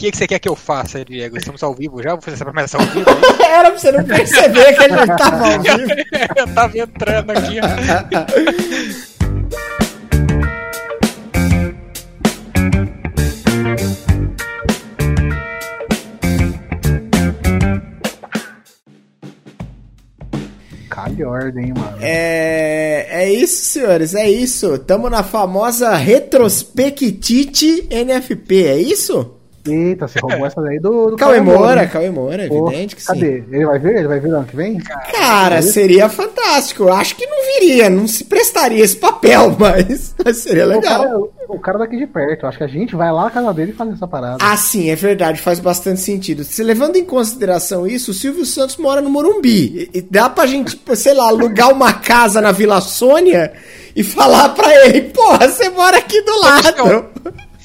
que, que você quer que eu faça, Diego? Estamos ao vivo já? Vou fazer essa promessa ao vivo? Era pra você não perceber que a gente tava ao vivo. eu tava entrando aqui, ó. de ordem, mano. É, é isso, senhores, é isso. Tamo na famosa Retrospectite NFP, é isso? Eita, você roubou essa daí do, do Cauê Moura, Cauê Moura, evidente que cadê? sim. Ele vai vir? Ele vai vir ano que vem? Cara, seria fantástico. Eu acho que não viria, não se prestaria esse papel, mas, mas seria O legal. cara, o cara daqui de perto. Acho que a gente vai lá na casa dele e faz essa parada. Ah, sim, é verdade, faz bastante sentido. Se levando em consideração isso, o Silvio Santos mora no Morumbi. E, e dá pra gente, sei lá, alugar uma casa na Vila Sônia e falar pra ele, porra, você mora aqui do lado.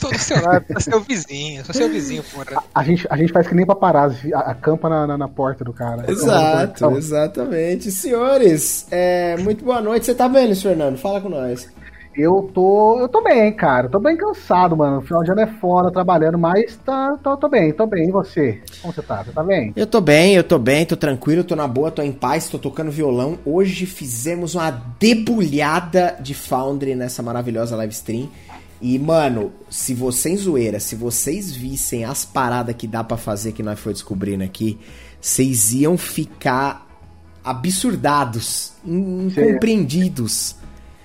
Tô do seu lado, sou seu vizinho, sou seu vizinho, porra. A gente, a gente faz que nem paparazzi, a- acampa na, na, na porta do cara. Exato, Então, exatamente. Senhores, é, muito boa noite. Você tá bem, Luiz Fernando? Fala com nós. Eu tô. Eu tô bem, cara. Tô bem cansado, mano. O final de ano é foda, trabalhando, mas tá, tô, tô bem, tô bem. E você? Como você tá? Você tá bem? Eu tô bem, eu tô bem, tô tranquilo, tô na boa, tô em paz, tô tocando violão. Hoje fizemos uma debulhada de Foundry nessa maravilhosa live stream. E, mano, se vocês zoeira, se vocês vissem as paradas que dá pra fazer que nós foi descobrindo aqui, vocês iam ficar absurdados, in- incompreendidos.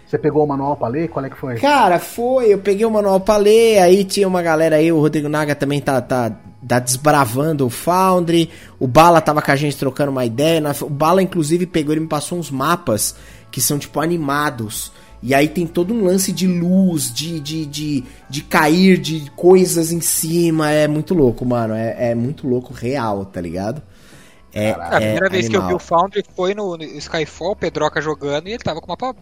Você pegou o manual pra ler? Qual é que foi? Cara, foi, eu peguei o manual pra ler, aí tinha uma galera aí, o Rodrigo Naga também tá, tá, tá desbravando o Foundry, o Bala tava com a gente trocando uma ideia, o Bala inclusive pegou, ele me passou uns mapas que são tipo animados, e aí tem todo um lance de luz, de, de, de, de cair de coisas em cima, é muito louco, mano, é, é muito louco real, tá ligado? É, a primeira é vez que eu vi animal. o Foundry foi no no Skyfall, o Pedroca jogando, e ele tava com uma mapa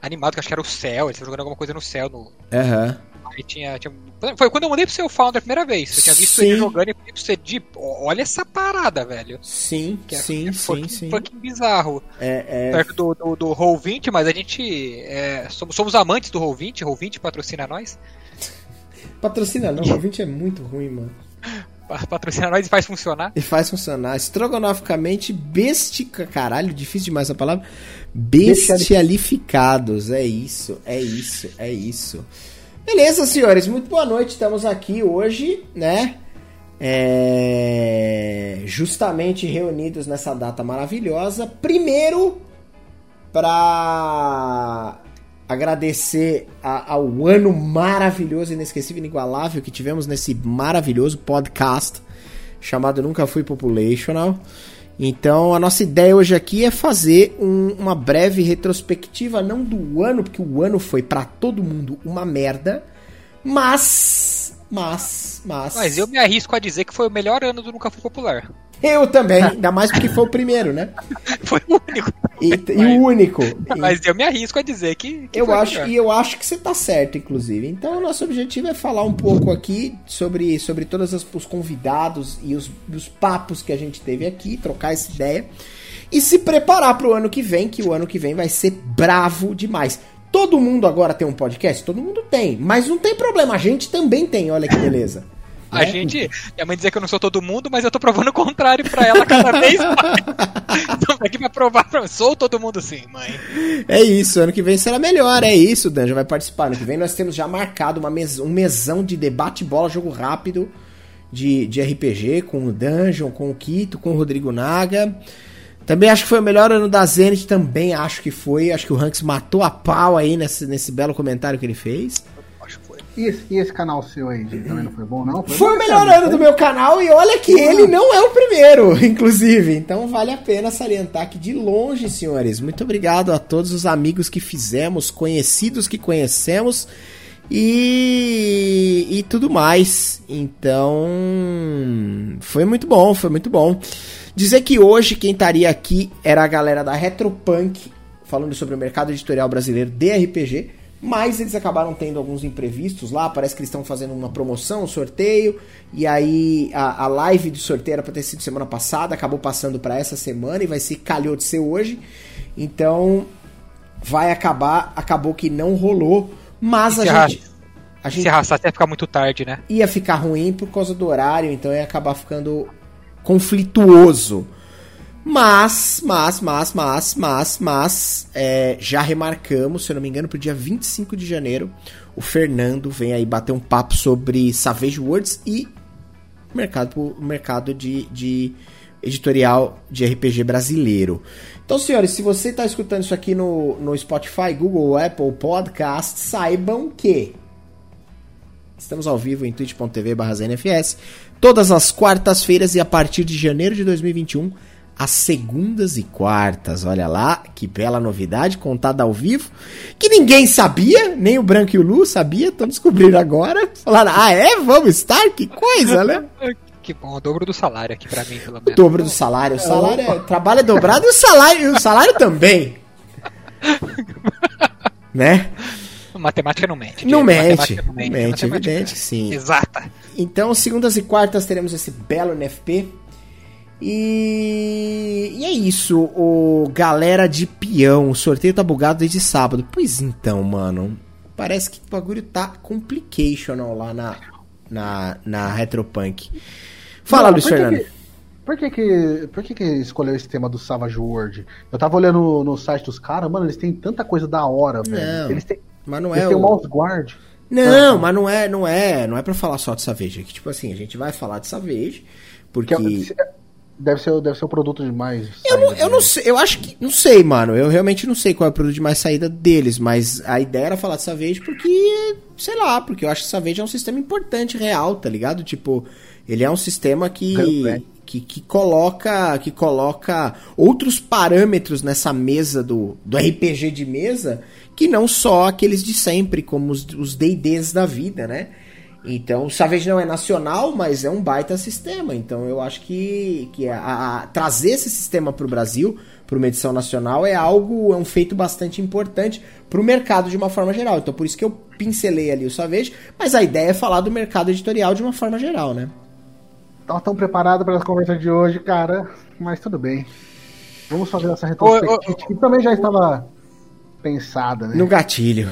animado, que acho que era o céu, ele tava jogando alguma coisa no céu. No... Aham. Aí tinha, tinha- Foi quando eu mandei pro seu Foundry a primeira vez. Eu tinha visto Sim. ele jogando e falei pro você, de, olha essa parada, velho. Sim, Que é, sim, é sim, fucking, sim. fucking bizarro. É, é, Perto do, do, do Roll20, mas a gente é, somos, somos amantes do Roll20, Roll20 patrocina nós. Patrocina não, o 20 é muito ruim, mano. Pa- Patrocina nós e faz funcionar. E faz funcionar. Estrogonoficamente bestica. Caralho, difícil demais a palavra. Bestialificados. É isso, é isso, é isso. Beleza, senhores. Muito boa noite. Estamos aqui hoje, né? É, Justamente reunidos nessa data maravilhosa. Primeiro, para agradecer a- ao ano maravilhoso, inesquecível, inigualável que tivemos nesse maravilhoso podcast chamado Nunca Fui Populational. Então, a nossa ideia hoje aqui é fazer um- uma breve retrospectiva, não do ano, porque o ano foi pra todo mundo uma merda, mas, mas, mas. Mas eu me arrisco a dizer que foi o melhor ano do Nunca Fui Popular. Eu também, ainda mais porque foi o primeiro, né? Foi o único. E, e o único. Mas eu me arrisco a dizer que. que Eu foi o acho, melhor. e eu acho que você tá certo, inclusive. Então, o nosso objetivo é falar um pouco aqui sobre, sobre todos os convidados e os, os papos que a gente teve aqui, trocar essa ideia e se preparar pro ano que vem, que o ano que vem vai ser bravo demais. Todo mundo agora tem um podcast? Todo mundo tem, mas não tem problema, a gente também tem, olha que beleza. A né? gente. Minha mãe dizia que eu não sou todo mundo, mas eu tô provando o contrário pra ela cada vez mais. Estamos aqui pra provar pra mim. Sou todo mundo sim, mãe. É isso, ano que vem será melhor, é isso, Dan, já vai participar. Ano que vem nós temos já marcado uma mes um mesão de debate bola, jogo rápido de, de RPG com o Dungeon, com o Kito, com o Rodrigo Naga. Também acho que foi o melhor ano da Zenith, também acho que foi. Acho que o Ranks matou a pau aí nesse, nesse belo comentário que ele fez. Acho que foi. E esse, e esse canal seu aí, Diego, também não foi bom, não? Foi o bom, melhor ano do meu canal e olha que ele não é o primeiro, inclusive. Então vale a pena salientar que de longe, senhores. Muito obrigado a todos os amigos que fizemos, conhecidos que conhecemos e, e tudo mais. Então foi muito bom, foi muito bom. Dizer que hoje quem estaria aqui era a galera da Retropunk falando sobre o mercado editorial brasileiro de RPG. Mas eles acabaram tendo alguns imprevistos lá. Parece que eles estão fazendo uma promoção, um sorteio. E aí a, a live de sorteio era pra ter sido semana passada, acabou passando pra essa semana e vai ser calhou de ser hoje. Então vai acabar, acabou que não rolou. Mas a gente. a Se gente arrastar até ficar muito tarde, né? ia ficar ruim por causa do horário, então ia acabar ficando conflituoso. Mas, mas, mas, mas, mas, mas, é, já remarcamos, se eu não me engano, pro dia 25 de janeiro, o Fernando vem aí bater um papo sobre Savage Worlds e mercado, mercado de, de editorial de RPG brasileiro. Então, senhores, se você está escutando isso aqui no, no Spotify, Google, Apple Podcast, saibam que estamos ao vivo em twitch.tv ZNFS todas as quartas-feiras e a partir de janeiro de 2021 às segundas e quartas. Olha lá, que bela novidade contada ao vivo, que ninguém sabia, nem o Branco e o Lu sabia, estão descobrindo agora. Falaram, ah é? Vamos estar? Que coisa, né? Que bom, o dobro do salário aqui pra mim, pelo O menos. dobro do salário. O salário é, o trabalho é dobrado e o salário, e o salário também. né? Matemática não mente. Não mente. matemática Não mente, matemática evidente que sim. Exata. Então, segundas e quartas teremos esse belo NFP. E, e é isso, o galera de peão. O sorteio tá bugado desde sábado. Pois então, mano. Parece que o bagulho tá complicational lá na, na, na Retropunk. Fala, Não, Luiz Fernando. que- Por que que, por que que escolheu esse tema do Savage World? Eu tava olhando no, no site dos caras, mano, eles têm tanta coisa da hora, velho. Eles têm, Mas não é têm o... o Mouse Guard. Não, mas não é, não é, não é para falar só de Savage. É que tipo assim, a gente vai falar de Savage porque Que é- deve, ser, deve ser o produto de mais. eu não, eu não sei, eu acho que não sei, mano. Eu realmente não sei qual é o produto de mais saída deles, mas a ideia era falar de Savage porque, sei lá, porque eu acho que Savage é um sistema importante real, tá ligado? Tipo, ele é um sistema que É. que, que coloca que coloca outros parâmetros nessa mesa do, do RPG de mesa que não só aqueles de sempre, como os, os D&Ds da vida, né? Então, o Savage não é nacional, mas é um baita sistema. Então, eu acho que, que a, a- trazer esse sistema para o Brasil, para uma edição nacional, é algo, é um feito bastante importante para o mercado de uma forma geral. Então, por isso que eu pincelei ali o Savage, mas a ideia é falar do mercado editorial de uma forma geral, né? Tava tão preparado para a conversa de hoje, cara. Mas tudo bem. Vamos fazer essa retrospectiva, que também já estava pensada, né? No gatilho.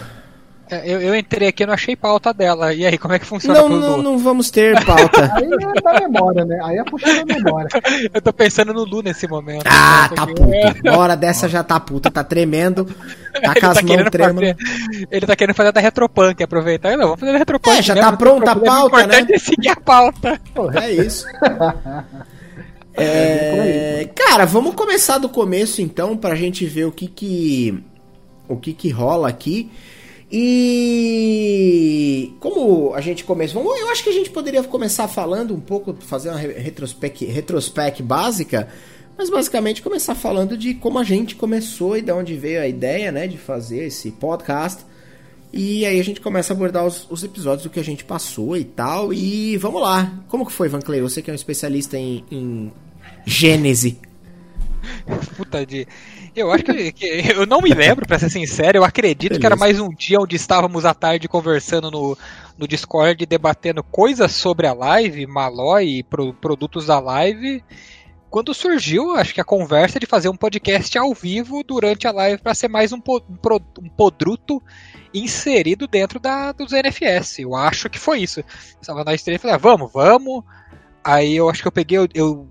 É, Eu, eu entrei aqui e não achei pauta dela. E aí, como é que funciona Não, não, não vamos ter pauta. Aí é da memória, né? Aí é puxando a memória. Eu tô pensando no Lu nesse momento. Ah, tá puto. Uma hora dessa já tá puta, tá tremendo. Tá com as tá, mãos tremendo. ele tá querendo fazer da Retropunk, aproveitar. Eu, Não, vamos fazer da Retropunk. É, já mesmo, tá pronta a problema. pauta, O importante né? é seguir a pauta. É isso. É, cara, vamos começar do começo então pra gente ver o que que o que que rola aqui. E como a gente começou, vamos- eu acho que a gente poderia começar falando um pouco, fazer uma re- retrospec, básica, mas basicamente começar falando de como a gente começou e de onde veio a ideia, né, de fazer esse podcast. E aí a gente começa a abordar os, os episódios do que a gente passou e tal. E vamos lá. Como que foi, Van Clay? Você que é um especialista em, em Gênese. Puta de. Eu acho que, que- Eu não me lembro, pra ser sincero. Eu acredito que era Beleza. mais um dia onde estávamos à tarde conversando no, no Discord, debatendo coisas sobre a live, Malói e pro- produtos da live. Quando surgiu, acho que a conversa de fazer um podcast ao vivo durante a live para ser mais um, po- um, pro- um podruto inserido dentro da, dos NFS. Eu acho que foi isso. Estava na estreia e falei, ah, vamos, vamos. Aí eu acho que eu peguei, eu, eu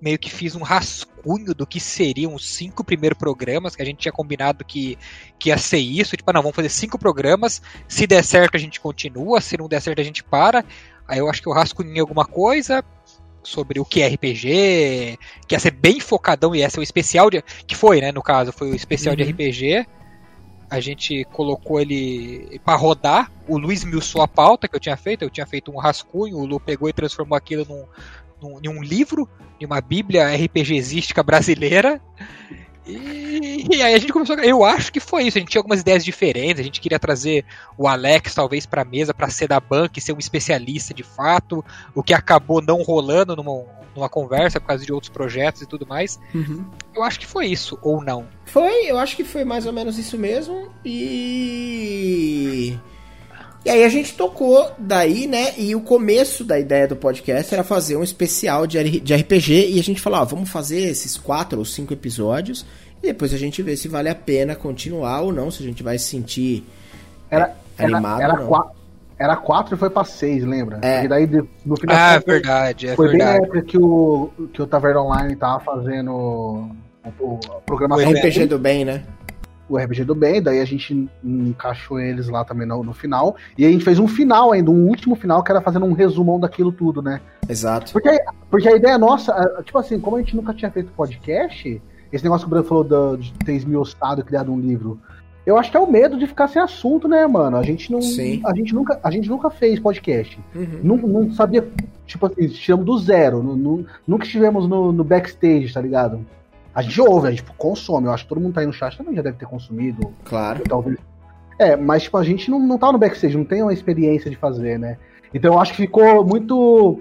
meio que fiz um rascunho do que seriam os cinco primeiros programas, que a gente tinha combinado que, que ia ser isso. Tipo, ah, não, vamos fazer cinco programas. Se der certo, a gente continua. Se não der certo, a gente para. Aí eu acho que eu rascunhei alguma coisa sobre o que é RPG, que ia ser bem focadão e ia ser o especial de. Que foi, né? No caso, foi o especial de Uhum. RPG. A gente colocou ele para rodar. O Luiz milçou a pauta que eu tinha feito. Eu tinha feito um rascunho. O Lu pegou e transformou aquilo num, num, em um livro, em uma bíblia RPGística brasileira. E, e aí a gente começou. Eu acho que foi isso. A gente tinha algumas ideias diferentes. A gente queria trazer o Alex, talvez, pra mesa, pra ser da banca e ser um especialista de fato. O que acabou não rolando numa, numa conversa por causa de outros projetos e tudo mais. Eu acho que foi isso, ou não. Foi, eu acho que foi mais ou menos isso mesmo. E. E aí a gente tocou daí, né? E o começo da ideia do podcast era fazer um especial de, R- de RPG. E a gente falou, ó, vamos fazer esses quatro ou cinco episódios. E depois a gente vê se vale a pena continuar ou não, se a gente vai se sentir Era, era, Animado, era, não. qua- era quatro e foi pra seis, lembra? É. E daí, no final, Ah, é foi, verdade, é foi bem na verdade. época que o, que o Taverna Online tava fazendo o, o, a programação O RPG do bem, né? O RPG do bem, daí a gente encaixou eles lá também no, no final. E a gente fez um final ainda, um último final, que era fazendo um resumão daquilo tudo, né? Exato. Porque, porque a ideia nossa, é, tipo assim, como a gente nunca tinha feito podcast, esse negócio que o Bruno falou do- de ter esmiuçado e criado um livro. Eu acho que é o medo de ficar sem assunto, né, mano? A gente não. Sim. A gente nunca, a gente nunca fez podcast. Uhum. Não, não sabia, tipo assim, estivemos do zero. nu- nu- nunca estivemos no, no backstage, tá ligado? A gente ouve, a gente consome. Eu acho que todo mundo tá aí no chat também já deve ter consumido, Claro. talvez. É, mas tipo, a gente não, não tá no backstage, não tem uma experiência de fazer, né? Então eu acho que ficou muito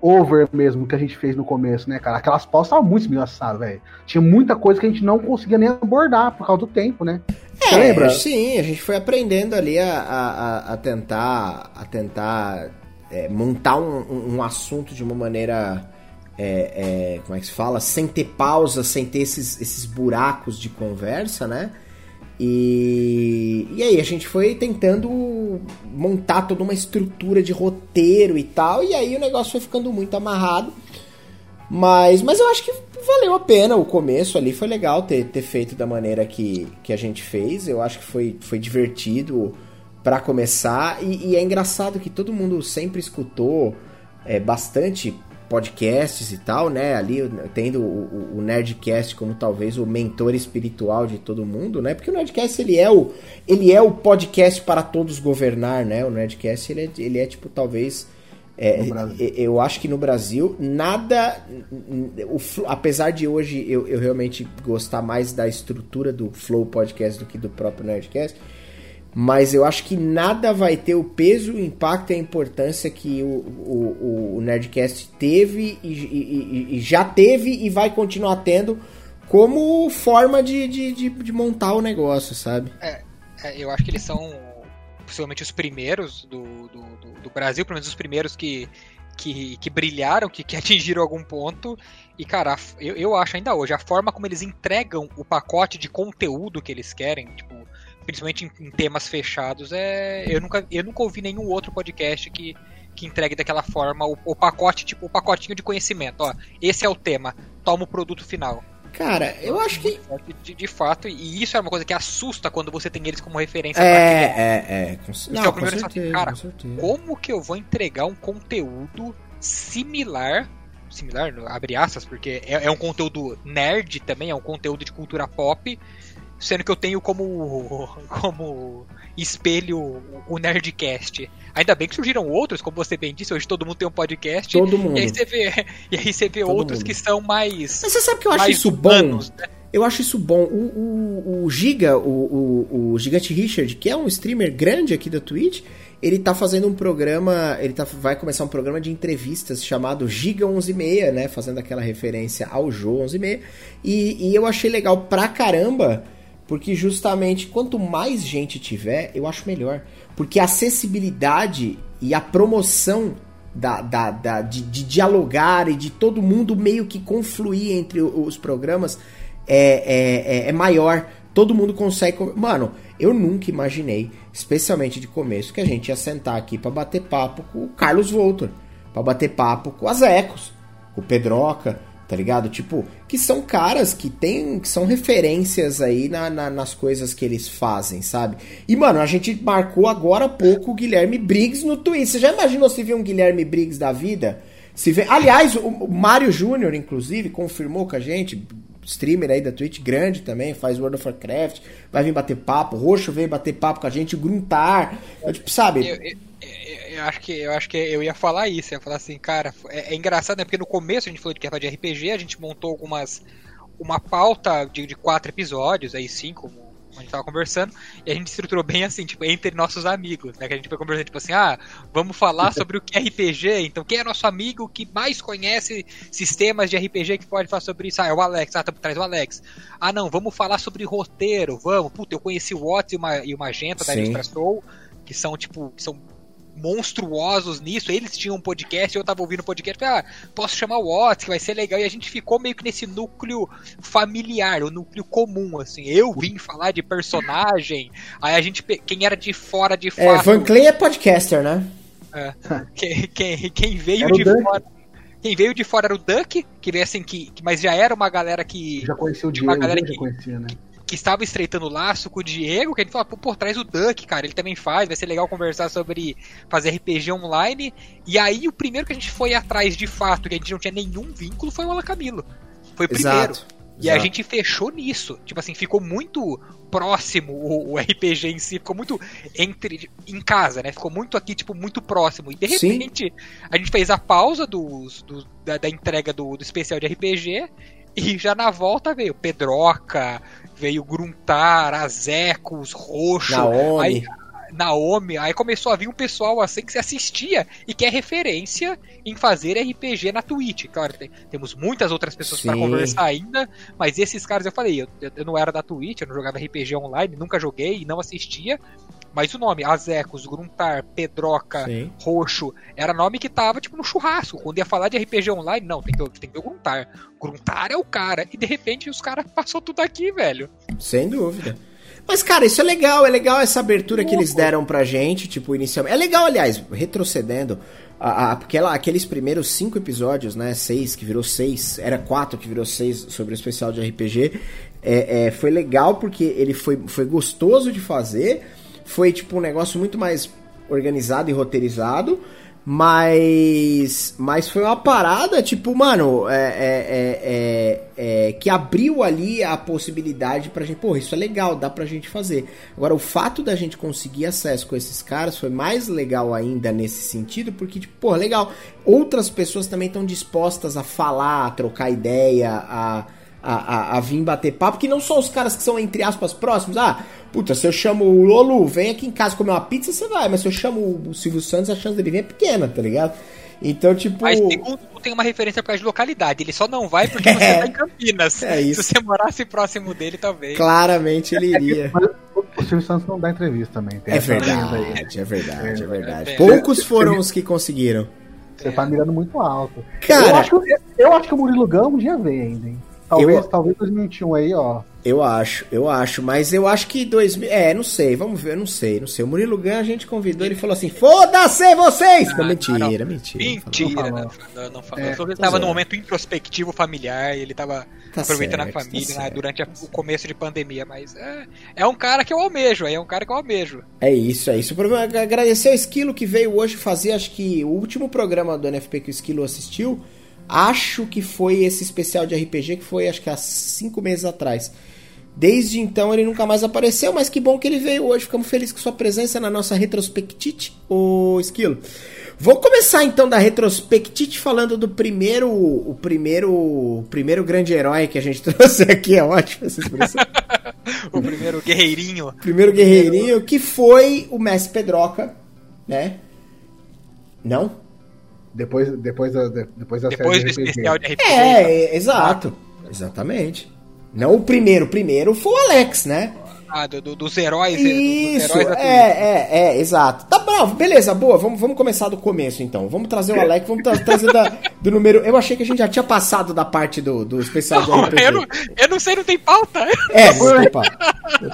over mesmo o que a gente fez no começo, né, cara? Aquelas pausas estavam muito esmiuçadas, velho. Tinha muita coisa que a gente não conseguia nem abordar por causa do tempo, né? É, lembra? sim, a gente foi aprendendo ali a, a, a- tentar, a tentar é, montar um- um assunto de uma maneira, é, é, como é que se fala? Sem ter pausa, sem ter esses, esses buracos de conversa, né? E, e aí a gente foi tentando montar toda uma estrutura de roteiro e tal, e aí o negócio foi ficando muito amarrado. Mas, mas eu acho que valeu a pena o começo ali, foi legal ter, ter feito da maneira que, que a gente fez. Eu acho que foi, foi divertido para começar. E, e é engraçado que todo mundo sempre escutou é, bastante podcasts e tal, né? Ali tendo o, o, Nerdcast como talvez o mentor espiritual de todo mundo, né? Porque o Nerdcast ele é o, ele é o podcast para todos governar, né? O Nerdcast ele é, ele é tipo talvez é, eu acho que no Brasil nada. O, apesar de hoje eu, eu realmente gostar mais da estrutura do Flow Podcast do que do próprio Nerdcast, mas eu acho que nada vai ter o peso, o impacto e a importância que o, o, o Nerdcast teve e, e- e- já teve e vai continuar tendo como forma de, de, de, de montar o negócio, sabe? É, eu acho que eles são possivelmente os primeiros do, do, do- do Brasil, pelo menos os primeiros que, que, que brilharam, que, que atingiram algum ponto. E, cara, eu, eu acho ainda hoje, a forma como eles entregam o pacote de conteúdo que eles querem, tipo, principalmente em, em temas fechados, é. Eu nunca, eu nunca ouvi nenhum outro podcast que, que entregue daquela forma o, o pacote, tipo, o pacotinho de conhecimento. Ó, esse é o tema, toma o produto final. Cara, eu acho que. De, de fato, e isso é uma coisa que assusta quando você tem eles como referência. É, é, é. Com, Esse não, é o com primeiro certeza, fala, cara, com. Como que eu vou entregar um conteúdo similar, similar, abre aspas, porque é, é um conteúdo nerd também, é um conteúdo de cultura pop, sendo que eu tenho como, como espelho o Nerdcast. Ainda bem que surgiram outros, como você bem disse, hoje todo mundo tem um podcast. Todo mundo. E aí você vê, e aí você vê Todo outros mundo. que são mais. Mas você sabe que eu acho isso bom? humanos, né? Eu acho isso bom. O, o, o Giga, o, o, o Gigante Richard, que é um streamer grande aqui da Twitch, ele tá fazendo um programa, ele tá, vai começar um programa de entrevistas chamado Giga 11:30, né, fazendo aquela referência ao Jô 11:30, e, e eu achei legal pra caramba, porque justamente quanto mais gente tiver, eu acho melhor, porque a acessibilidade e a promoção da, da, da- de, de dialogar e de todo mundo meio que confluir entre os programas é, é, é- é maior. Todo mundo consegue. con- Mano, eu nunca imaginei, especialmente de começo, que a gente ia sentar aqui pra bater papo com o Carlos Voltor, pra bater papo com as Ecos, com o Pedroca, tá ligado? Tipo, que são caras que tem, que são referências aí na- na- nas coisas que eles fazem, sabe? E, mano, a gente marcou agora há pouco o Guilherme Briggs no Twitter. Você já imaginou se ver um Guilherme Briggs da vida? Se vê... Aliás, o, o Mário Júnior, inclusive, confirmou com a gente, streamer aí da Twitch, grande também, faz World of Warcraft, vai vir bater papo, Roxo veio bater papo com a gente, Gruntar, eu, tipo, sabe? Eu, eu- eu- acho que eu acho que eu ia falar isso, eu ia falar assim, cara, é, é engraçado, né? Porque no começo a gente falou de guerra de RPG, a gente montou algumas uma pauta de, de quatro episódios, aí cinco, como a gente tava conversando, e a gente estruturou bem assim, tipo, entre nossos amigos, né? Que a gente foi conversando, tipo assim, ah, vamos falar sobre o que é RPG, então quem é nosso amigo que mais conhece sistemas de RPG que pode falar sobre isso? Ah, é o Alex, ah, tá por trás do Alex. Ah, não, vamos falar sobre roteiro, vamos. Puta, eu conheci o Watts e uma, uma Magenta da Sim. Illustração, que são, tipo, que são monstruosos nisso. Eles tinham um podcast, eu tava ouvindo o podcast, falei, ah, posso chamar o Watts, que vai ser legal. E a gente ficou meio que nesse núcleo familiar, o núcleo comum, assim. Eu vim falar de personagem, aí a gente, quem era de fora de fato... É, Van Clay é podcaster, né? É, quem, quem, quem veio de fora... Quem veio de fora era o Duck, que veio assim, que, mas já era uma galera que. Já conhecia o Diego, uma galera que, conhecia, né? Que, que estava estreitando laço com o Diego, que a gente falou, por trás o Duck, cara, ele também faz, vai ser legal conversar sobre fazer RPG online. E aí o primeiro que a gente foi atrás de fato, que a gente não tinha nenhum vínculo, foi o Alan Camilo. Foi o primeiro. Exato. E Exato. a gente fechou nisso. Tipo assim, ficou muito próximo o, o, RPG em si, ficou muito entre em casa, né? Ficou muito aqui, tipo, muito próximo. E de repente, Sim. a gente fez a pausa dos, do, da, da, entrega do, do especial de RPG. E já na volta veio Pedroca, veio Gruntar, Azecos, Roxo. Naomi. Aí, Naomi, aí começou a vir um pessoal assim que se assistia e que é referência em fazer RPG na Twitch. Claro, tem, temos muitas outras pessoas para conversar ainda, mas esses caras eu falei, eu, eu, não era da Twitch, eu não jogava RPG online, nunca joguei e não assistia, mas o nome, Azecos, Gruntar, Pedroca, Sim. Roxo, era nome que tava, tipo, no churrasco. Quando ia falar de RPG online, não, tem que, tem que ver o Gruntar. Gruntar é o cara. E de repente os caras passou tudo aqui, velho. Sem dúvida. Mas, cara, isso é legal, é legal essa abertura que eles deram pra gente, tipo, inicialmente. É legal, aliás, retrocedendo, a, a, porque ela, aqueles primeiros cinco episódios, né, seis, que virou seis, era quatro que virou seis sobre o especial de RPG, é, é, foi legal porque ele foi, foi gostoso de fazer, foi tipo um negócio muito mais organizado e roteirizado. Mas, mas foi uma parada, tipo, mano, é, é, é, é, que abriu ali a possibilidade pra gente, pô, isso é legal, dá pra gente fazer. Agora, o fato da gente conseguir acesso com esses caras foi mais legal ainda nesse sentido, porque, tipo, pô, legal, outras pessoas também estão dispostas a falar, a trocar ideia, a a, a, a, vir bater papo, que não são os caras que são, entre aspas, próximos. Ah, puta, se eu chamo o Lolo, vem aqui em casa comer uma pizza, você vai. Mas se eu chamo o Silvio Santos, a chance dele vir é pequena, tá ligado? Então, tipo. Mas segundo tem uma referência pra de localidade. Ele só não vai porque você é, tá em Campinas. É isso. Se você morasse próximo dele, talvez. Claramente ele iria. o Silvio Santos não dá entrevista também. É verdade, é verdade, é verdade. Poucos foram os que conseguiram. Você tá mirando muito alto. Cara, eu acho que, eu acho que o Murilo Gão um dia vem ainda, hein? Talvez, eu, talvez 2021 aí, ó. Eu acho, eu acho, mas eu acho que 2000, é, não sei, vamos ver, não sei, não sei. O Murilo Gun a gente convidou, ele falou assim: "Foda-se vocês!" Ah, mentira, não, mentira. Mentira, não, não, não falou. É, ele tava num momento introspectivo familiar, ele tava tá aproveitando certo, a família tá né, durante a, o começo de pandemia, mas é, é um cara que eu almejo, é um cara que eu almejo. É isso, é isso. O problema é agradecer ao Esquilo que veio hoje fazer, acho que o último programa do NFP que o Esquilo assistiu Acho que foi esse especial de RPG que foi acho que há cinco meses atrás. Desde então ele nunca mais apareceu, mas que bom que ele veio hoje. Ficamos felizes com sua presença na nossa retrospectite, o Esquilo. Vou começar então da retrospectite falando do primeiro, o primeiro, o primeiro grande herói que a gente trouxe aqui, é ótimo essa expressão. o primeiro guerreirinho. Primeiro guerreirinho que foi o Mestre Pedroca, né? Não? Depois, depois, da, depois da depois do especial de RPG. É, então. exato. Exatamente. Não o primeiro. O primeiro foi o Alex, né? Ah, do, do, dos heróis. Isso, dos heróis é, é, é, exato. Tá bravo, beleza, boa. Vamos, vamos começar do começo então. Vamos trazer o Alex, vamos tra trazer da, do número. Eu achei que a gente já tinha passado da parte do, do especial não, RPG. Eu não, eu não sei, não tem pauta. É, não tem pauta.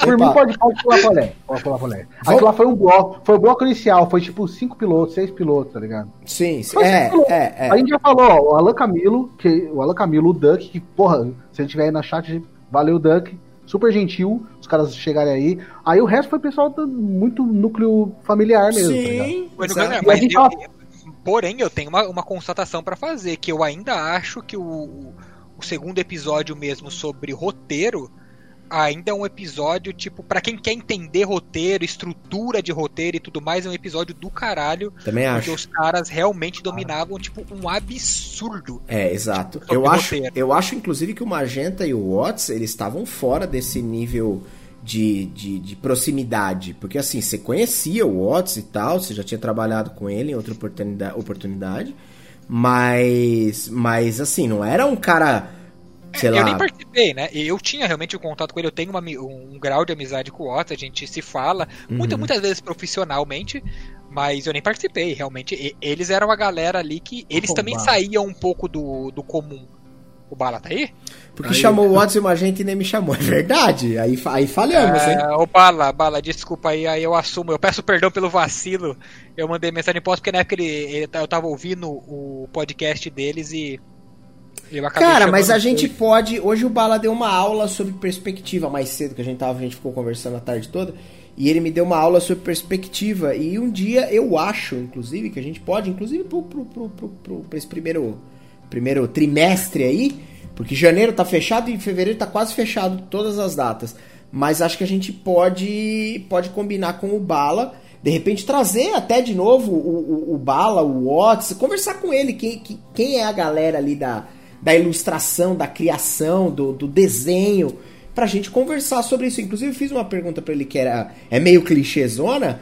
Por mim, pode, pode pular pra Lé. Pode pular. Aquilo lá foi um bloco. Foi o um bloco inicial, foi tipo cinco pilotos, seis pilotos, tá ligado? Sim, sim. É, é, é, A gente já falou, ó, o Alan Camilo, que, o Alan Camilo, o Duck, que, porra, se ele tiver aí na chat, valeu, Duck super gentil, os caras chegarem aí. Aí o resto foi pessoal muito núcleo familiar mesmo. Tá Sim, tá mas eu, tava... porém eu tenho uma, uma constatação para fazer, que eu ainda acho que o, o segundo episódio mesmo sobre roteiro ainda é um episódio, tipo, para quem quer entender roteiro, estrutura de roteiro e tudo mais, é um episódio do caralho. Também acho. Porque os caras realmente dominavam, tipo, um absurdo. É, exato. Tipo, eu acho, eu acho, inclusive, que o Magenta e o Watts, eles estavam fora desse nível de, de, de, proximidade. Porque, assim, você conhecia o Watts e tal, você já tinha trabalhado com ele em outra oportunidade, oportunidade mas, mas, assim, não era um cara sei eu lá. nem participei, né? Eu tinha realmente um contato com ele, eu tenho uma, um grau de amizade com o Otto, a gente se fala, uhum. muitas, muitas vezes profissionalmente, Mas eu nem participei, realmente. eles eram a galera ali que. Eles oh, também saíam um pouco do, do comum. O Bala tá aí? Porque aí, chamou o Watson e a gente e nem me chamou. É verdade. Aí, aí falhamos, é, hein? Ô, Bala, Bala, desculpa aí, aí eu assumo. Eu peço perdão pelo vacilo. Eu mandei mensagem em posto porque na época ele, ele, eu tava ouvindo o podcast deles e. Cara, mas a gente pode. Hoje o Bala deu uma aula sobre perspectiva mais cedo, que a gente tava, a gente ficou conversando a tarde toda. E ele me deu uma aula sobre perspectiva. E um dia eu acho, inclusive, que a gente pode, inclusive pro, pro, pro, pro, pro esse primeiro, primeiro trimestre aí, porque janeiro tá fechado e fevereiro tá quase fechado todas as datas. Mas acho que a gente pode, pode combinar com o Bala. De repente trazer até de novo o, o, o Bala, o Watts, conversar com ele, quem, quem é a galera ali da, da ilustração, da criação, do, do desenho pra gente conversar sobre isso. Inclusive, fiz uma pergunta para ele que era é meio clichêzona,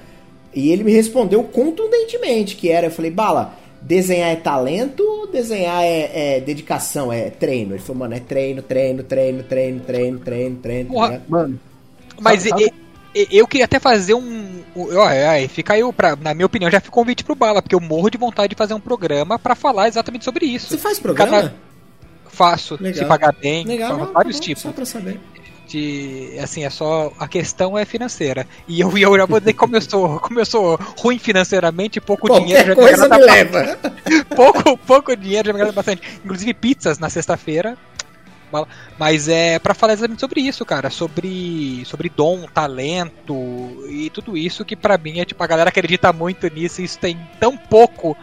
e ele me respondeu contundentemente, que era, eu falei, Bala, desenhar é talento, desenhar é, é, dedicação, é treino. Ele falou, mano, é treino, treino, treino, treino, treino, treino, treino. Porra, mano. Mas sabe, sabe? Eu, eu queria até fazer um. Ó, fica aí, pra, na minha opinião, já fica um convite pro Bala, porque eu morro de vontade de fazer um programa para falar exatamente sobre isso. Você faz programa? Cada... Faço, Legal. se pagar bem, Legal, não, vários não, tipos. Só pra saber. De assim é só a questão é financeira. E eu, eu já vou dizer como eu sou como eu sou ruim financeiramente pouco Qualquer dinheiro já coisa me leva. Pouco pouco dinheiro já me agrada bastante. Inclusive pizzas na sexta-feira. Mas é para falar exatamente sobre isso cara. Sobre sobre dom talento e tudo isso que para mim é tipo a galera acredita muito nisso e isso tem tão pouco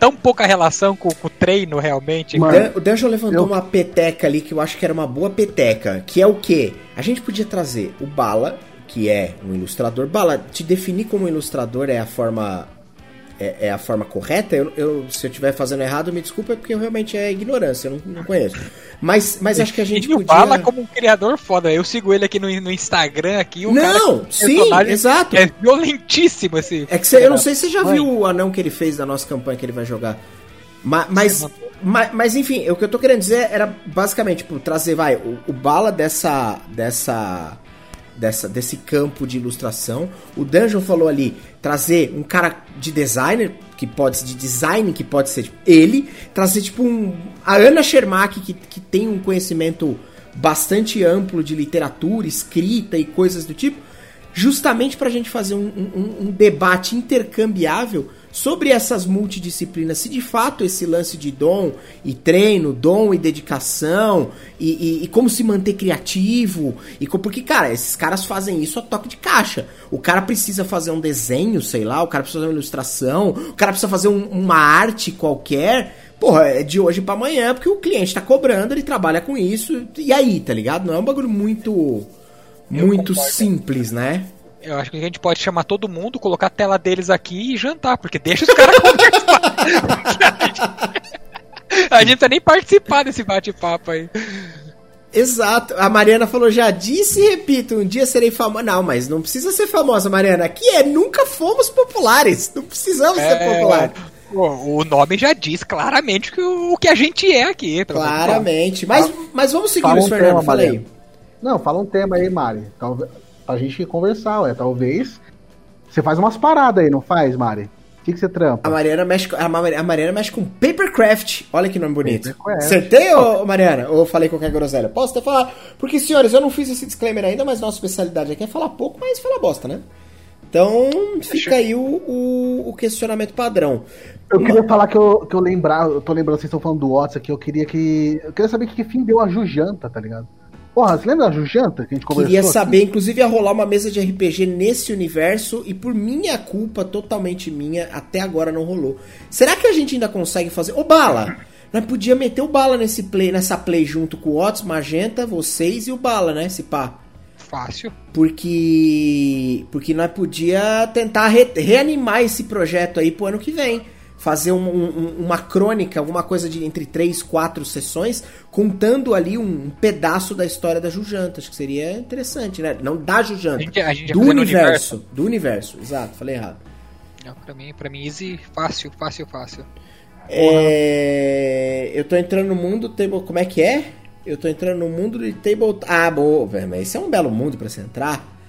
tão pouca relação com, com o treino, realmente. Mano, o Danjo levantou eu... uma peteca ali que eu acho que era uma boa peteca, que é o quê? A gente podia trazer o Bala, que é um ilustrador. Bala, te definir como ilustrador é a forma é, é, a forma correta. Eu, eu se eu estiver fazendo errado, me desculpa, porque realmente é ignorância, eu não, não conheço. Mas, mas acho que a gente podia... fala como um criador foda. Eu sigo ele aqui no, no Instagram, aqui, o Não, sim, exato. É violentíssimo esse... É que você, eu não sei se você já Mãe. viu o anão que ele fez da nossa campanha que ele vai jogar. Mas, mas, mas, mas, enfim, o que eu tô querendo dizer era basicamente, tipo, trazer, vai, o, o bala dessa, dessa dessa, desse campo de ilustração. O Dungeon falou ali trazer um cara de designer, que pode ser de design, que pode ser tipo, ele, trazer tipo um. A Ana Shermack, que, que tem um conhecimento bastante amplo de literatura, escrita e coisas do tipo, justamente para a gente fazer um, um, um debate intercambiável sobre essas multidisciplinas, se de fato esse lance de dom e treino, dom e dedicação, e, e, e como se manter criativo, e porque, cara, esses caras fazem isso a toque de caixa. O cara precisa fazer um desenho, sei lá, o cara precisa fazer uma ilustração, o cara precisa fazer um, uma arte qualquer. Porra, é de hoje para amanhã, porque o cliente tá cobrando, ele trabalha com isso, e aí, tá ligado? Não é um bagulho muito. Muito simples, né? Eu acho que a gente pode chamar todo mundo, colocar a tela deles aqui e jantar, porque deixa os caras conversar. a gente não precisa nem participar desse bate-papo aí. Exato. A Mariana falou, já disse e repito, um dia serei famosa. Não, mas não precisa ser famosa, Mariana. Aqui é, nunca fomos populares. Não precisamos é... ser populares. O nome já diz claramente que o, que a gente é aqui. Claramente. Mas, mas vamos seguir, um Fernando. Fala aí. Não, fala um tema aí, Mari. Talvez pra gente conversar, ué. Talvez. Você faz umas paradas aí, não faz, Mari? O que, que você trampa? A Mariana mexe, a Mariana mexe com papercraft. Olha que nome bonito. Acertei, ô, Mariana? Ou falei qualquer groselha? Posso até falar? Porque, senhores, eu não fiz esse disclaimer ainda, mas nossa especialidade aqui é falar pouco, mas falar bosta, né? Então, fica aí o, o, o questionamento padrão. Eu queria falar que eu, que eu lembrar, eu tô lembrando, vocês estão falando do Watts aqui, eu queria que. Eu queria saber que, que fim deu a Jujanta, tá ligado? Porra, você lembra da Jujanta que a gente conversou? Queria saber, aqui? inclusive, ia rolar uma mesa de RPG nesse universo e por minha culpa, totalmente minha, até agora não rolou. Será que a gente ainda consegue fazer? Ô, Bala! Nós podia meter o Bala nesse play, nessa play junto com o Otis, Magenta, vocês e o Bala, né? Esse pá. Fácil. Porque. Porque nós podia tentar re reanimar esse projeto aí pro ano que vem fazer um, um, uma crônica, alguma coisa de entre três, quatro sessões, contando ali um pedaço da história da Jujanta. Acho que seria interessante, né? Não da Jujanta, a gente, a gente do universo, universo, Do universo, exato, falei errado. Não, pra mim, pra mim, easy, fácil, fácil, fácil. É... Eu tô entrando no mundo table. Como é que é? Eu tô entrando no mundo de table. Ah, boa, velho. Mas esse é um belo mundo para você entrar.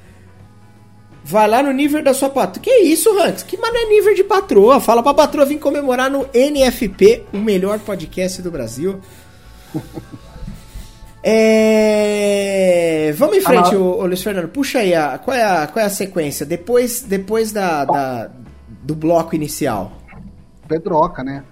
Vai lá no nível da sua patroa. Que isso, Ranks? Que mano é nível de patroa? Fala pra patroa vir comemorar no NFP, o melhor podcast do Brasil. É... Vamos em frente, ah, ô, ô, Luiz Fernando. Puxa aí, a, qual, é a, qual é a sequência? Depois, depois da, da do bloco inicial. Pedroca, né?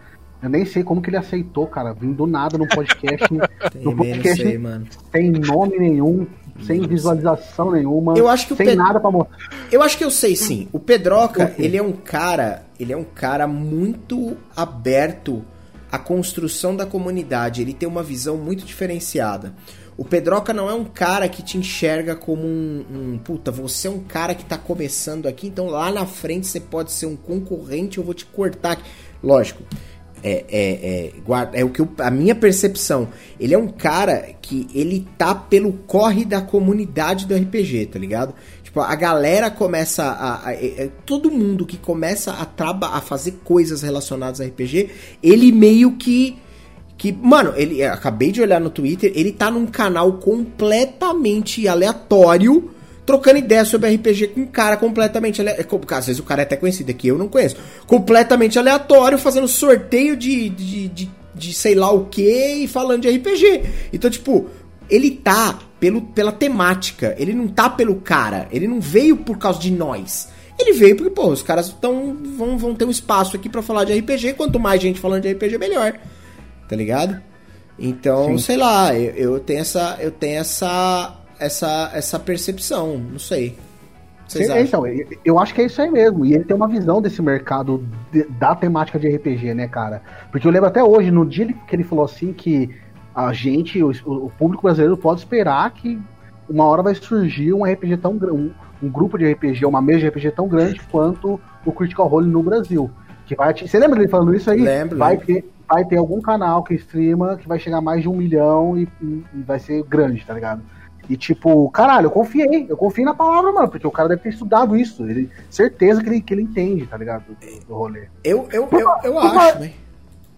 Eu nem sei como que ele aceitou, cara. Vindo do nada no podcast. no podcast sei, mano. sem nome nenhum, sem visualização nenhuma. Eu acho que sem Ped... nada para mostrar. Eu acho que eu sei sim. O Pedroca, ele é um cara, ele é um cara muito aberto à construção da comunidade. Ele tem uma visão muito diferenciada. O Pedroca não é um cara que te enxerga como um, um, Puta, você é um cara que tá começando aqui, então lá na frente você pode ser um concorrente, eu vou te cortar. Lógico, é, é, é, é o que eu, a minha percepção. Ele é um cara que ele tá pelo corre da comunidade do RPG, tá ligado? Tipo, a galera começa a. a, a é, todo mundo que começa a, traba, a fazer coisas relacionadas a RPG, ele meio que. Que, mano, ele acabei de olhar no Twitter, ele tá num canal completamente aleatório trocando ideia sobre RPG com um cara completamente aleatório. Às vezes o cara é até conhecido aqui, eu não conheço. Completamente aleatório, fazendo sorteio de, de, de, de sei lá o que e falando de RPG. Então, tipo, ele tá pelo, pela temática, ele não tá pelo cara, ele não veio por causa de nós. Ele veio porque, pô, os caras tão, vão, vão ter um espaço aqui para falar de RPG. Quanto mais gente falando de RPG, melhor. Tá ligado? Então, Sim. sei lá, eu, eu tenho essa. Eu tenho essa essa, essa percepção, não sei. Vocês então, eu acho que é isso aí mesmo. E ele tem uma visão desse mercado de, da temática de RPG, né, cara? Porque eu lembro até hoje, no dia que ele falou assim que a gente, o, o público brasileiro pode esperar que uma hora vai surgir um RPG tão um, um grupo de RPG, uma mesa de RPG tão grande quanto o Critical Role no Brasil. Que vai, você lembra dele falando isso aí? Lembro. Vai ter, vai ter algum canal que streama que vai chegar a mais de um milhão e, e, e vai ser grande, tá ligado? E tipo, caralho, eu confiei, eu confiei na palavra, mano, porque o cara deve ter estudado isso. Ele, certeza que ele, que ele entende, tá ligado? Do, do rolê. Eu, eu, por, eu, eu por, acho, né?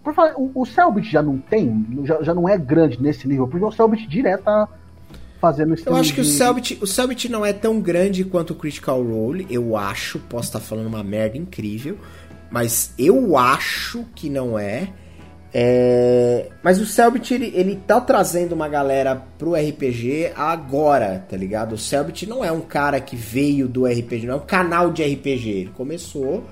Por falar, o, o Selbit já não tem, já, já não é grande nesse nível, porque o Selbit direto tá fazendo esse Eu acho que de... o Selbit, o Selbit não é tão grande quanto o Critical Role, eu acho, posso estar falando uma merda incrível, mas eu acho que não é. É... Mas o Selbit, ele, ele tá trazendo uma galera pro RPG agora, tá ligado? O Selbit não é um cara que veio do RPG, não é um canal de RPG. Ele começou.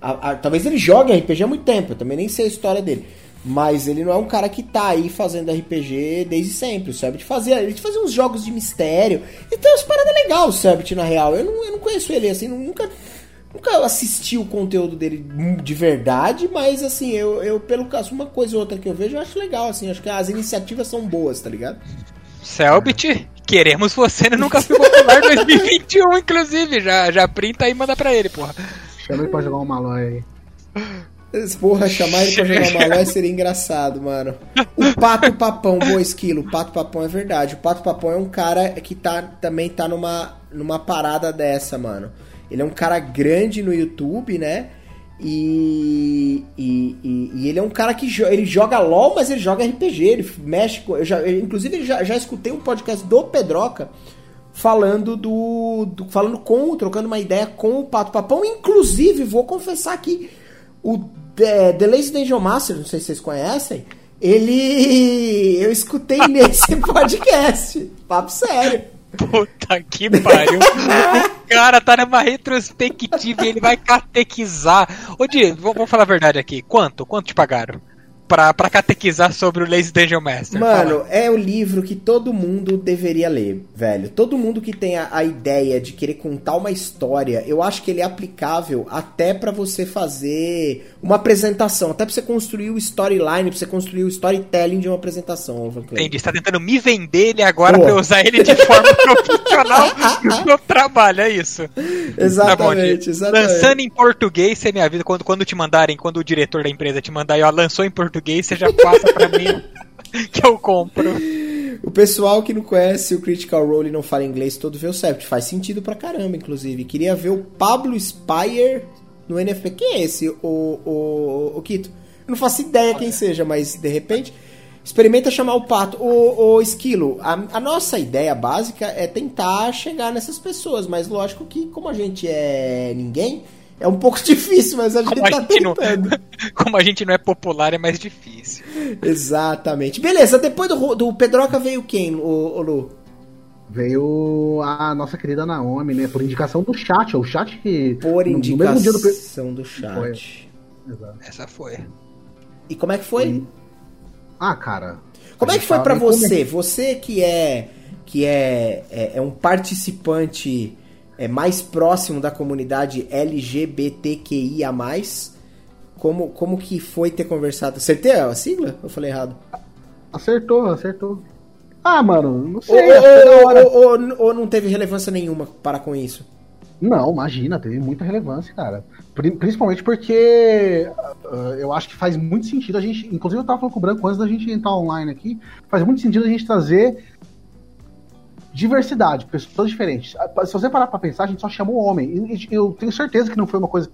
A, a, talvez ele jogue RPG há muito tempo, eu também nem sei a história dele. Mas ele não é um cara que tá aí fazendo RPG desde sempre. O Selbit fazia, ele fazia uns jogos de mistério. E tem umas paradas legais, o Selbit, na real. Eu não, eu não conheço ele assim, nunca Nunca assisti o conteúdo dele de verdade, mas assim, eu, eu pelo caso, uma coisa ou outra que eu vejo, eu acho legal, assim, acho que as iniciativas são boas, tá ligado? Selbit, queremos você no Nunca Fui Popular 2021, inclusive, já, já printa aí e manda pra ele, porra. Chama ele pra jogar um malói aí. Porra, chamar ele pra jogar um malói seria engraçado, mano. O Pato Papão, boa esquilo, o Pato Papão é verdade. O Pato Papão é um cara que tá, também tá numa, numa parada dessa, mano. Ele é um cara grande no YouTube, né? E, e, e, e, ele é um cara que jo ele joga LOL, mas ele joga RPG, ele mexe com. Eu já, eu, inclusive, eu já, já escutei um podcast do Pedroca falando do, do, falando com, trocando uma ideia com o Pato Papão. Inclusive, vou confessar aqui, o The, The Lazy Dungeon Master, não sei se vocês conhecem, ele. Eu escutei nesse podcast. Papo sério. Puta que pariu. o cara tá numa retrospectiva e ele vai catequizar. Ô, Di, vamos falar a verdade aqui. Quanto? Quanto te pagaram? Pra, pra catequizar sobre o Lazy Dungeon Master. Mano, Fala. é o livro que todo mundo deveria ler, velho. Todo mundo que tem a, a ideia de querer contar uma história, eu acho que ele é aplicável até para você fazer uma apresentação, até pra você construir o storyline, pra você construir o storytelling de uma apresentação. Entendi, você tá tentando me vender ele agora Pô. pra eu usar ele de forma profissional no meu trabalho, é isso. Exatamente, tá exatamente. Lançando em português, você me avisa quando, quando te mandarem, quando o diretor da empresa te mandar, ó, lançou em português português, você já passa pra mim que eu compro. O pessoal que não conhece o Critical Role e não fala inglês todo vê o Sept. Faz sentido pra caramba, inclusive. Queria ver o Pablo Spire no NFT. Quem é esse, o, o, o Kito? Eu não faço ideia quem seja, mas de repente. Experimenta chamar o pato. Ô, ô Esquilo, a, a, nossa ideia básica é tentar chegar nessas pessoas, mas lógico que, como a gente é ninguém, é um pouco difícil, mas a gente como tá a gente tentando. Não, como a gente não é popular, é mais difícil. Exatamente. Beleza, depois do, do Pedroca veio quem, o, o Lu? Veio a nossa querida Naomi, né? Por indicação do chat. O chat que. Por indicação do, do chat. Foi. Essa foi. E como é que foi? E... Ah, cara. Como é que foi para você? Você que é que é, é, é, um participante é, mais próximo da comunidade LGBTQIA+, como, como que foi ter conversado? Acertei a sigla? Eu falei errado? Acertou, acertou. Ah, mano, não sei. Ou, ou, ou, ou, não teve relevância nenhuma para com isso? Não, imagina, teve muita relevância, cara. Principalmente porque uh, eu acho que faz muito sentido a gente. Inclusive, eu tava falando com o Branco antes da gente entrar online aqui. Faz muito sentido a gente trazer diversidade, pessoas diferentes. Ah, se você parar pra pensar, a gente só chamou homem. E eu tenho certeza que não foi uma coisa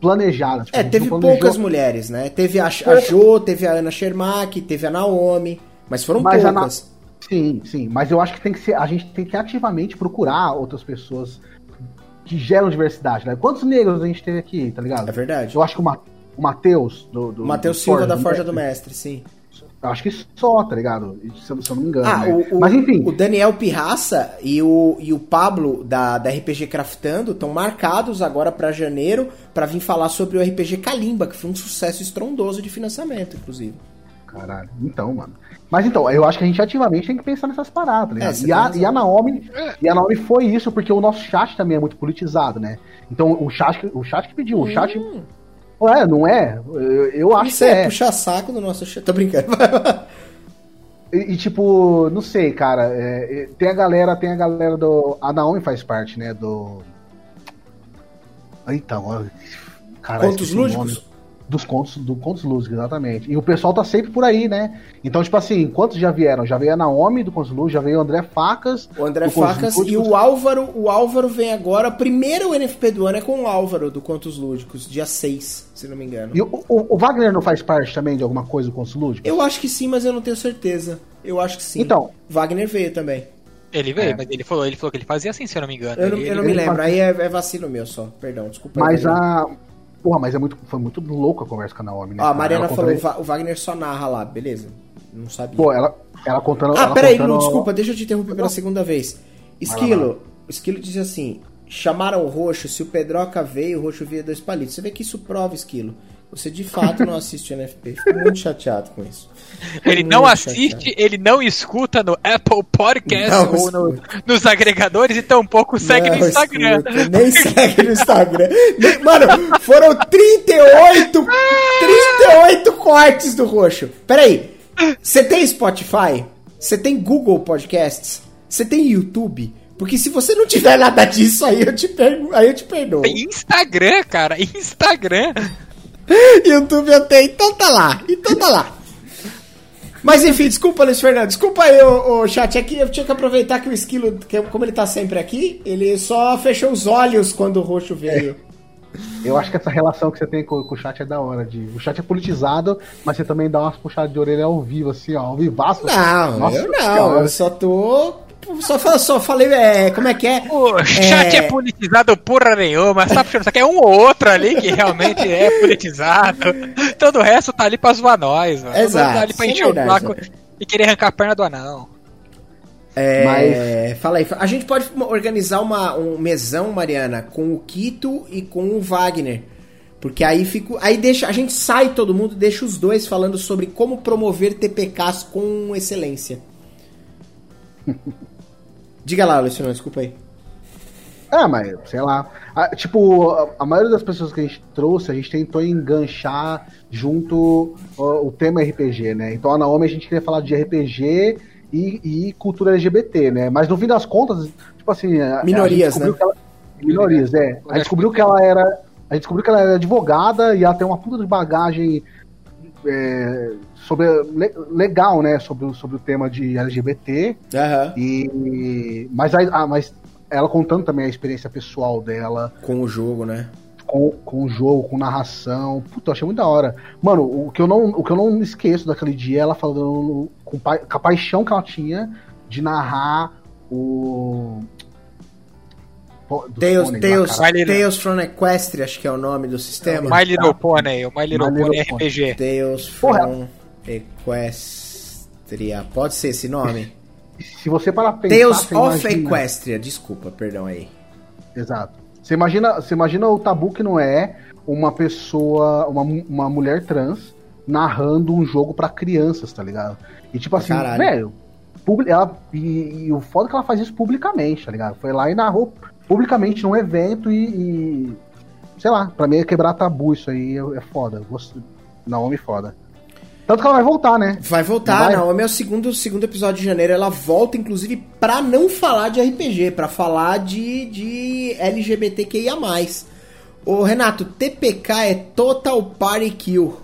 planejada. Tipo, é, teve poucas mulheres, né? Teve a, a Jo, teve a Ana Shermack, teve a Naomi, mas foram mas poucas. Na... Sim, sim, mas eu acho que tem que ser, a gente tem que ativamente procurar outras pessoas que geram diversidade, né? Quantos negros a gente teve aqui, tá ligado? É verdade. Eu acho que o, Ma o Matheus do, do Matheus Silva Forja, da Forja do Mestre, sim. Eu acho que só, tá ligado? Se, se eu não me engano. Ah, né? o, Mas enfim. O Daniel Pirraça e o, e o Pablo da, da RPG Craftando estão marcados agora para janeiro para vir falar sobre o RPG Kalimba, que foi um sucesso estrondoso de financiamento, inclusive. Caralho. Então, mano. Mas então, eu acho que a gente ativamente tem que pensar nessas paradas, né? É, e, a, e, a Naomi, e a Naomi foi isso, porque o nosso chat também é muito politizado, né? Então o chat, o chat que pediu, o chat. Ué, não é? Eu, eu acho isso que é. é. puxar saco do nosso. Tô brincando. e, e, tipo, não sei, cara. É, tem a galera, tem a galera do. A Naomi faz parte, né? Do. Então, cara. Contos lúdicos? Dos contos, do Contos Lúdicos, exatamente. E o pessoal tá sempre por aí, né? Então, tipo assim, quantos já vieram? Já veio a Naomi do Contos Lúdicos, já veio o André Facas. O André Facas e o Álvaro. O Álvaro vem agora. Primeiro NFP do ano é com o Álvaro do Contos Lúdicos, dia 6, se não me engano. E o, o, o Wagner não faz parte também de alguma coisa do Contos Lúdicos? Eu acho que sim, mas eu não tenho certeza. Eu acho que sim. Então. Wagner veio também. Ele veio, é. mas ele falou, ele falou que ele fazia assim, se eu não me engano. Eu não, ele, eu não me lembro, faz... aí é, é, vacilo meu só, perdão, desculpa. Mas a, Porra, mas é muito, foi muito louco a conversa com a Naomi, né? Ó, a Mariana falou, o Wagner só narra lá, beleza. Não sabia. Pô, ela, ela contando. Ah, peraí, contando... desculpa, deixa eu te interromper pela segunda vez. Esquilo, Esquilo disse assim: chamaram o Roxo, se o Pedroca veio, o Roxo via dois palitos. Você vê que isso prova, Esquilo. Você de fato não assiste o NFP. Fico muito chateado com isso. ele não assiste, chateado. ele não escuta no Apple Podcast não ou no, nos agregadores e tampouco segue não no Instagram. Escuta, nem segue no Instagram. Mano, foram 38, 38 cortes do roxo. Peraí, você tem Spotify? Você tem Google Podcasts? Você tem YouTube? Porque se você não tiver nada disso aí, eu te, pergo, aí eu te perdoo. Instagram, cara, Instagram. YouTube eu tenho, então tá lá, então tá lá. Mas enfim, desculpa, Luiz Fernando. Desculpa aí, o, o chat. Aqui é eu tinha que aproveitar que o esquilo, que, como ele tá sempre aqui, ele só fechou os olhos quando o roxo veio. Eu acho que essa relação que você tem com, com, o chat é da hora. De, o chat é politizado, mas você também dá umas puxadas de orelha ao vivo, assim, ó, ao vivaço. Não, Nossa, eu não. Eu só tô só, só falei, é, como é que é? O chat é, é politizado porra nenhuma, tá puxando, só que é um ou outro ali que realmente é politizado. Todo o resto tá ali pra zoar nós, mano. Exato. Todo mundo tá ali pra encher o saco e querer arrancar a perna do anão. É, Mas... Fala aí, a gente pode organizar uma, um mesão, Mariana, com o Kito e com o Wagner. Porque aí fico, aí deixa, a gente sai todo mundo, deixa os dois falando sobre como promover TPKs com excelência. Diga lá, Luciano, desculpa aí. É, mas, sei lá. A, tipo, a, a, maioria das pessoas que a gente trouxe, a gente tentou enganchar junto o, o tema RPG, né? Então a Naomi a gente queria falar de RPG e, e, cultura LGBT, né? Mas no fim das contas, tipo assim. Minorias, né? Ela, minorias, é. A gente descobriu que ela era. A gente descobriu que ela era advogada e ela tem uma puta de bagagem é, sobre legal, né, sobre, sobre o tema de LGBT. Uhum. E mas, ah, mas ela contando também a experiência pessoal dela com o jogo, né? Com, com o jogo, com narração. Puta, eu achei muito da hora. Mano, o que eu não, o que eu não esqueço daquele dia é ela falando com, pa, com a paixão que ela tinha de narrar o. Tales, Tales, Tales from Equestria, acho que é o nome do sistema. My Little Pony, o My Little, My Pony RPG. Tales from Equestria. Pode ser esse nome? Se você para pensar. Tales of imagina... Equestria, desculpa, perdão aí. Exato. Você imagina, você imagina o tabu que não é uma pessoa, uma, uma mulher trans narrando um jogo para crianças, tá ligado? E tipo assim, Caralho. velho, ela, e, e, o foda é que ela faz isso publicamente, tá ligado? Foi lá e narrou publicamente num evento e, e sei lá, pra mim é quebrar tabu isso aí é, é foda. Naomi foda. Tanto que ela vai voltar, né? Vai voltar, não. Naomi é o segundo, segundo episódio de janeiro. Ela volta, inclusive, pra não falar de RPG, pra falar de, de LGBTQIA. Ô Renato, TPK é Total Party Kill.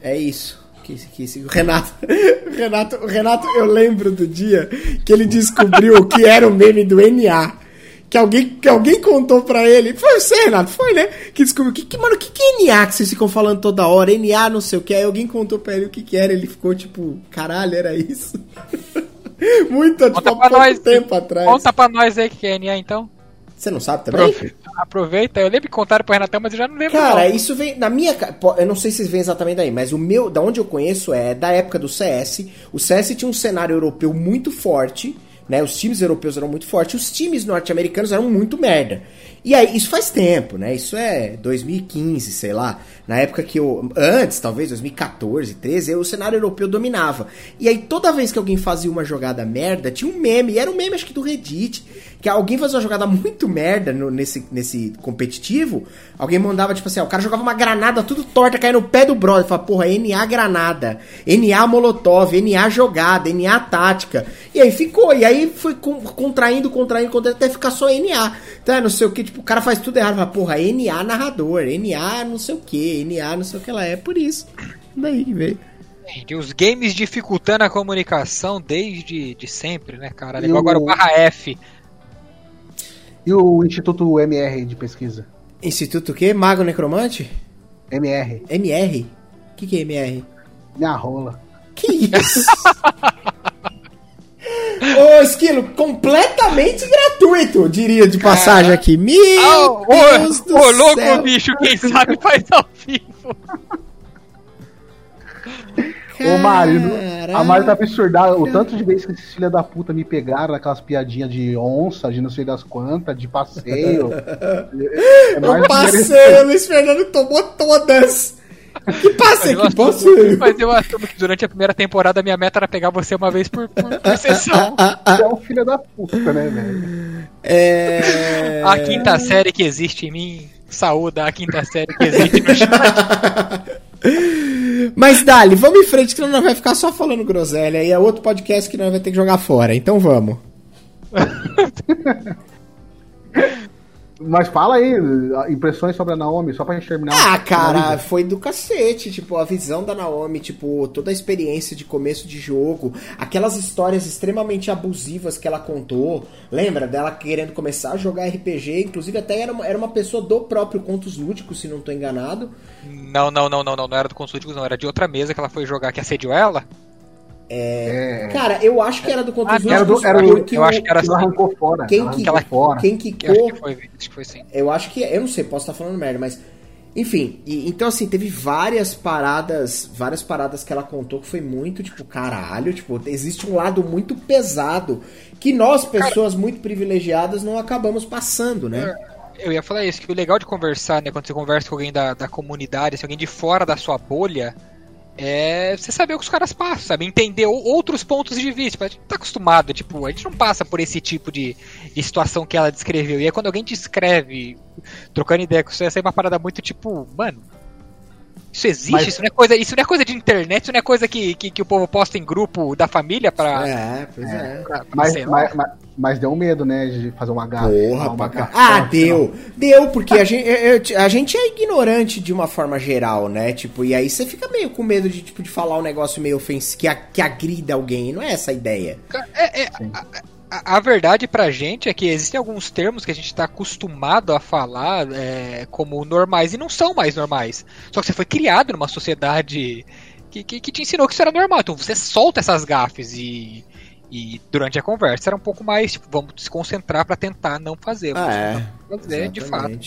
É isso. Que, que, que, Renato, Renato, Renato, eu lembro do dia que ele descobriu o que era o meme do NA que alguém, que alguém contou pra ele. Foi você, Renato, foi, né? Que descobriu. Que, que, mano, o que, que é NA que vocês ficam falando toda hora? NA, não sei o que. Aí alguém contou pra ele o que, que era. Ele ficou tipo, caralho, era isso? Muito tipo, pra nós, tempo atrás. Conta pra nós aí o que é NA então. Você não sabe também? Aproveita, eu lembro que contaram pro Renatão, mas eu já não lembro. Cara, não. isso vem. Na minha. Eu não sei se vem exatamente daí, mas o meu. Da onde eu conheço é da época do CS. O CS tinha um cenário europeu muito forte né? Os times europeus eram muito fortes, os times norte-americanos eram muito merda. E aí, isso faz tempo, né? Isso é 2015, sei lá. Na época que eu. Antes, talvez, 2014, 13, o cenário europeu dominava. E aí, toda vez que alguém fazia uma jogada merda, tinha um meme. E era um meme, acho que do Reddit. Que alguém fazia uma jogada muito merda no, nesse, nesse competitivo. Alguém mandava, tipo assim, ó, o cara jogava uma granada tudo torta, caia no pé do brother. Fala, porra, NA granada, NA molotov, NA jogada, NA tática. E aí ficou. E aí foi contraindo, contraindo, contraindo, até ficar só NA. Então, não sei o que, tipo, o cara faz tudo errado. Fala, porra, NA narrador, NA não sei o que, NA não sei o que lá. É por isso. Daí que veio. Os games dificultando a comunicação desde de sempre, né, cara? Agora o barra F. E o Instituto MR de pesquisa? Instituto o quê? Mago Necromante? MR. MR? O que, que é MR? Minha rola. Que isso? Ô, Esquilo, completamente gratuito, diria de passagem aqui. Meu oh, Deus ô, do ô, louco, céu. bicho, quem sabe faz ao vivo. Ô, Mário, a Mário tá absurdada. O tanto de vezes que esses filha da puta me pegaram aquelas piadinhas de onça, de não sei das quantas, de passeio. é mais passeio, o Luiz Fernando tomou todas. Que passeio, que passeio. Mas eu assumo que durante a primeira temporada a minha meta era pegar você uma vez por, por, por sessão. Você é um filho da puta, né, velho? É... A quinta série que existe em mim saúda a quinta série que existe no chat. Mas Dali, vamos em frente que não vai ficar só falando groselha e é outro podcast que nós vai ter que jogar fora. Então vamos. Mas fala aí, impressões sobre a Naomi, só pra gente terminar. Ah, cara, foi do cacete, tipo, a visão da Naomi, tipo, toda a experiência de começo de jogo, aquelas histórias extremamente abusivas que ela contou, lembra dela querendo começar a jogar RPG, inclusive até era uma, era uma pessoa do próprio Contos Lúdicos, se não tô enganado. Não, não, não, não, não, não era do Contos Lúdicos, não, era de outra mesa que ela foi jogar que assediou ela. É... É... Cara, eu acho que era do Contos ah, era do, era do, eu acho que era assim. arrancou fora. Quem que, ela fora. Quem que eu acho que foi, acho que foi sim. Eu acho que, eu não sei, posso estar falando merda, mas enfim, e, então assim, teve várias paradas, várias paradas que ela contou que foi muito, tipo, caralho, tipo, existe um lado muito pesado que nós, pessoas muito privilegiadas, não acabamos passando, né? Eu ia falar isso, que o legal de conversar, né, quando você conversa com alguém da, da comunidade, se alguém de fora da sua bolha, é você saber o que os caras passam, sabe? Entender outros pontos de vista. A gente tá acostumado, tipo, a gente não passa por esse tipo de, de situação que ela descreveu. E aí quando alguém descreve, trocando ideia com você, essa é uma parada muito tipo, mano, isso existe, mas... isso, não é coisa, isso não é coisa de internet, isso não é coisa que, que, que o povo posta em grupo da família pra. É, pois é. é. Pra, mas, mas, mas, mas, deu medo, né, de fazer uma gafa. Porra, uma pra Ah, deu. Deu, porque a gente, a gente é ignorante de uma forma geral, né? Tipo, e aí você fica meio com medo de, tipo, de falar um negócio meio ofensivo, que, que agrida alguém. Não é essa a ideia. É, é, a, a, verdade pra gente é que existem alguns termos que a gente está acostumado a falar é, como normais e não são mais normais. Só que você foi criado numa sociedade que, que, que te ensinou que isso era normal. Então você solta essas gafes e, e durante a conversa era um pouco mais, tipo, vamos se concentrar para tentar não fazer. Ah, é. Fazer de fato.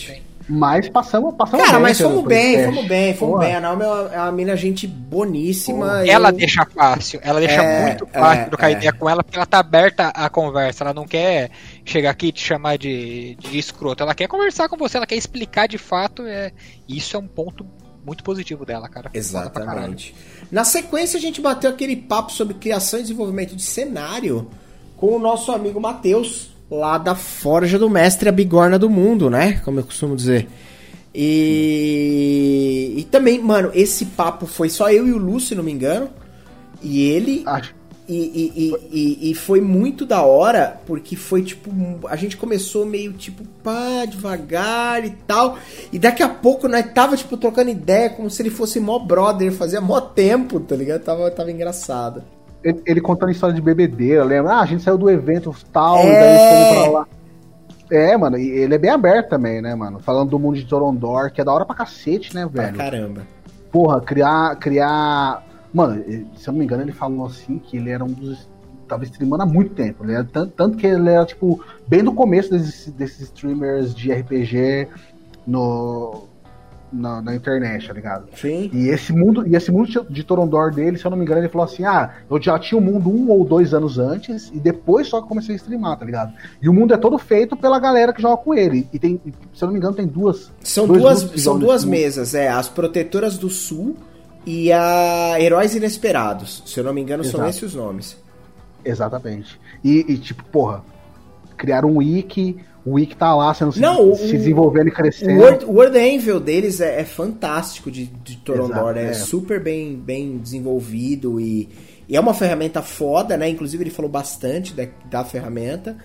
Mas passamos, passamos Cara, bem, mas fomos bem, fomos bem, fomos bem. A Naomi é uma, é uma mina gente boníssima. Ela eu... deixa fácil, ela deixa é, muito fácil é, trocar é. ideia com ela, porque ela tá aberta à conversa. Ela não quer chegar aqui e te chamar de, de escroto. Ela quer conversar com você, ela quer explicar de fato. É, isso é um ponto muito positivo dela, cara. Exatamente. Na sequência, a gente bateu aquele papo sobre criação e desenvolvimento de cenário com o nosso amigo Matheus lá da Forja do Mestre, a bigorna do mundo, né? Como eu costumo dizer. E, e também, mano, esse papo foi só eu e o Lu, se não me engano. E ele. Acho. E, e, e, e, foi muito da hora, porque foi tipo. A gente começou meio tipo, pá, devagar e tal. E daqui a pouco nós tava, tipo, trocando ideia, como se ele fosse mó brother, fazia mó tempo, tá ligado? Tava, tava engraçado ele, ele, contando história de bebedeira, lembra? Ah, a gente saiu do evento tal, é... e daí fomos pra lá. É, mano, e ele é bem aberto também, né, mano? Falando do mundo de Torondor, que é da hora pra cacete, né, velho? Pra caramba. Porra, criar. criar. Mano, se eu não me engano, ele falou assim que ele era um dos. Tava streamando há muito tempo. Ele era, tanto, tanto que ele era, tipo, bem no começo desses, desses streamers de RPG no, na, na, internet, tá ligado? Sim. E esse mundo, e esse mundo de Torondor dele, se eu não me engano, ele falou assim: ah, eu já tinha o mundo um ou dois anos antes, e depois só comecei a streamar, tá ligado? E o mundo é todo feito pela galera que joga com ele. E tem, se eu não me engano, tem duas. São duas, são duas mesas, é, as Protetoras do Sul e a Heróis Inesperados. Se eu não me engano, Exato. são esses os nomes. Exatamente. E, e tipo, porra, criaram um wiki o Wiki tá lá sendo Não, se, o, se desenvolvendo e crescendo. O Word, Word Anvil deles é, é fantástico de, de Torondor, é, é, super bem, bem desenvolvido e, e, é uma ferramenta foda, né? Inclusive ele falou bastante da, da ferramenta.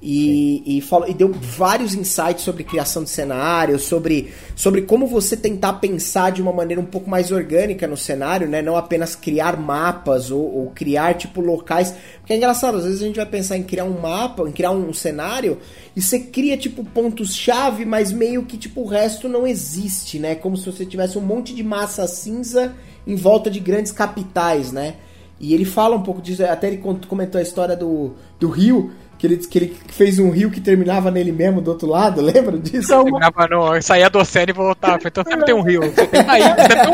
E, e, falou, e deu vários insights sobre criação de cenário, sobre, sobre como você tentar pensar de uma maneira um pouco mais orgânica no cenário, né? Não apenas criar mapas ou, ou criar tipo locais. Porque é engraçado, às vezes a gente vai pensar em criar um mapa, em criar um cenário, e você cria tipo pontos-chave, mas meio que tipo o resto não existe, né? Como se você tivesse um monte de massa cinza em volta de grandes capitais, né? E ele fala um pouco disso, até ele comentou a história do, do Rio que ele, que ele fez um rio que terminava nele mesmo do outro lado, lembra disso? Não, terminava no, saía do oceano e voltava. Então sempre tem um rio. Você tem uma ilha, você tem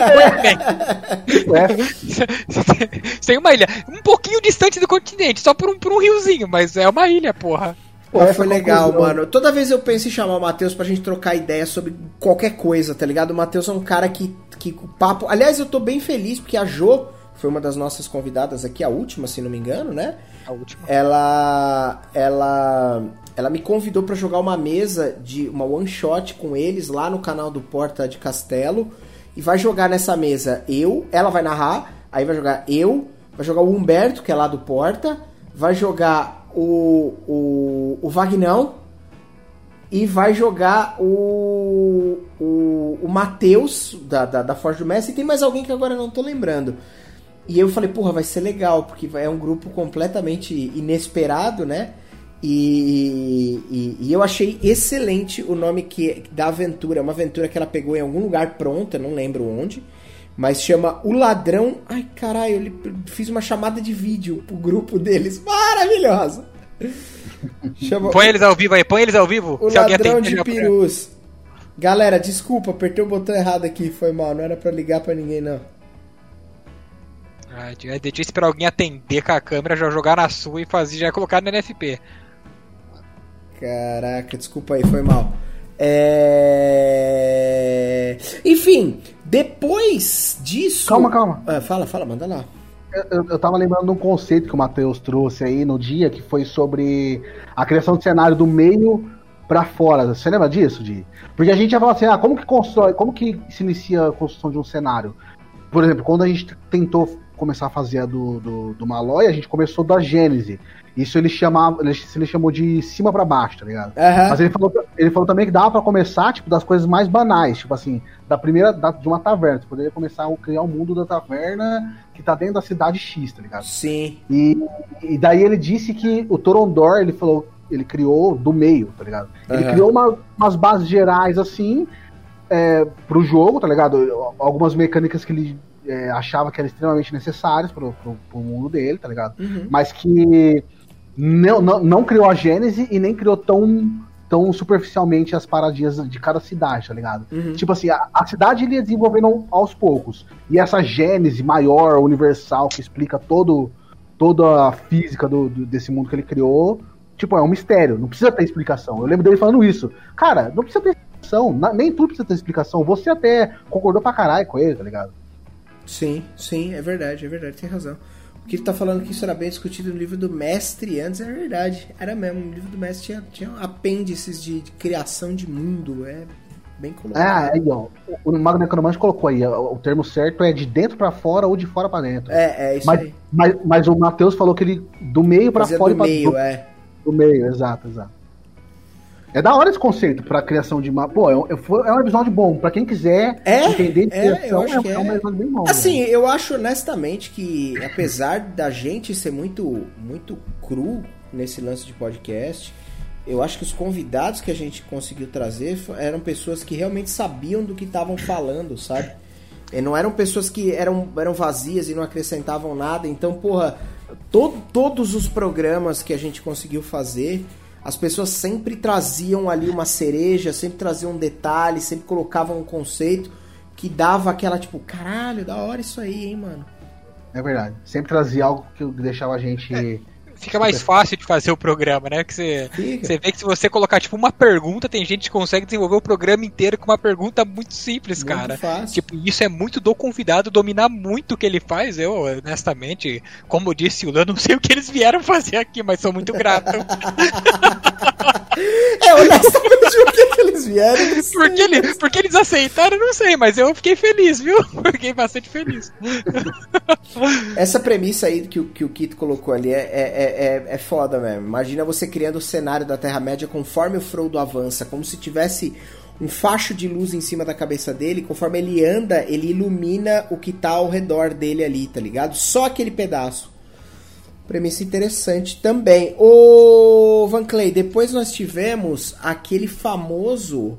um. Você tem uma ilha um pouquinho distante do continente, só por um, por um riozinho, mas é uma ilha, porra. Pô, foi legal, mano. Toda vez eu penso em chamar o Matheus pra gente trocar ideia sobre qualquer coisa, tá ligado? O Matheus é um cara que, que o papo. Aliás, eu tô bem feliz porque a Jo foi uma das nossas convidadas aqui, a última, se não me engano, né? A última. Ela. Ela. Ela me convidou para jogar uma mesa de uma one shot com eles lá no canal do Porta de Castelo. E vai jogar nessa mesa eu, ela vai narrar, aí vai jogar eu, vai jogar o Humberto, que é lá do Porta, vai jogar o, o, o Vagnão e vai jogar o, o, o Matheus da, da, da Forge do Messi. E tem mais alguém que agora não tô lembrando. E eu falei, porra, vai ser legal, porque é um grupo completamente inesperado, né? E, e, e, eu achei excelente o nome que da aventura. É uma aventura que ela pegou em algum lugar pronta, não lembro onde. Mas chama O Ladrão. Ai, caralho, eu fiz uma chamada de vídeo pro grupo deles. Maravilhosa! Chama... Põe eles ao vivo aí, põe eles ao vivo. O Ladrão de Perus. Galera, desculpa, apertei o botão errado aqui, foi mal. Não era para ligar para ninguém, não. Ah, deixa esperar alguém atender com a câmera, já jogar na sua e fazer, já colocar no NFP. Caraca, desculpa aí, foi mal. É... Enfim, depois disso. Calma, calma. Ah, fala, fala, manda lá. Eu, eu tava lembrando de um conceito que o Matheus trouxe aí no dia, que foi sobre a criação de cenário do meio para fora. Você lembra disso, Di? Porque a gente ia falar assim, ah, como que constrói, como que se inicia a construção de um cenário? Por exemplo, quando a gente tentou começar a fazer a do, do, do Malloy, a gente começou da Gênese. Isso ele chamava, ele, ele chamou de cima para baixo, tá ligado? Aham. Mas ele falou, ele falou também que dava pra começar, tipo, das coisas mais banais, tipo assim, da primeira, da, de uma taverna. Você poderia começar a criar o mundo da taverna que tá dentro da cidade X, tá ligado? Sim. E, e daí ele disse que o Torondor, ele falou, ele criou do meio, tá ligado? Ele Aham. criou uma- umas bases gerais, assim, é, pro jogo, tá ligado? Algumas mecânicas que ele é, achava que eram extremamente necessárias pro, pro, pro mundo dele, tá ligado? Uhum. Mas que não, não, não criou a Gênese e nem criou tão, tão superficialmente as paradinhas de cada cidade, tá ligado? Uhum. Tipo assim, a, a cidade ele ia desenvolvendo aos poucos. E essa gênese maior, universal, que explica todo, toda a física do, do- desse mundo que ele criou, tipo, é um mistério. Não precisa ter explicação. Eu lembro dele falando isso. Cara, não precisa ter explicação. nem tudo precisa ter explicação. Você até concordou pra caralho com ele, tá ligado? Sim, sim, é verdade, é verdade, tem razão. O que ele tá falando que isso era bem discutido no livro do mestre antes é verdade. Era mesmo, o livro do mestre tinha, tinha apêndices de, de criação de mundo, é bem colocado. Ah, aí, ó. O, Mago Necromante colocou aí. ó, O termo certo é de dentro pra fora ou de fora pra dentro. É, é isso mas, aí. mas, mas o Matheus falou que ele do meio pra Fazia fora do e pra meio, do, é. do meio, exato, exato. É da hora esse conceito pra criação de mapa. Pô, é um, é um episódio bom. Pra quem quiser É, entender de é, eu criação, acho que é, é. um episódio bem bom. Assim, velho. eu acho honestamente que apesar da gente ser muito muito cru nesse lance de podcast, eu acho que os convidados que a gente conseguiu trazer eram pessoas que realmente sabiam do que estavam falando, sabe? E não eram pessoas que eram, eram vazias e não acrescentavam nada. Então, porra, to- todos os programas que a gente conseguiu fazer, as pessoas sempre traziam ali uma cereja, sempre traziam um detalhe, sempre colocavam um conceito que dava aquela tipo, caralho, da hora isso aí, hein, mano. É verdade. Sempre trazia algo que deixava a gente. Fica mais fácil de fazer o programa, né? Que você, Fica. você vê que se você colocar tipo uma pergunta, tem gente que consegue desenvolver o programa inteiro com uma pergunta muito simples, Muito cara. fácil. Tipo, isso é muito do convidado dominar muito o que ele faz. Eu, honestamente, como disse o Lan, não sei o que eles vieram fazer aqui, mas sou muito grato. É, honestamente, o que, que eles vieram? porque, ele, porque eles aceitaram, não sei, mas eu fiquei feliz, viu? Fiquei bastante feliz. Essa premissa aí que, o- que o Kito colocou ali é, é, é, é- é foda mesmo. Imagina você criando o cenário da Terra-média conforme o Frodo avança, como se tivesse um facho de luz em cima da cabeça dele. Conforme ele anda, ele ilumina o que tá ao redor dele ali, tá ligado? Só aquele pedaço. Premissa interessante também. Ô Van Clay, depois nós tivemos aquele famoso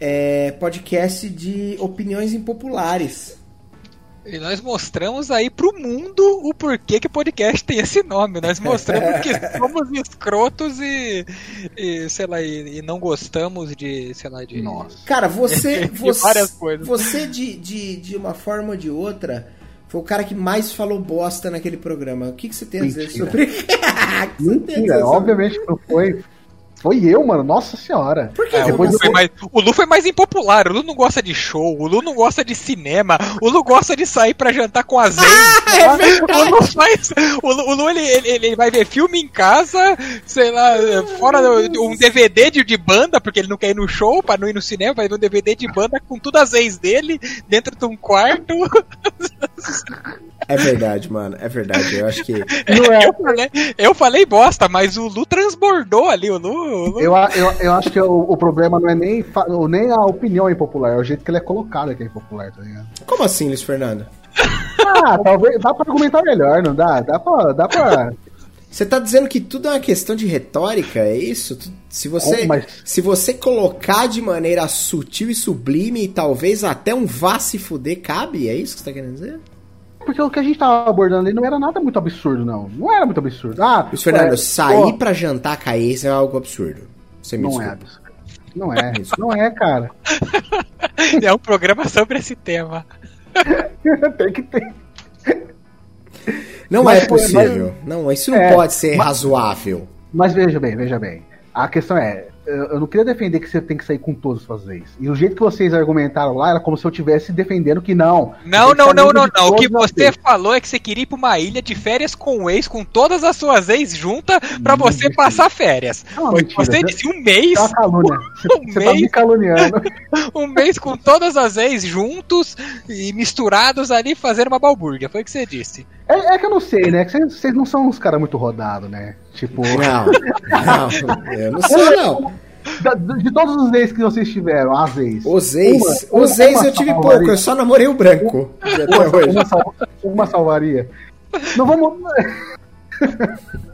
é, podcast de opiniões impopulares. E nós mostramos aí pro mundo o porquê que o podcast tem esse nome. Nós mostramos que somos escrotos e, e sei lá, e, e não gostamos de, sei lá, de. Nossa. Cara, você. De você várias coisas. Você, de, de, de uma forma ou de outra, foi o cara que mais falou bosta naquele programa. O que, que você tem a dizer Mentira. sobre. Mentira, sobre- obviamente que não foi. Foi eu, mano. Nossa senhora. Por que É, o, Lu eu- foi mais, o Lu foi mais impopular. O Lu não gosta de show. O Lu não gosta de cinema. O Lu gosta de sair pra jantar com a Zen. é verdade. o Lu faz. O Lu, o Lu, ele, ele, ele vai ver filme em casa, sei lá, fora um DVD de, de banda, porque ele não quer ir no show pra não ir no cinema, vai ver um DVD de banda com todas as ex dele dentro de um quarto. É verdade, mano. É verdade. Eu acho que. Não é. Eu falei, eu falei bosta, mas o Lu transbordou ali. O Lu, o Lu Eu, eu, eu acho que o, o problema não é nem, nem a opinião impopular, é o jeito que ele é colocado que é impopular, tá ligado? Como assim, Luiz Fernando? Ah, talvez. Dá pra argumentar melhor, não dá? Dá pra. Dá pra Você tá dizendo que tudo é uma questão de retórica, é isso? Se você, Oh, mas- se você colocar de maneira sutil e sublime, talvez até um vá se fuder cabe, é isso que você tá querendo dizer? Porque o que a gente tava abordando ali não era nada muito absurdo, não. Não era muito absurdo. Ah, Luiz Fernando, é, sair pô, pra jantar com a ex é algo absurdo. Você me Não é desculpa. absurdo. Não é. Não é, cara. é um programa sobre esse tema. Tem que ter. Não Mas, é possível. Não, isso não É, pode ser mas- razoável. Mas veja bem, veja bem. A questão é, eu não queria defender que você tem que sair com todas as suas ex. E o jeito que vocês argumentaram lá era como se eu estivesse defendendo que não. Não, não, não, não, não. O que você falou é que você queria ir pra uma ilha de férias com o ex, com todas as suas ex juntas, pra você passar férias. Não, mentira, você disse um mês. Tá calúnia. Um você mês, tá me caluniando. um mês com todas as ex juntos e misturados ali fazendo uma balbúrdia. Foi o que você disse. É, é que eu não sei, né? Que vocês não são uns caras muito rodados, né? Tipo. Não, não, eu não sou, não. De todos os ex que vocês tiveram, as ex. Os ex, uma, os ex eu tive pouco, eu só namorei o branco. Uma, uma salvaria. Não vamos.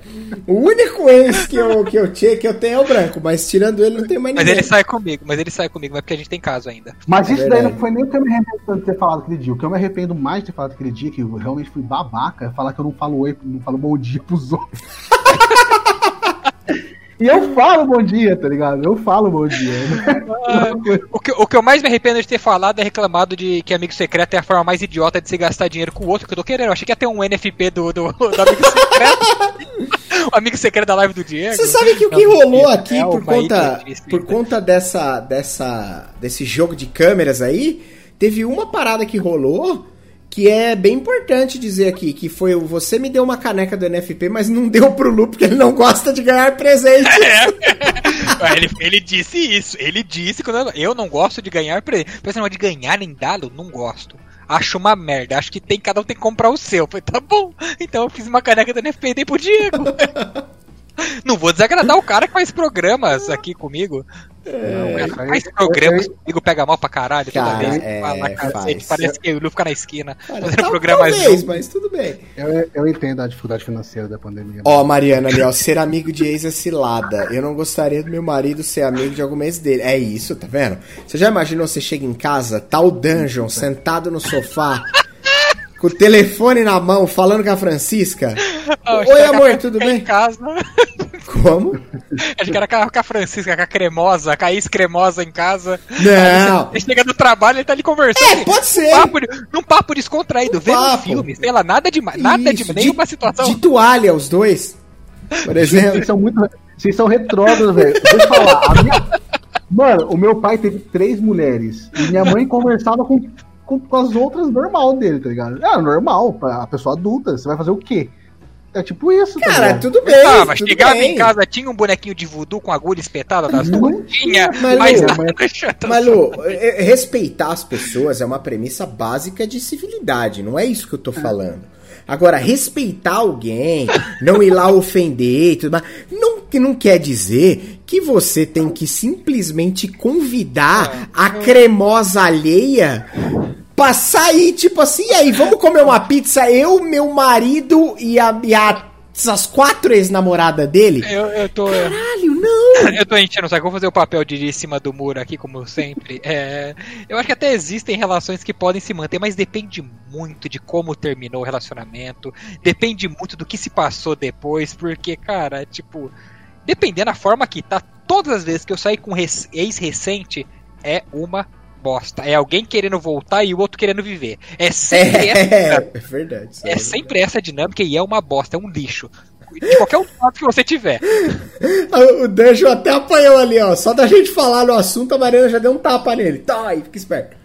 O único ex que eu, que eu tinha, que eu tenho é o branco, mas tirando ele não tem mais ninguém. Mas ele sai comigo, mas ele sai comigo, mas porque a gente tem caso ainda. Mas é isso daí não foi nem o que eu me arrependo de ter falado aquele dia. O que eu me arrependo mais de ter falado aquele dia, que eu realmente fui babaca, é falar que eu não falo oi, não falo bom dia pros outros. E eu falo bom dia, tá ligado? Eu falo bom dia. Ah, o, que, o que eu mais me arrependo de ter falado é reclamado de que amigo secreto é a forma mais idiota de se gastar dinheiro com o outro que eu tô querendo. Eu achei que ia ter um NFP do, do, do amigo secreto. o amigo secreto da live do Diego. Você sabe que o que rolou aqui é por conta, por conta dessa, dessa, desse jogo de câmeras aí, teve uma parada que rolou que é bem importante dizer aqui, que foi você me deu uma caneca do NFP, mas não deu pro Lu porque ele não gosta de ganhar presente. É. ele, ele disse isso, ele disse que eu não gosto de ganhar presente. Esse negócio de ganhar nem dá-lo, não gosto. Acho uma merda, acho que tem, cada um tem que comprar o seu. Eu falei, tá bom, então eu fiz uma caneca do NFP e dei pro Diego. Não vou desagradar o cara que faz programas aqui comigo. É, não, faz programas comigo, pega mal pra caralho cara, toda vez. É, fala, cacete, parece que o Lu fica na esquina cara, fazendo tá, programas talvez, mas tudo bem. Eu, eu entendo a dificuldade financeira da pandemia. Ó, oh, Mariana ali, ó, ser amigo de ex é cilada. Eu não gostaria do meu marido ser amigo de algum ex dele. É isso, tá vendo? Você já imaginou você chega em casa, tá o Dungeon sentado no sofá com o telefone na mão, falando com a Francisca. Oh, Oi, amor, tudo bem? Em casa. Como? Acho que era com a Francisca, com a cremosa, com a ex-cremosa em casa. Não. Ele chega do trabalho, ele tá ali conversando. É, pode ser. Num papo, num papo descontraído, um vendo papo. um filme, sei lá, nada de nada Isso, de nenhuma de, situação. De toalha, os dois. Por exemplo. Vocês são muito. Vocês são retrógrados, velho. Deixa eu falar. Minha... Mano, o meu pai teve três mulheres. E minha mãe conversava com com, com as outras normal dele, tá ligado? É normal, a pessoa adulta, você vai fazer o quê? É tipo isso, tá Cara, tá tudo bem. Ah, mas tudo chegava bem. em casa, tinha um bonequinho de voodoo com agulha espetada nas duas? Tinha, mas, mas, Lu, é, é, respeitar as pessoas é uma premissa básica de civilidade, não é isso que eu tô falando. Agora, respeitar alguém, não ir lá ofender e tudo mais, não, não quer dizer que você tem que simplesmente convidar a cremosa alheia pra sair, tipo assim, e aí, vamos comer uma pizza, eu, meu marido e a, e a essas quatro ex-namoradas dele. Eu, eu tô. Caralho, não! Eu tô enchendo, sabe? Vou fazer o papel de cima do muro aqui, como sempre. É, eu acho que até existem relações que podem se manter, mas depende muito de como terminou o relacionamento. Depende muito do que se passou depois, porque, cara, tipo. Dependendo da forma que tá, todas as vezes que eu saí com ex recente, é uma bosta. É alguém querendo voltar e o outro querendo viver. É sempre é, essa. É verdade. É, é sempre essa dinâmica e é uma bosta, é um lixo. De qualquer lado que você tiver. o Danjo até apanhou ali, ó. Só da gente falar no assunto, a Mariana já deu um tapa nele. Tá aí, fica esperto.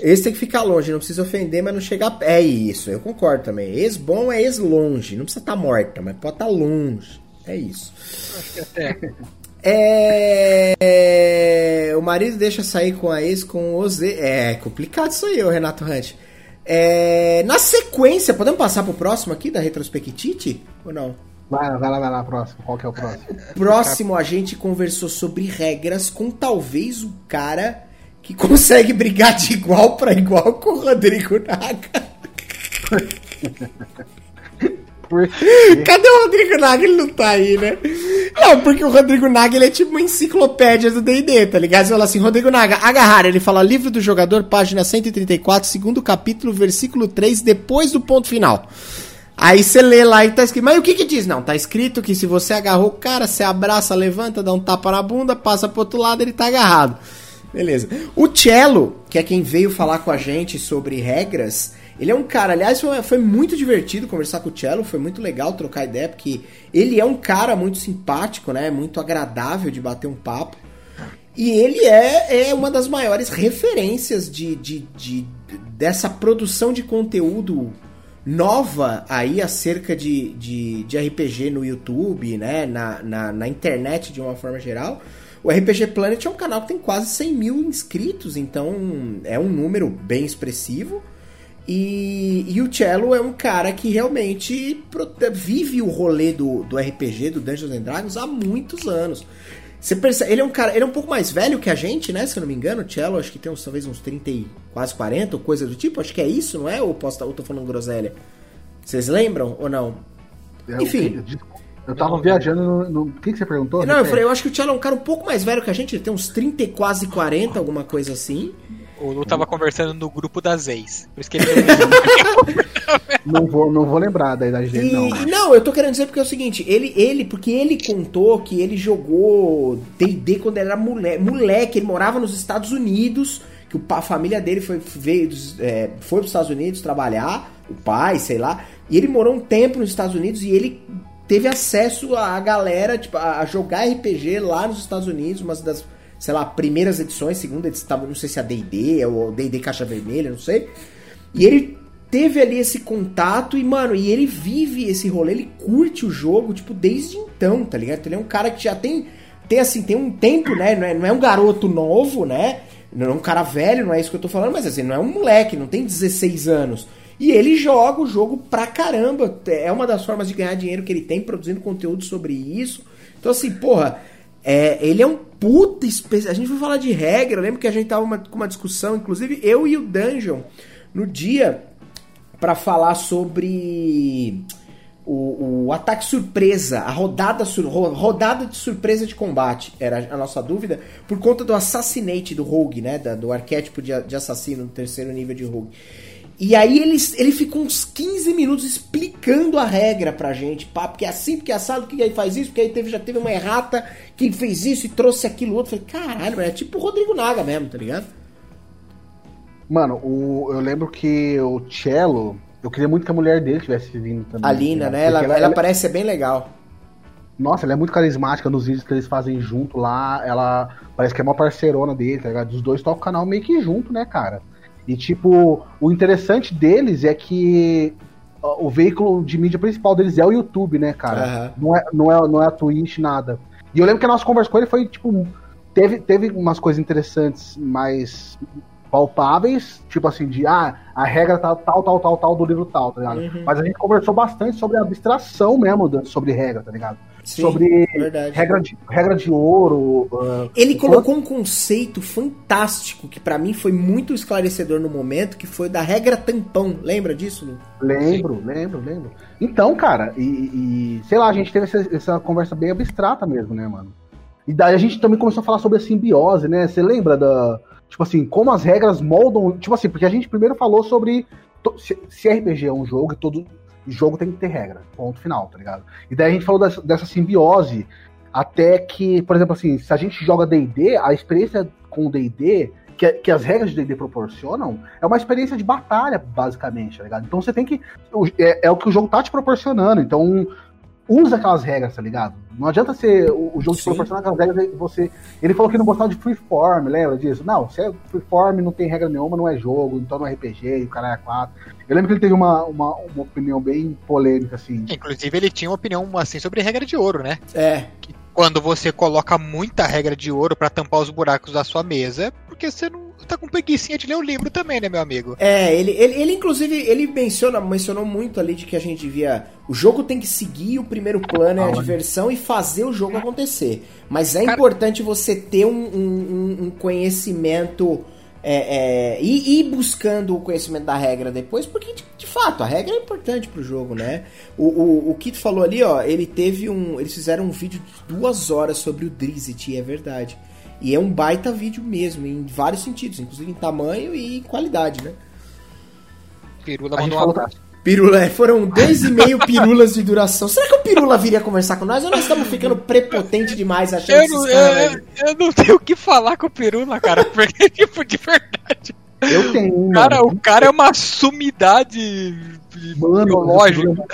Esse tem que ficar longe, não precisa ofender, mas não chegar. É isso, eu concordo também. Ex-bom é ex-longe. Não precisa estar tá morta, mas pode estar tá longe. É isso. Acho que até. É... O marido deixa sair com a ex com o Z. É complicado isso aí, o Renato Hunt. É... Na sequência, podemos passar pro próximo aqui da Retrospectite? Ou não? Vai, vai lá, vai lá, próximo. Qual que é o próximo? Próximo, a gente conversou sobre regras com talvez o cara que consegue brigar de igual para igual com o Rodrigo Naga. Cadê o Rodrigo Naga? Ele não tá aí, né? Não, porque o Rodrigo Naga ele é tipo uma enciclopédia do DD, tá ligado? Você fala assim, Rodrigo Naga, agarrar. Ele fala livro do jogador, página 134, segundo capítulo, versículo 3, depois do ponto final. Aí você lê lá e tá escrito. Mas o que que diz? Não, tá escrito que se você agarrou o cara, você abraça, levanta, dá um tapa na bunda, passa pro outro lado, ele tá agarrado. Beleza. O Cello, que é quem veio falar com a gente sobre regras, Ele é um cara, aliás, foi, foi muito divertido conversar com o Cello, foi muito legal trocar ideia, porque ele é um cara muito simpático, né? Muito agradável de bater um papo. E ele é, é uma das maiores referências de, de, de dessa produção de conteúdo nova aí acerca de, de, de RPG no YouTube, né? Na, na, na, internet de uma forma geral. O RPG Planet é um canal que tem quase 100 mil inscritos, então é um número bem expressivo. E, e o Cello é um cara que realmente vive o rolê do, do RPG, do Dungeons and Dragons, há muitos anos. Você percebe, ele é um cara, ele é um pouco mais velho que a gente, né? Se eu não me engano, o Cello acho que tem uns, talvez uns 30 e quase 40, ou coisa do tipo. Acho que é isso, não é? Ou posso ou tô falando groselha? Vocês lembram ou não? Eu, Enfim. Eu, tava viajando no, no. O que, que você perguntou? Não, eu falei, eu acho que o Cello é um cara um pouco mais velho que a gente, ele tem uns 30 e quase 40, alguma coisa assim. O Lu tava conversando no grupo das ex. Por isso que ele não vou, não vou lembrar da idade dele, e, não. Não, eu tô querendo dizer porque é o seguinte, ele, ele, porque ele contou que ele jogou D&D quando ele era moleque, moleque, ele morava nos Estados Unidos, que o, a família dele foi, veio dos, é, foi pros Estados Unidos trabalhar, o pai, sei lá, e ele morou um tempo nos Estados Unidos e ele teve acesso a galera, tipo, a jogar RPG lá nos Estados Unidos, uma das sei lá, primeiras edições, segunda edição, não sei se é a D&D ou D&D Caixa Vermelha, não sei. E ele teve ali esse contato e, mano, e ele vive esse rolê, ele curte o jogo, tipo, desde então, tá ligado? Ele é um cara que já tem, tem assim, tem um tempo, né? Não é, não é um garoto novo, né? Não é um cara velho, não é isso que eu tô falando, mas assim, não é um moleque, não tem 16 anos. E ele joga o jogo pra caramba. É uma das formas de ganhar dinheiro que ele tem, produzindo conteúdo sobre isso. Então, assim, porra, é, ele é um puta especial. A gente foi falar de regra, eu lembro que a gente tava uma, com uma discussão, inclusive eu e o Dungeon, no dia, para falar sobre o, o, ataque surpresa, a rodada, sur, rodada de surpresa de combate, era a nossa dúvida, por conta do assassinate do Rogue, né? Da, do arquétipo de, de assassino no terceiro nível de Rogue. E aí ele, ele ficou uns 15 minutos explicando a regra pra gente, pá, porque é assim, porque é assado, porque aí faz isso, porque aí teve, já teve uma errata que fez isso e trouxe aquilo outro. Falei, caralho, é tipo o Rodrigo Naga mesmo, tá ligado? Mano, o, eu lembro que o Cello, eu queria muito que a mulher dele tivesse vindo também. A Lina, né? Ela, ela, ela, parece ser bem legal. Nossa, ela é muito carismática nos vídeos que eles fazem junto lá. Ela parece que é uma parceirona dele, tá ligado? Os dois tocam o canal meio que junto, né, cara? E, tipo, o interessante deles é que o veículo de mídia principal deles é o YouTube, né, cara? Uhum. Não, é, não, é, não é a Twitch, nada. E eu lembro que a nossa conversa com ele foi, tipo, teve, teve umas coisas interessantes, mais palpáveis, tipo assim, de ah, a regra tá tal, tal, tal, tal do livro tal, tá ligado? Uhum. Mas a gente conversou bastante sobre a abstração mesmo sobre regra, tá ligado? Sim, sobre regra de, regra de ouro. Uh, Ele colocou um conceito fantástico que para mim foi muito esclarecedor no momento, que foi da regra tampão. Lembra disso, Lu? Lembro, Sim. lembro, lembro. Então, cara, e, e, sei lá, a gente teve essa, essa, conversa bem abstrata mesmo, né, mano? E daí a gente também começou a falar sobre a simbiose, né? Você lembra da. Tipo assim, como as regras moldam. Tipo assim, porque a gente primeiro falou sobre. Se, se RPG é um jogo e todo, jogo tem que ter regra, ponto final, tá ligado? E daí a gente falou dessa, dessa simbiose, até que, por exemplo, assim, se a gente joga DD, a experiência com o DD, que, que as regras de DD proporcionam, é uma experiência de batalha, basicamente, tá ligado? Então você tem que. É, é o que o jogo tá te proporcionando. Então, usa aquelas regras, tá ligado? Não adianta ser o, o jogo te proporcionar aquelas regras e você. Ele falou que não gostava de freeform, lembra disso? Não, se é freeform, não tem regra nenhuma, não é jogo, então não é RPG, e o cara é 4. Eu lembro que ele teve uma, uma, uma opinião bem polêmica, assim. Inclusive, ele tinha uma opinião assim sobre regra de ouro, né? É. Que quando você coloca muita regra de ouro para tampar os buracos da sua mesa, é porque você não tá com preguiçinha de ler o livro também, né, meu amigo? É, ele, ele, ele inclusive, ele menciona, mencionou muito ali de que a gente via. O jogo tem que seguir o primeiro plano, é a diversão e fazer o jogo acontecer. Mas é Cara... importante você ter um, um, um conhecimento é, é, e ir buscando o conhecimento da regra depois, porque de, de fato a regra é importante pro jogo, né? O, o, o Kito falou ali, ó, ele teve um. Eles fizeram um vídeo de duas horas sobre o Drizzt, e é verdade. E é um baita vídeo mesmo, em vários sentidos, inclusive em tamanho e qualidade, né? Pirula mandou um abraço. Pirula, é, foram dois e meio pirulas de duração. Será que o Pirula viria conversar com nós ou nós estamos ficando prepotente demais achando eu não, eu, eu, eu, não tenho o que falar com o Pirula, cara, porque, tipo, de verdade. Eu tenho, cara, mano. O cara é uma sumidade mano, biológica.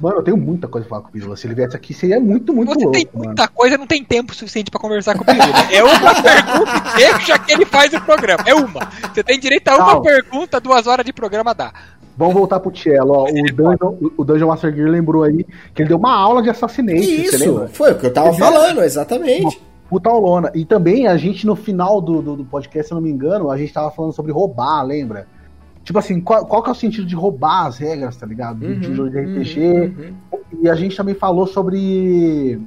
Mano, eu tenho muita coisa pra falar com o Pirula. Se ele viesse aqui, seria muito, muito Você louco. tem muita mano. coisa, não tem tempo suficiente para conversar com o Pirula. É uma pergunta e deixa que ele faz o programa. É uma. Você tem direito a uma Calma. pergunta, duas horas de programa dá. Vamos voltar pro Cello, ó. O Dungeon, o Dungeon Master Gear lembrou aí que ele deu uma aula de Assassination. Isso, foi o que eu tava falando, exatamente. Puta aulona. E também a gente, no final do, do, do, podcast, se eu não me engano, a gente tava falando sobre roubar, lembra? Tipo assim, qual, qual que é o sentido de roubar as regras, tá ligado? Uhum, de jogo de RPG. Uhum, uhum. E a gente também falou sobre.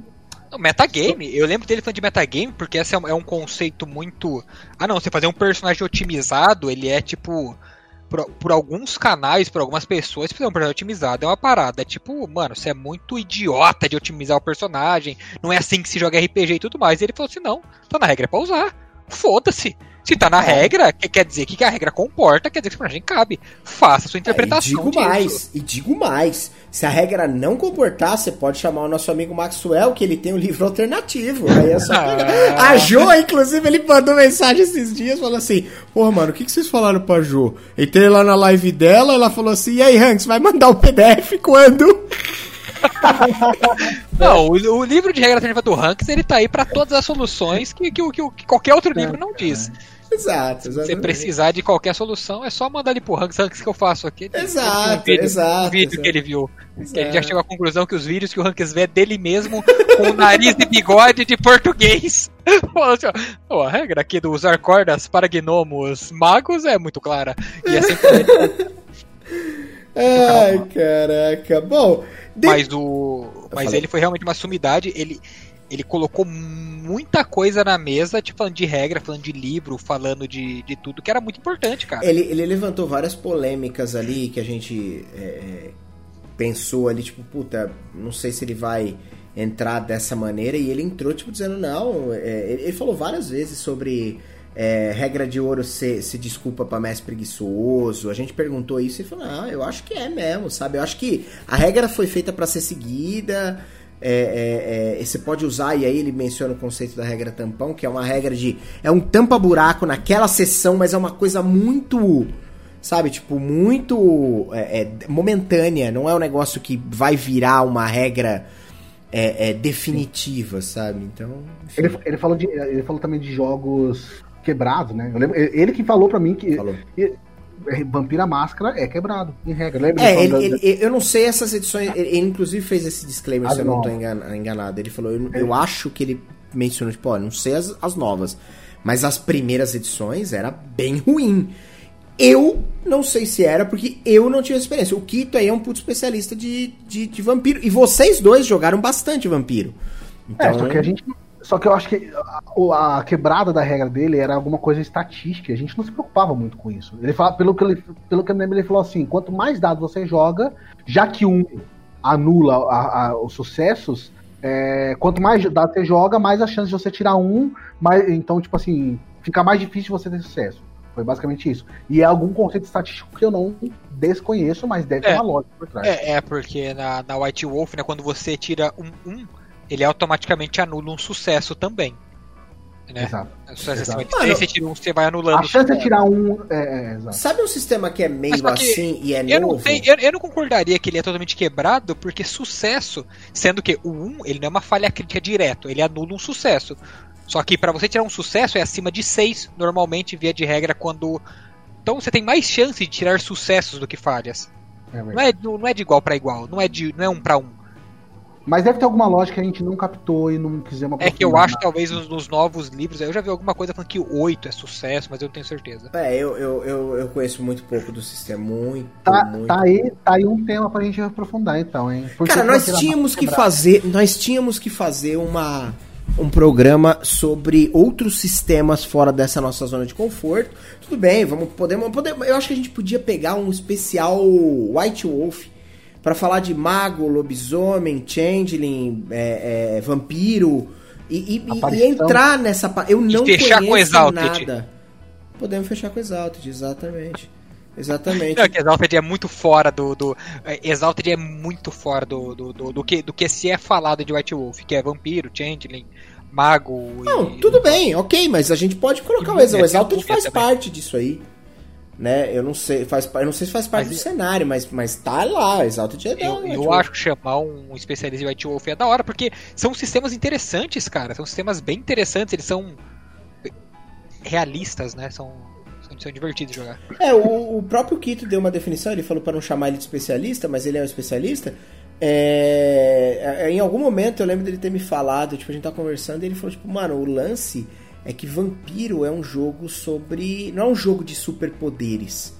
Metagame, eu lembro dele falando de metagame, porque esse é um, é um conceito muito. Ah não, você fazer um personagem otimizado, ele é tipo por, por, alguns canais, por algumas pessoas, fazer um personagem otimizado é uma parada. É tipo, mano, você é muito idiota de otimizar o personagem, não é assim que se joga RPG e tudo mais. E ele falou assim: não, tá na regra é pra usar. Foda-se. Se tá na é. regra, que quer dizer que a regra comporta, quer dizer que o personagem cabe. Faça a sua interpretação. É, e digo mais, e digo mais. Se a regra não comportar, você pode chamar o nosso amigo Maxwell, que ele tem um livro alternativo. Aí é só ah. A Jo, inclusive, ele mandou mensagem esses dias falando assim: Pô, mano, o que, que vocês falaram pra Jo? Entrei lá na live dela, ela falou assim: E aí, Hanks, vai mandar o PDF quando? não, o, o, livro de regra alternativa do Hanks ele tá aí para todas as soluções que, que, que, que qualquer outro livro não diz. Exato, Se você precisar de qualquer solução, é só mandar ele pro Hanks, que eu faço aqui. Exato, um vídeo, exato. Um vídeo exato. que ele viu. Que ele já chegou à conclusão que os vídeos que o Hanks vê é dele mesmo, com o nariz e bigode de português. assim, ó, a regra aqui do usar cordas para gnomos magos é muito clara. E é sempre. Ai, caraca. Bom. De... Mas o. Mas ele foi realmente uma sumidade. Ele ele colocou muita coisa na mesa, tipo, falando de regra, falando de livro, falando de, de tudo, que era muito importante, cara. Ele, ele levantou várias polêmicas ali que a gente é, é, pensou ali, tipo, puta, não sei se ele vai entrar dessa maneira, e ele entrou, tipo, dizendo, não, é, ele falou várias vezes sobre é, regra de ouro se, se desculpa para mestre preguiçoso. A gente perguntou isso e falou: ah, eu acho que é mesmo, sabe? Eu acho que a regra foi feita para ser seguida. É, é, é, você pode usar, e aí ele menciona o conceito da regra tampão, que é uma regra de. É um tampa-buraco naquela sessão, mas é uma coisa muito. Sabe, tipo, muito é, é momentânea. Não é um negócio que vai virar uma regra é, definitiva, sabe? Então. Ele, ele, falou de, ele falou também de jogos quebrados, né? Eu lembro, ele que falou para mim que. Falou. Vampira Máscara é quebrado, em regra. Lembra? É, ele, ele, eu não sei essas edições. Ele, inclusive fez esse disclaimer, as se eu não estou enganado. Ele falou, eu, é. eu, acho que ele mencionou, tipo, ó, não sei as, as novas. Mas as primeiras edições era bem ruim. Eu não sei se era, porque eu não tinha experiência. O Kito aí é um puto especialista de, de, de vampiro. E vocês dois jogaram bastante vampiro. Então, é, só que a gente só que eu acho que a, a, quebrada da regra dele era alguma coisa estatística. A gente não se preocupava muito com isso. Ele fala, pelo que ele, pelo que eu lembro, ele falou assim: quanto mais dados você joga, já que um anula a, a, os sucessos, é, quanto mais dados você joga, mais a chance de você tirar um. Mais, então, tipo assim, fica mais difícil você ter sucesso. Foi basicamente isso. E é algum conceito estatístico que eu não desconheço, mas deve é, ter uma lógica por trás. É, é porque na, na White Wolf, né, quando você tira um, um ele automaticamente anula um sucesso também. Né? Exato. Sucesso exato. acima de 3, você tira um, você vai anulando. A chance de tirar um. É, é, Sabe um sistema que é meio assim e é eu novo? Não sei, eu, eu, não concordaria que ele é totalmente quebrado, porque sucesso, sendo que o 1 ele não é uma falha crítica direto, ele anula um sucesso. Só que para você tirar um sucesso é acima de 6, normalmente, via de regra, quando. Então você tem mais chance de tirar sucessos do que falhas. É não, é, não é de igual para igual, não é, de, não é um para um. Mas deve ter alguma lógica que a gente não captou e não quisemos É que eu acho, talvez, nos, nos, novos livros, eu já vi alguma coisa falando que o 8 é sucesso, mas eu não tenho certeza. É, eu, eu, eu, eu conheço muito pouco do sistema, muito, tá, muito. Tá aí, tá aí um tema pra gente aprofundar, então, hein? Porque Cara, nós tínhamos que fazer, nós tínhamos que fazer uma um programa sobre outros sistemas fora dessa nossa zona de conforto. Tudo bem, vamos podemos, podemos eu acho que a gente podia pegar um especial White Wolf para falar de mago, lobisomem, changeling, é, é, vampiro e, e, e, entrar nessa eu não e fechar conheço com nada. Podemos fechar com Exalted, exatamente. Exatamente. Não, que Exalted é muito fora do. do é, Exalted é muito fora do, do, do, do, que, do que se é falado de White Wolf, que é vampiro, changeling, mago. Não, e... tudo bem, ok, mas a gente pode colocar o Exalted. O Exalted faz também. parte disso aí. Né? Eu não sei, faz, eu não sei se faz parte mas, do cenário, mas, mas tá lá, Exalted é Eu, eu acho que chamar um especialista em White Wolf é da hora, porque são sistemas interessantes, cara. São sistemas bem interessantes, eles são realistas, né? São, são, são divertidos de jogar. É, o, o próprio Kito deu uma definição, ele falou para não chamar ele de especialista, mas ele é um especialista. É, é, em algum momento eu lembro dele ter me falado, tipo, a gente tá conversando e ele falou, tipo, mano, o lance é que Vampiro é um jogo sobre. Não é um jogo de superpoderes.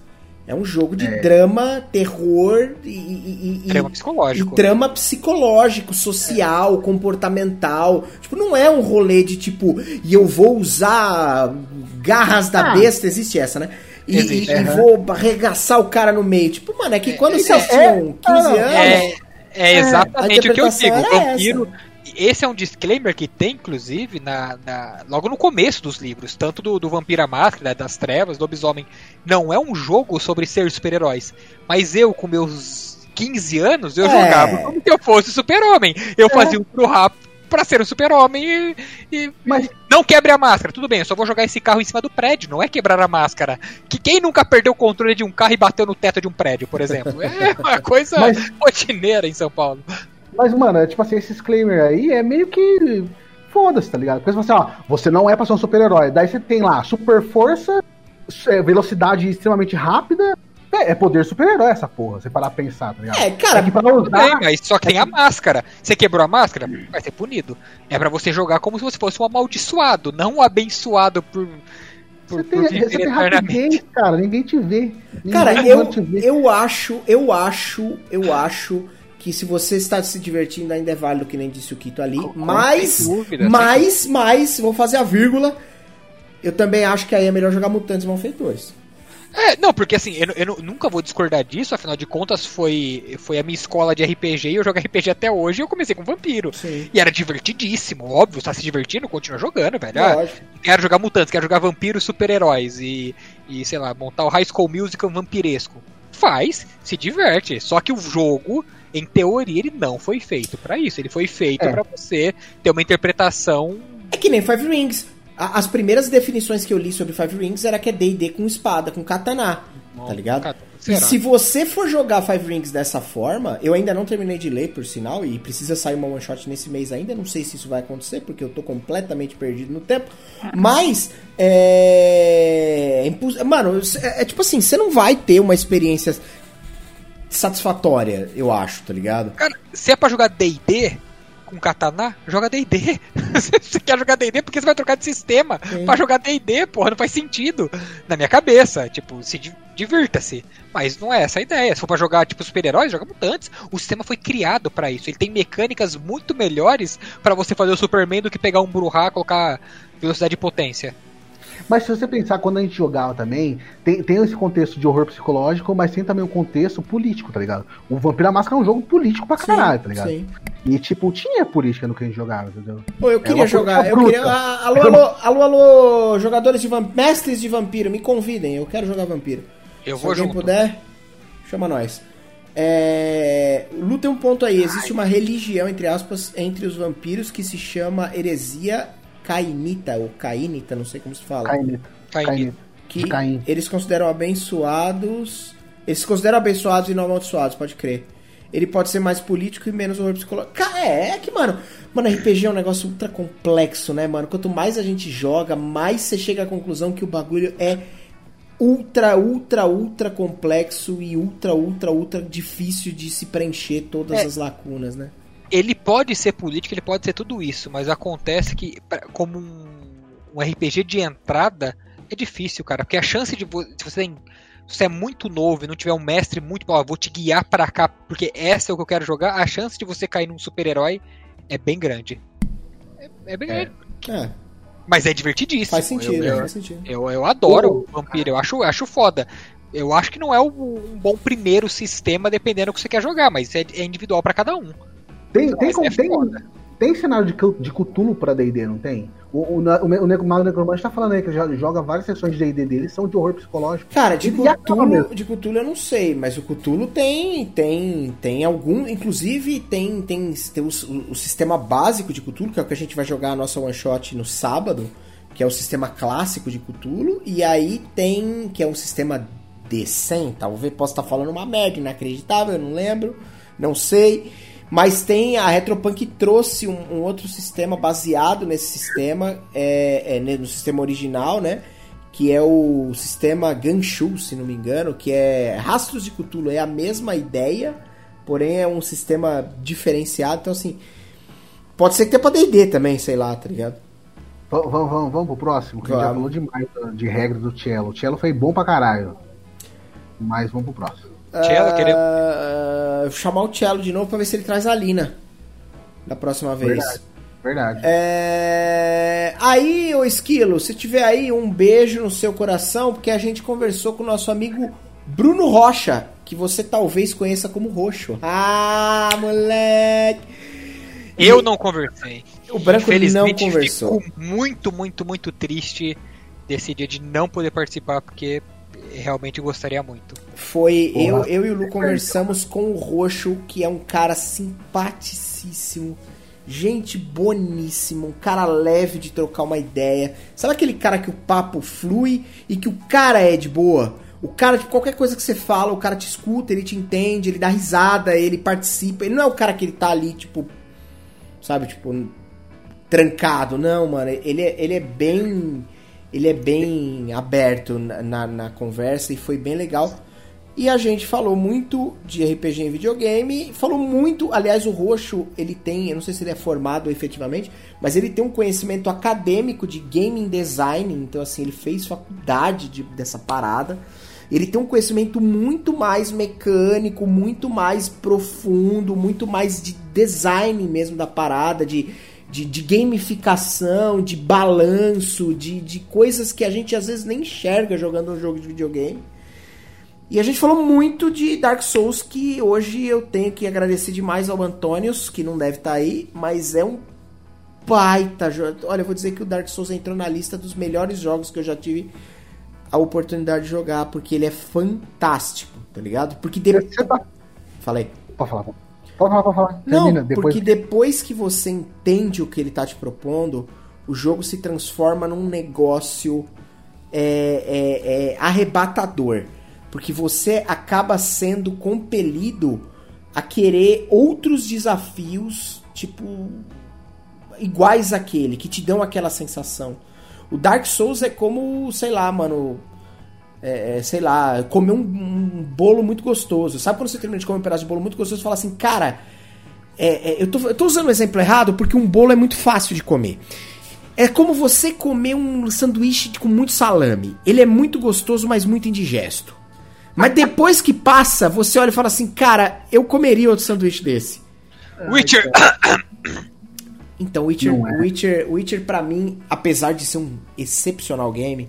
É um jogo de é. drama, terror e, e, e, drama psicológico. E drama psicológico, social, é. comportamental. Tipo, não é um rolê de tipo, e eu vou usar garras da ah. besta, existe essa, né? E, existe, e, uhum. vou arregaçar o cara no meio. Tipo, mano, é que quando é, vocês tinham 15 anos. É, é exatamente o que eu digo. Vampiro, essa esse é um disclaimer que tem, inclusive, na, na logo no começo dos livros, tanto do, do Vampira Máscara, das Trevas, do Lobisomem. Não é um jogo sobre ser super-heróis. Mas eu, com meus 15 anos, eu é. jogava como se eu fosse super-homem. Eu é. fazia um rap pra ser um super-homem e, e, Mas... não quebre a máscara. Tudo bem, eu só vou jogar esse carro em cima do prédio, não é quebrar a máscara. Que quem nunca perdeu o controle de um carro e bateu no teto de um prédio, por exemplo? É uma coisa Mas... rotineira em São Paulo. Mas, mano, é, tipo assim, esse disclaimer aí é meio que. Foda-se, tá ligado? Porque você fala assim, ó, você não é pra ser um super-herói. Daí você tem lá super força, é, velocidade extremamente rápida. É, é poder super-herói essa porra, você parar pra pensar, tá ligado? É, cara, é que pra usar. mas só que tem a máscara. Você quebrou a máscara, vai ser punido. É para você jogar como se você fosse um amaldiçoado, não um abençoado por. Por, você tem, por você tem rapidez, cara, ninguém te vê. Ninguém cara, eu, eu acho, eu acho, eu acho que se você está se divertindo ainda é válido, que nem disse o Kito ali. mas, dúvida, mas, mas, vou fazer a vírgula. Eu também acho que aí é melhor jogar Mutantes Malfeitores. É, não, porque assim, eu, eu, nunca vou discordar disso, afinal de contas foi, foi a minha escola de RPG e eu jogo RPG até hoje e eu comecei com vampiro. Sim. E era divertidíssimo, óbvio, tá se divertindo, continua jogando, velho. Ah, quero jogar mutantes, quero jogar vampiros super-heróis e, e, sei lá, montar o High School Musical vampiresco. Faz, se diverte. Só que o jogo em teoria, ele não foi feito para isso. Ele foi feito é. para você ter uma interpretação. É que nem Five Rings. As primeiras definições que eu li sobre Five Rings era que é D&D com espada, com katana, Bom, tá ligado? E se você for jogar Five Rings dessa forma, eu ainda não terminei de ler, por sinal, e precisa sair uma one shot nesse mês ainda, não sei se isso vai acontecer, porque eu tô completamente perdido no tempo, mas, é... Mano, é, é tipo assim, você não vai ter uma experiência satisfatória, eu acho, tá ligado? Cara, se é pra jogar DD com katana, joga DD. você quer jogar DD porque você vai trocar de sistema Sim. pra jogar DD, porra, não faz sentido. Na minha cabeça, tipo, se divirta-se. Mas não é essa a ideia. Se for pra jogar, tipo, super-heróis, joga mutantes. O sistema foi criado para isso. Ele tem mecânicas muito melhores para você fazer o Superman do que pegar um Bruhá, colocar velocidade e potência. Mas se você pensar, quando a gente jogava também, tem, tem esse contexto de horror psicológico, mas tem também um contexto político, tá ligado? O Vampira Máscara é um jogo político pra caralho, sim, tá ligado? Sim. E, tipo, tinha política no que a gente jogava, entendeu? Pô, eu queria jogar, eu queria... Ah, alô, alô, alô, alô, jogadores de vampiro, mestres de vampiro, me convidem, eu quero jogar vampiro. Eu Se vou junto. puder, chama nós. É... Lu tem um ponto aí, existe uma religião, entre aspas, entre os vampiros que se chama heresia cainita, ou cainita, não sei como se fala. Cainita. Cainita. Que Cain. eles consideram abençoados. Eles se consideram abençoados e não amaldiçoados, pode crer. Ele pode ser mais político e menos horror psicológico. É, é que, mano. Mano, RPG é um negócio ultra complexo, né, mano? Quanto mais a gente joga, mais você chega à conclusão que o bagulho é ultra, ultra, ultra complexo e ultra, ultra, ultra difícil de se preencher todas é. as lacunas, né? Ele pode ser político, ele pode ser tudo isso, mas acontece que, como um, um RPG de entrada, é difícil, cara, porque a chance de se você tem se você é muito novo e não tiver um mestre muito bom, vou te guiar para cá porque essa é o que eu quero jogar, a chance de você cair num super-herói é bem grande. É, é bem é. grande. É. Mas é divertidíssimo. Faz sentido, eu, faz sentido. Eu, eu adoro o Vampiro, eu acho, acho foda. Eu acho que não é um bom primeiro sistema dependendo do que você quer jogar, mas é, é individual para cada um. Tem, tem, é tem, tem, cenário de, de Cthulhu pra DD, não tem? O, o, o, o Mago Necromante tá falando aí que já joga várias sessões de DD dele, são de horror psicológico. Cara, de Cthulhu, de Cthulhu eu não sei, mas o Cthulhu tem tem tem algum, inclusive tem tem, tem o, o sistema básico de Cthulhu, que é o que a gente vai jogar a nossa one shot no sábado, que é o sistema clássico de Cthulhu, e aí tem que é um sistema ID100, talvez possa estar falando uma merda inacreditável, eu não lembro, não sei. Mas tem a Retropunk trouxe um, um outro sistema baseado nesse sistema, é, é, no sistema original, né? Que é o sistema Ganshu, se não me engano, que é Rastros de Cthulhu, é a mesma ideia, porém é um sistema diferenciado. Então, assim, pode ser que tenha pra D&D também, sei lá, tá ligado? Vamos, vamos, vamos pro próximo, que gente já falou demais de regra do Cello. O Cello foi bom pra caralho. Mas vamos pro próximo. Cello, uh. Uh, chamar o Cello de novo pra ver se ele traz a Lina. Da próxima vez. Verdade. Verdade. É... Aí, ô Esquilo, se tiver aí um beijo no seu coração, porque a gente conversou com o nosso amigo Bruno Rocha, que você talvez conheça como Roxo. Ah, moleque! Eu não conversei. O Branco não conversou. Fico muito, muito, muito triste desse dia de não poder participar, porque realmente gostaria muito. Foi, eu, eu e o Lu conversamos com o Roxo, que é um cara simpaticíssimo, gente boníssima, um cara leve de trocar uma ideia. Sabe aquele cara que o papo flui e que o cara é de boa? O cara, de qualquer coisa que você fala, o cara te escuta, ele te entende, ele dá risada, ele participa. Ele não é o cara que ele tá ali, tipo, sabe, tipo, trancado. Não, mano, ele é, ele é bem. Ele é bem aberto na, na, na conversa e foi bem legal. E a gente falou muito de RPG em videogame, falou muito, aliás, o Roxo, ele tem, eu não sei se ele é formado efetivamente, mas ele tem um conhecimento acadêmico de gaming design, então assim, ele fez faculdade de, dessa parada. Ele tem um conhecimento muito mais mecânico, muito mais profundo, muito mais de design mesmo da parada, de, de, de gamificação, de balanço, de, de coisas que a gente às vezes nem enxerga jogando um jogo de videogame. E a gente falou muito de Dark Souls, que hoje eu tenho que agradecer demais ao Antônios, que não deve estar tá aí, mas é um baita jogo. Olha, eu vou dizer que o Dark Souls entrou na lista dos melhores jogos que eu já tive a oportunidade de jogar, porque ele é fantástico, tá ligado? Porque depois. Tá... Falei. Pode falar. Pode falar, pode falar. Não, Termina, depois... porque depois que você entende o que ele tá te propondo, o jogo se transforma num negócio é, é, é, arrebatador. Porque você acaba sendo compelido a querer outros desafios, tipo, iguais àquele, que te dão aquela sensação. O Dark Souls é como, sei lá, mano. É, é, sei lá, comer um, um, bolo muito gostoso. Sabe quando você termina de comer um pedaço de bolo muito gostoso e fala assim, cara, é, é, eu, tô, eu tô usando o exemplo errado porque um bolo é muito fácil de comer. É como você comer um sanduíche com muito salame. Ele é muito gostoso, mas muito indigesto. Mas depois que passa, você olha e fala assim, cara, eu comeria outro sanduíche desse. Witcher. Então, Witcher, é. Witcher, Witcher para mim, apesar de ser um excepcional game,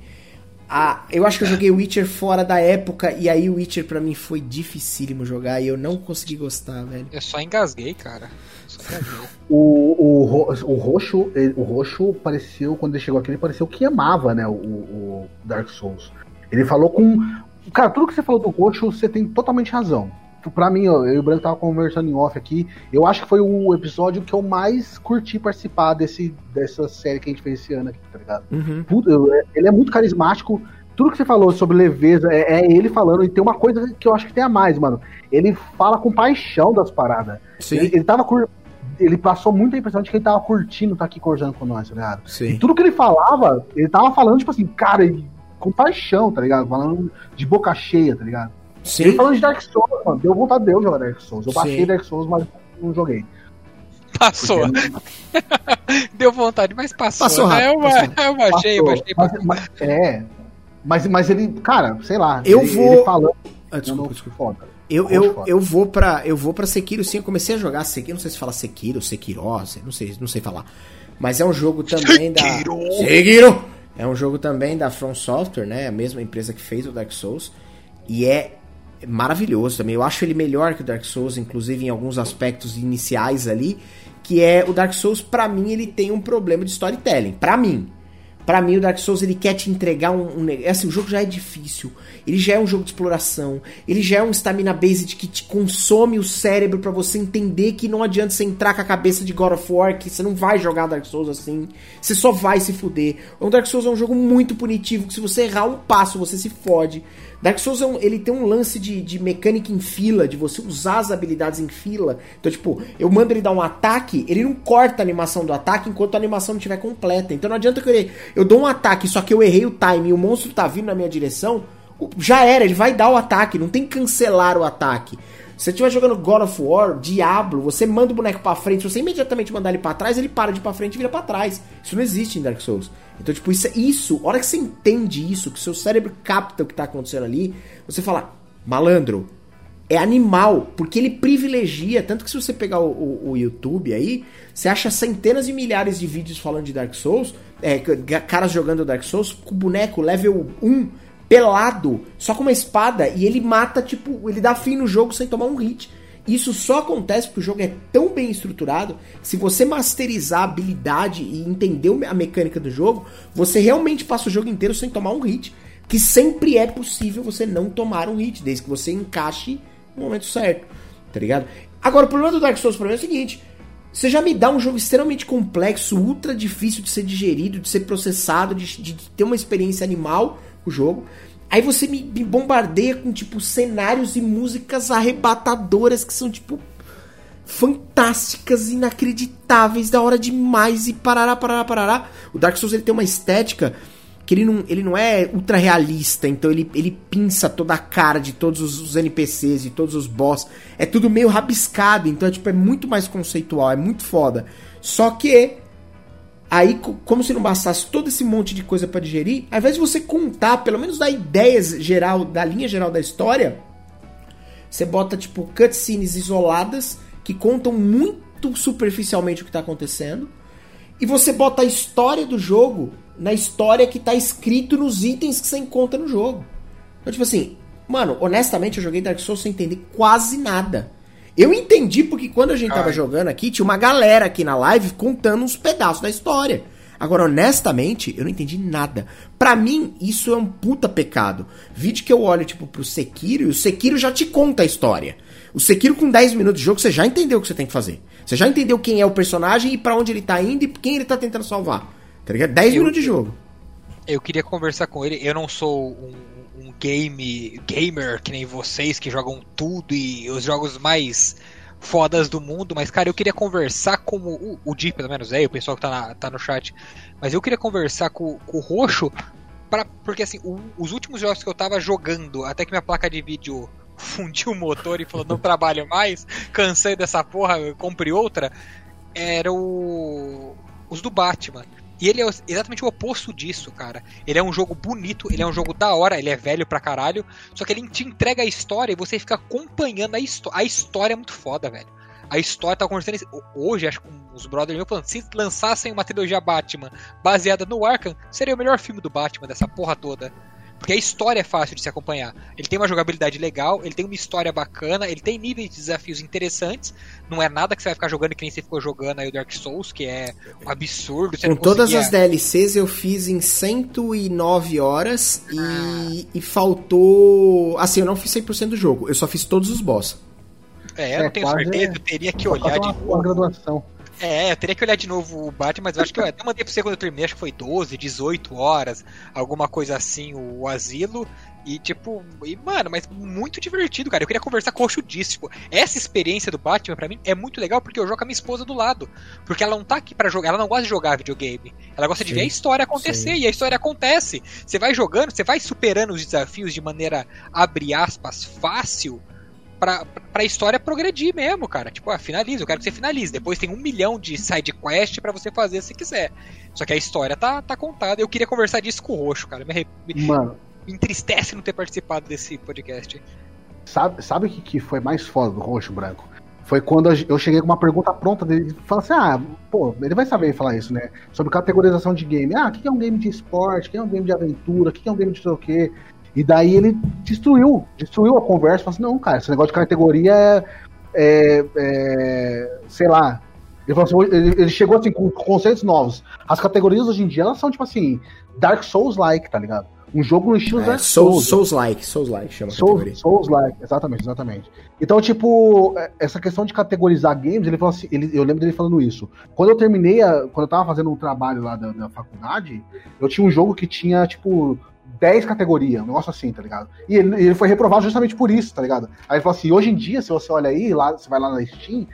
a, eu acho que eu joguei Witcher fora da época e aí o Witcher para mim foi dificílimo jogar e eu não consegui gostar, velho. Eu só engasguei, cara. Só engasguei. o, o, o roxo, o roxo pareceu quando ele chegou aqui, ele pareceu que amava, né, o, o Dark Souls. Ele falou com, cara, tudo que você falou do roxo, você tem totalmente razão pra mim, eu e o Branco tava conversando em off aqui, eu acho que foi o episódio que eu mais curti participar desse, dessa série que a gente fez esse ano aqui, tá ligado? Uhum. É, ele é muito carismático, tudo que você falou sobre leveza é, é, ele falando, e tem uma coisa que eu acho que tem a mais, mano. Ele fala com paixão das paradas. Sim. Ele, ele tava cur... Ele passou muita impressão de que ele tava curtindo estar tá aqui conversando com nós, tá ligado? Sim. E tudo que ele falava, ele tava falando, tipo assim, cara, com paixão, tá ligado? Falando de boca cheia, tá ligado? Sim. Ele falando de Dark Souls, mano, deu vontade de eu jogar Dark Souls. Eu Sim. baixei Dark Souls, mas não joguei. Passou. deu vontade, mas passou. Passou né? rápido, eu, passou. eu baixei, eu baixei. Mas, mas, é, mas, mas ele, cara, sei lá. Eu ele, vou. Ele falando, ah, desculpa, desculpa. Foda. Eu, eu, eu vou pra eu vou para Sekiro sim, eu comecei a jogar Sekiro, não sei se fala Sekiro, Sekiro, não sei, não sei falar. Mas é um jogo também Sekiro. da Sekiro. É um jogo também da From Software, né? A mesma empresa que fez o Dark Souls. E é maravilhoso também. Eu acho ele melhor que o Dark Souls, inclusive em alguns aspectos iniciais ali, que é o Dark Souls, para mim ele tem um problema de storytelling, para mim. Para mim, o Dark Souls ele quer te entregar um, um. É assim, o jogo já é difícil. Ele já é um jogo de exploração. Ele já é um stamina based que te consome o cérebro para você entender que não adianta você entrar com a cabeça de God of War, que você não vai jogar Dark Souls assim. Você só vai se fuder. O Dark Souls é um jogo muito punitivo, que se você errar um passo, você se fode. Dark Souls é um, ele tem um lance de, de mecânica em fila, de você usar as habilidades em fila. Então, tipo, eu mando ele dar um ataque, ele não corta a animação do ataque enquanto a animação não estiver completa. Então não adianta que eu, eu dou um ataque, só que eu errei o time e o monstro tá vindo na minha direção, já era, ele vai dar o ataque, não tem cancelar o ataque. Se você estiver jogando God of War, Diablo, você manda o boneco para frente, se você imediatamente mandar ele para trás, ele para de pra frente e vira para trás. Isso não existe em Dark Souls. Então, tipo, isso, isso, a hora que você entende isso, que seu cérebro capta o que tá acontecendo ali, você fala, malandro, é animal, porque ele privilegia, tanto que se você pegar o, o, o, YouTube aí, você acha centenas de milhares de vídeos falando de Dark Souls, é, caras jogando Dark Souls com boneco level 1 pelado, só com uma espada, e ele mata, tipo, ele dá fim no jogo sem tomar um hit. Isso só acontece porque o jogo é tão bem estruturado. Se você masterizar a habilidade e entender a mecânica do jogo, você realmente passa o jogo inteiro sem tomar um hit. Que sempre é possível você não tomar um hit, desde que você encaixe no momento certo. Tá ligado? Agora, o problema do Dark Souls pra mim é o seguinte: você já me dá um jogo extremamente complexo, ultra difícil de ser digerido, de ser processado, de, de ter uma experiência animal o jogo. Aí você me, me bombardeia com, tipo, cenários e músicas arrebatadoras que são, tipo, fantásticas, inacreditáveis, da hora demais e parará, parará, parará. O Dark Souls ele tem uma estética que ele não, ele não é ultra realista, então ele, ele pinça toda a cara de todos os, os NPCs e todos os boss. É tudo meio rabiscado, então é, tipo, é muito mais conceitual, é muito foda. Só que Aí, como se não bastasse todo esse monte de coisa para digerir, ao invés de você contar, pelo menos da ideia geral, da linha geral da história, você bota tipo cutscenes isoladas que contam muito superficialmente o que tá acontecendo, e você bota a história do jogo na história que tá escrito nos itens que você encontra no jogo. Então, tipo assim, mano, honestamente eu joguei Dark Souls sem entender quase nada. Eu entendi porque quando a gente tava Ai. jogando aqui, tinha uma galera aqui na live contando uns pedaços da história. Agora, honestamente, eu não entendi nada. Para mim, isso é um puta pecado. Vídeo que eu olho, tipo, pro Sekiro, e o Sekiro já te conta a história. O Sekiro, com 10 minutos de jogo, você já entendeu o que você tem que fazer. Você já entendeu quem é o personagem e para onde ele tá indo e quem ele tá tentando salvar. Tá ligado? 10 eu, minutos de jogo. Eu queria conversar com ele. Eu não sou um um game gamer que nem vocês que jogam tudo e os jogos mais fodas do mundo, mas cara, eu queria conversar com o, o Di, pelo menos é, o pessoal que tá, na, tá no chat, mas eu queria conversar com, com o Roxo, pra, porque assim, o, os últimos jogos que eu tava jogando, até que minha placa de vídeo fundiu o motor e falou não trabalho mais, cansei dessa porra, compre outra, era o, os do Batman. E ele é exatamente o oposto disso, cara. Ele é um jogo bonito, ele é um jogo da hora, ele é velho pra caralho, só que ele te entrega a história e você fica acompanhando a história. A história é muito foda, velho. A história tá conversando hoje, acho que com os brothers meus falando, se lançassem uma trilogia Batman baseada no Arkham, seria o melhor filme do Batman dessa porra toda. Porque a história é fácil de se acompanhar. Ele tem uma jogabilidade legal, ele tem uma história bacana, ele tem níveis de desafios interessantes. Não é nada que você vai ficar jogando que nem você ficou jogando aí o Dark Souls, que é um absurdo. Com todas as DLCs eu fiz em 109 horas ah. e, e faltou. Assim, eu não fiz 100% do jogo, eu só fiz todos os boss. É, eu não tenho certeza, eu teria que olhar de novo. Uma graduação. É, eu teria que olhar de novo o Batman, mas eu acho que eu até mandei pra você quando eu terminei, acho que foi 12, 18 horas, alguma coisa assim, o Asilo. E tipo, e, mano, mas muito divertido, cara. Eu queria conversar com o Oxo disso. Tipo, essa experiência do Batman para mim é muito legal porque eu jogo com a minha esposa do lado. Porque ela não tá aqui para jogar, ela não gosta de jogar videogame. Ela gosta sim, de ver a história acontecer. Sim. E a história acontece. Você vai jogando, você vai superando os desafios de maneira, abre aspas, fácil pra, pra história progredir mesmo, cara. Tipo, ah, finaliza, eu quero que você finalize. Depois tem um milhão de side quest para você fazer se quiser. Só que a história tá, tá contada. Eu queria conversar disso com o Roxo, cara. Me, Mano. me entristece não ter participado desse podcast. Sabe, sabe o que, que foi mais foda do Roxo Branco? Foi quando eu cheguei com uma pergunta pronta dele. Falei assim: ah, pô, ele vai saber falar isso, né? Sobre categorização de game. Ah, o que é um game de esporte? O que é um game de aventura? O que é um game de sei o quê? E daí ele destruiu, destruiu a conversa. Falou assim, não, cara, esse negócio de categoria é, é, é sei lá. Ele, assim, ele, ele, chegou assim com conceitos novos. As categorias hoje em dia elas são tipo assim, Dark Souls-like, tá ligado? Um jogo no estilo é, Dark Souls. Souls-like, Souls-like chama Souls, Souls-like, exatamente, exatamente. Então, tipo, é, essa questão de categorizar games, ele falou assim, ele, eu lembro dele falando isso. Quando eu terminei, a, quando eu tava fazendo um trabalho lá da, da faculdade, eu tinha um jogo que tinha, tipo, 10 categorias, um negócio assim, tá ligado? E ele, ele foi reprovado justamente por isso, tá ligado? Aí ele falou assim, hoje em dia, se você olha aí, lá, você vai lá na Steam,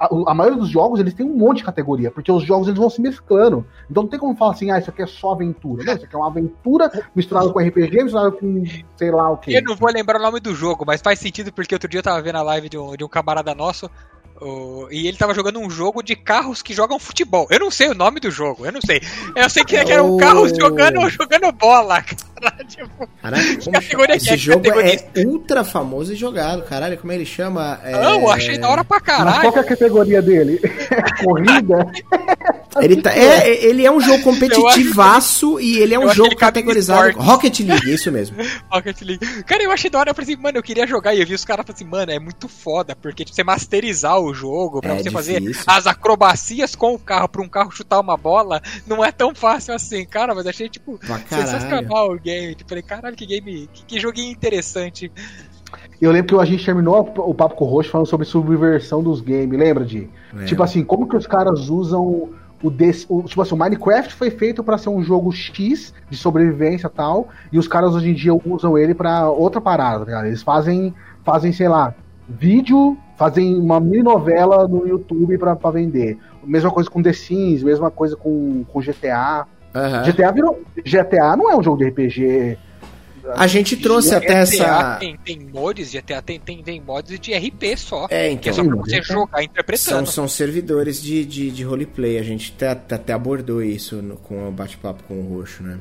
a, a, maioria dos jogos eles têm um monte de categoria, porque os jogos eles vão se mesclando. Então não tem como falar assim, ah, isso aqui é só aventura. Não, isso aqui é uma aventura misturada com RPG, misturada com sei lá o que. Eu não vou lembrar o nome do jogo, mas faz sentido porque outro dia eu tava vendo a live de um, de um camarada nosso. Uh, e ele tava jogando um jogo de carros que jogam futebol. Eu não sei o nome do jogo, eu não sei. Eu sei que, é que eram carros jogando, jogando bola. Caralho, tipo, caralho como Esse é jogo é ultra famoso e jogado, caralho. Como ele chama? É... Não, eu achei da hora pra caralho. Mas qual é a categoria dele? Corrida? ele, tá, é, ele é um jogo competitivaço que, e ele é um jogo categorizado. Rocket League, isso mesmo. Rocket League. Cara, eu achei da hora. Eu falei assim, mano, eu queria jogar. E eu vi os caras falando assim, mano, é muito foda, porque tipo, você masterizar o jogo, pra é você difícil. fazer as acrobacias com o carro, pra um carro chutar uma bola, não é tão fácil assim, cara, mas achei, tipo, sensacional o game. Tipo, falei, caralho, que game, que, que joguinho interessante. Eu lembro que a gente terminou o papo com o Roxo falando sobre subversão dos games, lembra de? É. Tipo assim, como que os caras usam o, desse, o tipo assim, o Minecraft foi feito para ser um jogo X de sobrevivência e tal, e os caras hoje em dia usam ele para outra parada, tá Eles fazem, fazem, sei lá, vídeo fazem uma mini novela no YouTube para vender. Mesma coisa com The Sims, mesma coisa com, com GTA. Uhum. GTA virou. GTA não é um jogo de RPG. A gente trouxe até essa. Tem, tem mods, GTA tem, tem, tem mods de RP só. É, então. Que é só pra você jogar interpretando. São, são servidores de, de, de roleplay. A gente até, até abordou isso no, com o bate-papo com o Roxo, né?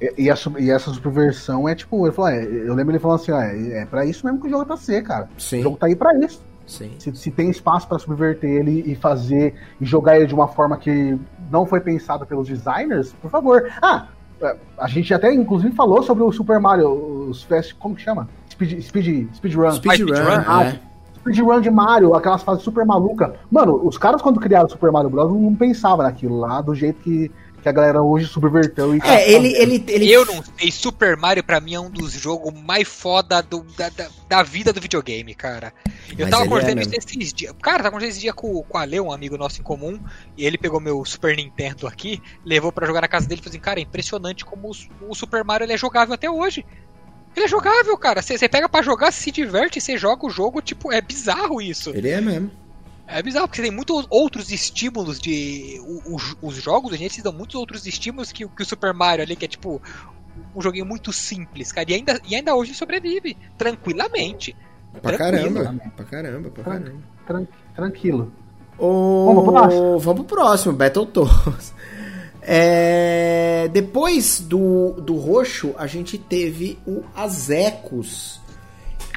E, e, a, e essa subversão é tipo, ele falou, é, eu lembro ele falando assim, ó, é, é pra isso mesmo que o jogo tá ser, cara. Sim. O jogo tá aí pra isso. Sim. Se, se tem espaço para subverter ele e fazer e jogar ele de uma forma que não foi pensada pelos designers, por favor. Ah, é, a gente até inclusive falou sobre o Super Mario, os Fast, como que chama? Speed, speed, speedrun. Speedrun, speed ah, é. Speedrun de Mario, aquelas fases super maluca. Mano, os caras quando criaram o Super Mario Bros. não pensavam naquilo lá, do jeito que que a galera hoje subverteu e tá É, ele, ele, ele. Eu não sei, Super Mario pra mim é um dos jogos mais foda do, da, da, da, vida do videogame, cara. Eu Mas tava conversando é isso esses dias. Cara, tava conversando esses dias com, com o Ale, um amigo nosso em comum, e ele pegou meu Super Nintendo aqui, levou para jogar na casa dele e falou assim: Cara, é impressionante como o, o Super Mario ele é jogável até hoje. Ele é jogável, cara. Você pega para jogar, se diverte, você joga o jogo, tipo, é bizarro isso. Ele é mesmo. É bizarro, porque tem muitos outros estímulos de. Os, os jogos, a gente dão muitos outros estímulos que, que o Super Mario ali, que é tipo um joguinho muito simples, cara. E ainda, e ainda hoje sobrevive, tranquilamente. Pra caramba, pra caramba, pra caramba. Tran tranquilo. vamos pro próximo. Vamos pro próximo, Battletoads. É, depois do, do roxo, a gente teve o Azecos.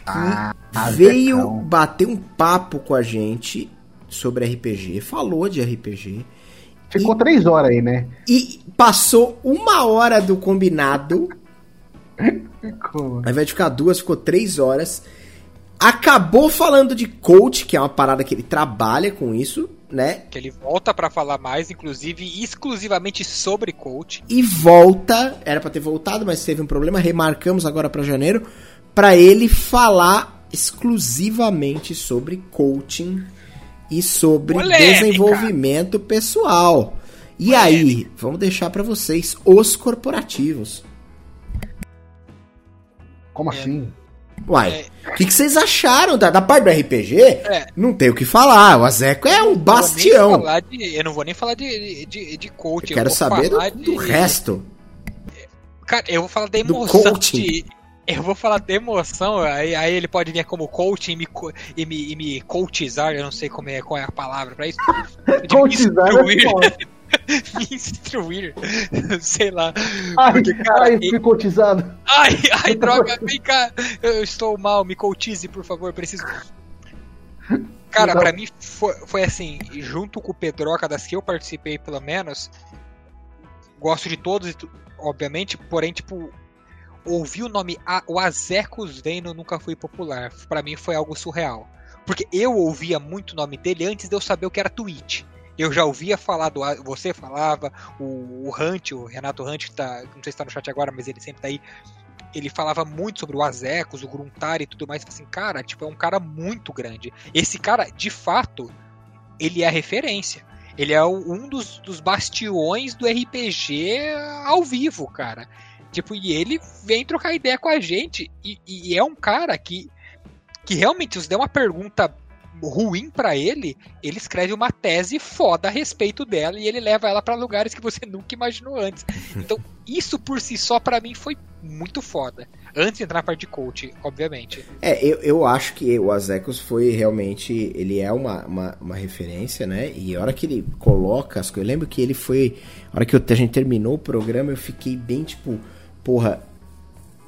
Ah, veio bater um papo com a gente sobre RPG, falou de RPG. Ficou e, três horas aí, né? E passou uma hora do combinado. Ficou. Ao invés de ficar duas, ficou três horas. Acabou falando de coach, que é uma parada que ele trabalha com isso, né? Que ele volta para falar mais, inclusive exclusivamente sobre coach. E volta, era para ter voltado, mas teve um problema, remarcamos agora para janeiro, para ele falar exclusivamente sobre coaching e sobre Polêmica. desenvolvimento pessoal. E Polêmica. aí, vamos deixar para vocês os corporativos. Como é. assim? Uai, o é. que, que, vocês acharam da, da parte do RPG? É. Não tem o que falar. O Azeco é um bastião. De, eu não vou nem falar de, de, de coach. Eu quero eu saber do, do resto. Cara, eu vou falar da emoção de, eu vou falar de emoção, aí, aí ele pode vir como coach e me, e me, e me coachizar, eu não sei como é, qual é a palavra pra isso. coachizar me instruir, é me instruir, sei lá. Ai, porque, cara, ai, fui coachizado. Ai, ai, droga, vem cá, eu estou mal, me coachize, por favor, preciso... Cara, pra mim foi, foi assim, junto com o Pedroca, das que eu participei pelo menos, gosto de todos, obviamente, porém, tipo, ouvir o nome a, o Azecos Veno nunca foi popular. Para mim foi algo surreal. Porque eu ouvia muito o nome dele antes de eu saber o que era Twitch. Eu já ouvia falar do. Você falava, o, o Hunt, o Renato Hunt, que tá. Não sei se tá no chat agora, mas ele sempre tá aí. Ele falava muito sobre o Azecos, o Gruntar e tudo mais. Assim, cara, tipo, é um cara muito grande. Esse cara, de fato, ele é referência. Ele é um dos, dos bastiões do RPG ao vivo, cara. Tipo, e ele vem trocar ideia com a gente. E, e é um cara que, que realmente, se der uma pergunta ruim para ele, ele escreve uma tese foda a respeito dela e ele leva ela para lugares que você nunca imaginou antes. Então, isso por si só para mim foi muito foda. Antes de entrar na parte de coach, obviamente. É, eu, eu acho que o Azekos foi realmente. Ele é uma, uma, uma, referência, né? E a hora que ele coloca as coisas. Eu lembro que ele foi. A hora que a gente terminou o programa, eu fiquei bem tipo. Porra.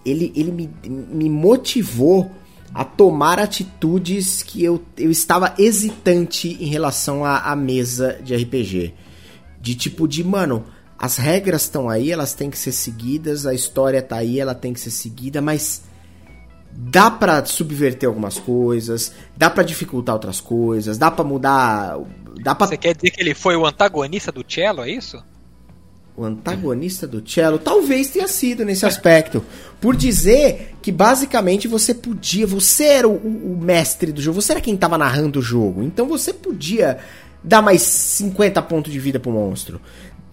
Ele, ele me, me motivou a tomar atitudes que eu, eu estava hesitante em relação à, mesa de RPG. De tipo de, mano, as regras estão aí, elas têm que ser seguidas, a história tá aí, ela tem que ser seguida, mas dá para subverter algumas coisas, dá para dificultar outras coisas, dá para mudar, dá para Você quer dizer que ele foi o antagonista do cello, é isso? O antagonista do cello, talvez tenha sido nesse aspecto. Por dizer que basicamente você podia, você era o, o mestre do jogo, você era quem estava narrando o jogo, então você podia dar mais 50 pontos de vida pro monstro.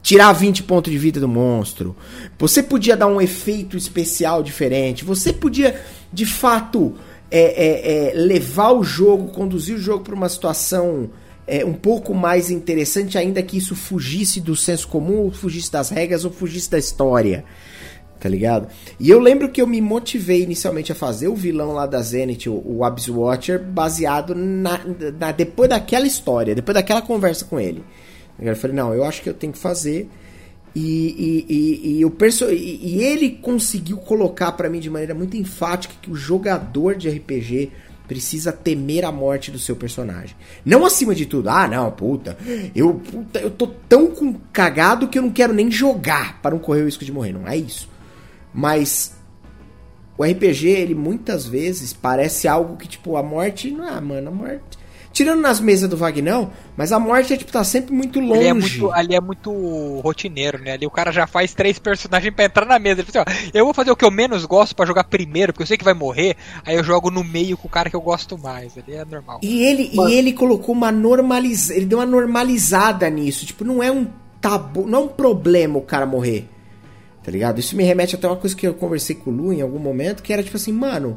Tirar 20 pontos de vida do monstro. Você podia dar um efeito especial diferente. Você podia, de fato, é, é, é, levar o jogo, conduzir o jogo para uma situação é, um pouco mais interessante, ainda que isso fugisse do senso comum, ou fugisse das regras, ou fugisse da história. Tá ligado? E eu lembro que eu me motivei inicialmente a fazer o vilão lá da Zenith, o, o Abyss Watcher, baseado na, na, depois daquela história, depois daquela conversa com ele. Eu falei, não, eu acho que eu tenho que fazer. E, e, e, e, perso e, e ele conseguiu colocar para mim de maneira muito enfática que o jogador de RPG precisa temer a morte do seu personagem. Não acima de tudo, ah, não, puta, eu, puta, eu tô tão com cagado que eu não quero nem jogar para não correr o risco de morrer. Não é isso. Mas o RPG, ele muitas vezes parece algo que, tipo, a morte. Não, ah, mano, a morte. Tirando nas mesas do Vagnão, mas a morte é, tipo, tá sempre muito longe. Ali é muito, ali é muito rotineiro, né? Ali o cara já faz três personagens pra entrar na mesa. Ele fala assim, ó, eu vou fazer o que eu menos gosto para jogar primeiro, porque eu sei que vai morrer, aí eu jogo no meio com o cara que eu gosto mais. Ali é normal. E ele, e ele colocou uma normalização. Ele deu uma normalizada nisso. Tipo, não é um tabu, não é um problema o cara morrer. Tá ligado? Isso me remete até uma coisa que eu conversei com o Lu em algum momento, que era tipo assim, mano,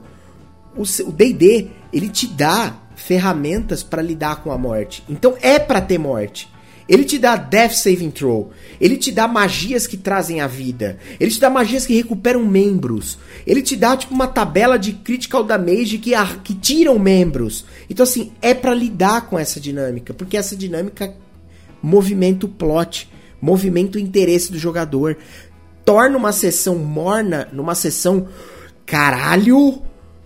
o D&D, ele te dá ferramentas para lidar com a morte. Então é para ter morte. Ele te dá Death Saving Throw. Ele te dá magias que trazem a vida. Ele te dá magias que recuperam membros. Ele te dá tipo uma tabela de critical damage que, que tiram membros. Então assim, é para lidar com essa dinâmica, porque essa dinâmica movimenta o plot, movimenta o interesse do jogador, torna uma sessão morna numa sessão caralho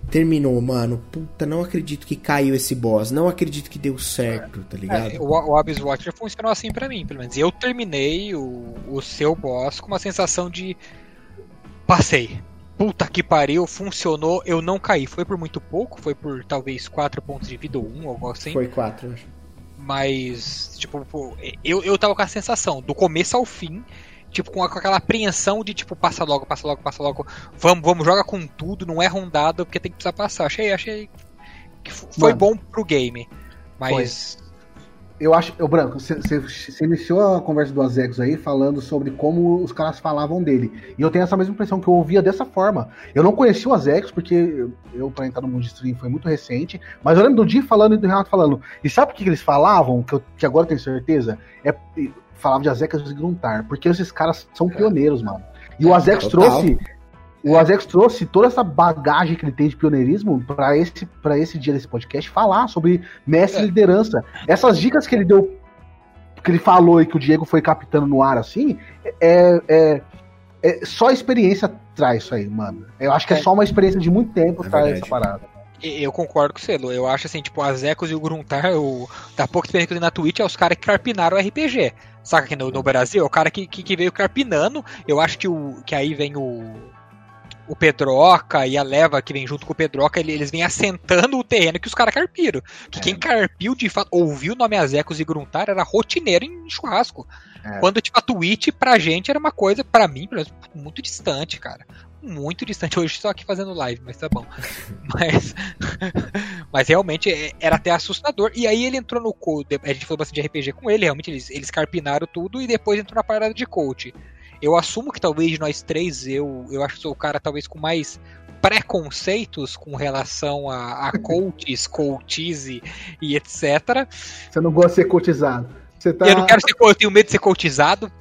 terminou, mano. Puta, não acredito que caiu esse boss. Não acredito que deu certo, tá ligado? É, o, o Abyss Watcher funcionou assim para mim, pelo menos. Eu terminei o, o seu boss com uma sensação de. Passei. Puta que pariu, funcionou, eu não caí. Foi por muito pouco, foi por talvez 4 pontos de vida ou 1, um, algo assim. Foi 4, acho. Mas, tipo, eu, eu tava com a sensação, do começo ao fim, tipo, com, aquela apreensão de, tipo, passa logo, passa logo, passa logo. Vamos, vamos, joga com tudo, não é rondado, porque tem que precisar passar. Achei, achei que foi Mano, bom pro game. Mas. Foi. Eu acho, eu branco, você iniciou a conversa do Azegos aí falando sobre como os caras falavam dele. E eu tenho essa mesma impressão que eu ouvia dessa forma. Eu não conheci o Azegos porque eu, pra entrar no mundo de stream foi muito recente, mas eu lembro do Di falando e do Renato falando. E sabe o que, que eles falavam? Que, eu, que agora eu tenho certeza? É falava de Azex e Gruntar, porque esses caras são pioneiros, mano. E o Azex trouxe o Azex trouxe toda essa bagagem que ele tem de pioneirismo para esse, pra esse dia desse podcast falar sobre mestre é. liderança. Essas dicas que ele deu, que ele falou e que o Diego foi captando no ar assim, é, é, é só a experiência traz isso aí, mano. Eu acho que é, é só uma experiência de muito tempo é traz essa parada. Eu concordo com você, Lu. Eu acho assim, tipo, as Ecos e o Gruntar, o, da pouca experiência que eu na Twitch, é os caras que carpinaram o RPG. Saca que no, no Brasil, é o cara que, que, que, veio carpinando. Eu acho que, o, que aí vem o, o Pedroca e a leva que vem junto com o Pedroca, eles vêm assentando o terreno que os caras carpiram. Que é. quem carpiu, de fato, ouviu o nome Azecos e Gruntar, era rotineiro em churrasco. É. Quando, tipo, a Twitch pra gente era uma coisa, pra mim, muito distante, cara muito distante. Hoje estou aqui fazendo live, mas tá bom. mas, mas realmente é, era até assustador. E aí ele entrou no code. A gente falou bastante de RPG com ele, realmente eles, eles carpinaram tudo e depois entrou na parada de coach. eu assumo que talvez de nós três, eu, eu acho que sou o cara talvez com mais preconceitos com relação a, a coaches, coaches e, e, etc. Você não gosta de ser coachizado. Tá... Eu não quero ser eu tenho medo de ser coachizado.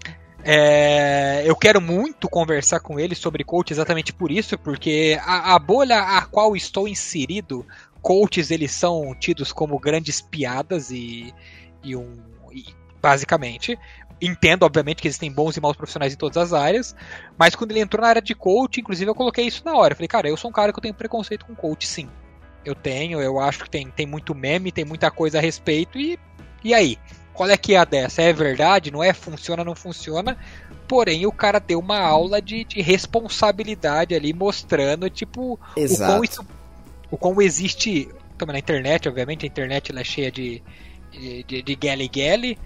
É, eu quero muito conversar com ele sobre coach exatamente por isso, porque a, a, bolha a qual estou inserido, coaches eles são tidos como grandes piadas e, e um e, basicamente entendo, obviamente, que existem bons e maus profissionais em todas as áreas, mas quando ele entrou na área de coach, inclusive eu coloquei isso na hora. Eu falei, cara, eu sou um cara que eu tenho preconceito com coach, sim. Eu tenho, eu acho que tem, tem muito meme, tem muita coisa a respeito, e, e aí? Qual é que é a dessa? É verdade? Não é? Funciona, não funciona? Porém, o cara deu uma aula de, de responsabilidade ali, mostrando, tipo, Exato. o quão isso. O quão existe. Também na internet, obviamente, a internet ela é cheia de, de, de, de galley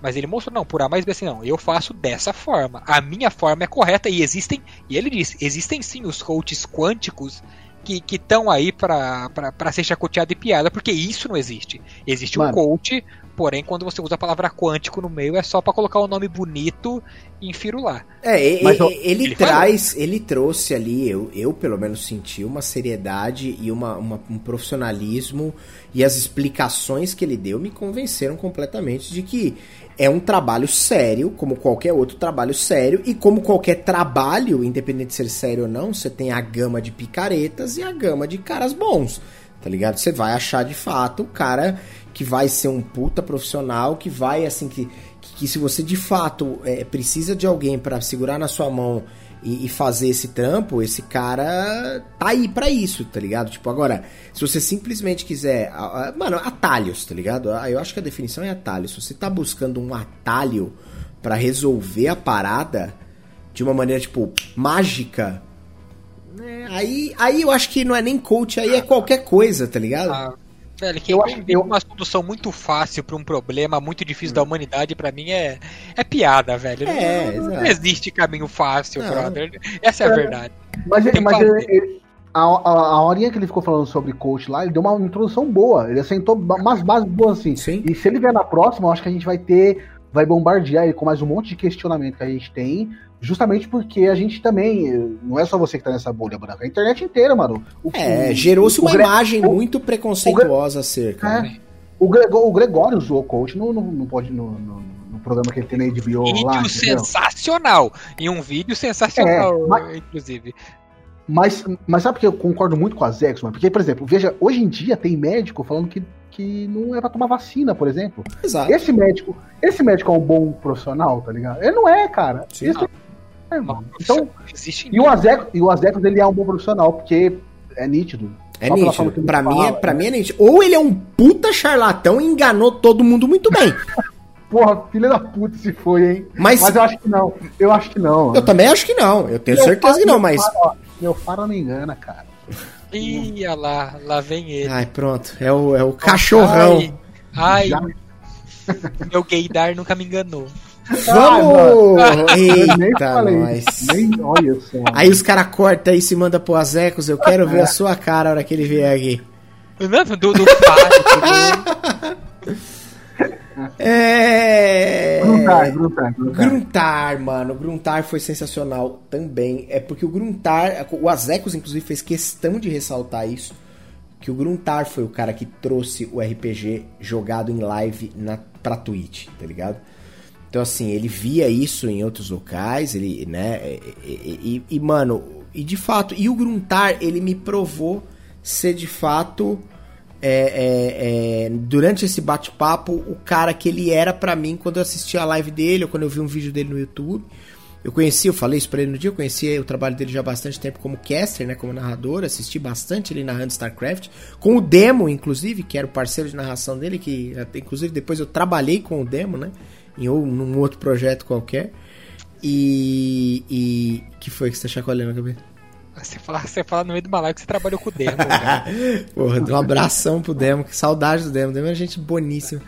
mas ele mostrou, não, por A mais B assim, não, eu faço dessa forma. A minha forma é correta e existem, e ele disse, existem sim os coaches quânticos que estão aí para ser chacoteado e piada, porque isso não existe. Existe Mano. um coach, porém, quando você usa a palavra quântico no meio, é só para colocar um nome bonito e enfirular. É, Mas, ele, ele, traz, falou. ele trouxe ali, eu, eu pelo menos senti uma seriedade e uma, uma, um profissionalismo, e as explicações que ele deu me convenceram completamente de que é um trabalho sério, como qualquer outro trabalho sério, e como qualquer trabalho, independente de ser sério ou não, você tem a gama de picaretas e a gama de caras bons, tá ligado? Você vai achar de fato o cara que vai ser um puta profissional, que vai, assim, que, que, se você de fato é, precisa de alguém para segurar na sua mão e, e, fazer esse trampo, esse cara tá aí para isso, tá ligado? Tipo, agora, se você simplesmente quiser. Mano, atalhos, tá ligado? Ah, eu acho que a definição é atalho. Se você tá buscando um atalho para resolver a parada de uma maneira, tipo, mágica. Né, aí, aí eu acho que não é nem coach, aí é qualquer coisa, tá ligado? Ah Velho, quem eu acho que uma solução muito fácil para um problema muito difícil da humanidade, para mim, é, é piada, velho. É, não, não existe caminho fácil, não. brother. Essa é a verdade. Mas, ele, mas ele, a, a, a horinha que ele ficou falando sobre coach lá, ele deu uma introdução boa. Ele assentou umas bases boas assim. Sim. E se ele vier na próxima, eu acho que a gente vai ter. Vai bombardear ele com mais um monte de questionamento que a gente tem Justamente porque a gente também. Não é só você que tá nessa bolha branca, a internet inteira, mano. O, é, gerou-se uma imagem o, muito preconceituosa acerca. É, né? o, Gregor, o Gregório usou o coach, não, não, não pode. No, no, no, programa que ele tem na HBO vídeo lá. Vídeo sensacional! E um vídeo sensacional, é, mas, inclusive. Mas, mas sabe porque eu concordo muito com a Zex, mano? Porque, por exemplo, veja, hoje em dia tem médico falando que, que não é pra tomar vacina, por exemplo. Exato. Esse médico, esse médico é um bom profissional, tá ligado? Ele não é, cara. Sim, Esse, é, então, e o Azecos, e o Azecos ele é um bom profissional, porque é nítido. É nítido. Pra mim, é, pra mim é nítido. Ou ele é um puta charlatão e enganou todo mundo muito bem. Porra, filha da puta se foi, hein? Mas, mas eu acho que não. Eu acho que não. Eu também acho que não. Eu tenho meu certeza que não, mas. meu faro não engana, cara. Ih, lá, lá vem ele. Ai, pronto. É o, é o cachorrão. Ai, ai meu gaydar nunca me enganou. Vamos! Ah, Eita, nós. Nem, olha só. Aí os caras cortam aí e se manda pro Azecos. Eu quero ver a sua cara na hora que ele vier aqui. Não, do, do É. Gruntar, Gruntar, Gruntar. Gruntar, mano. Gruntar foi sensacional também. É porque o Gruntar. O Azecos, inclusive, fez questão de ressaltar isso. Que o Gruntar foi o cara que trouxe o RPG jogado em live na, pra Twitch, tá ligado? Então, assim, ele via isso em outros locais, ele, né? E, e, e, mano, e de fato, e o Gruntar, ele me provou ser de fato, é, é, é, durante esse bate-papo, o cara que ele era para mim quando eu assistia a live dele ou quando eu vi um vídeo dele no YouTube. Eu conheci, eu falei isso pra ele no dia, eu conhecia o trabalho dele já há bastante tempo como caster, né, como narrador, assisti bastante ele narrando StarCraft, com o Demo, inclusive, que era o parceiro de narração dele, que inclusive depois eu trabalhei com o Demo, né, em ou num outro projeto qualquer. E. e que foi que você tá chacoalhando a cabeça? Você fala, você fala no meio do balaio que você trabalhou com o Demo. Porra, um abração pro Demo, que saudade do Demo. Demo é gente boníssima.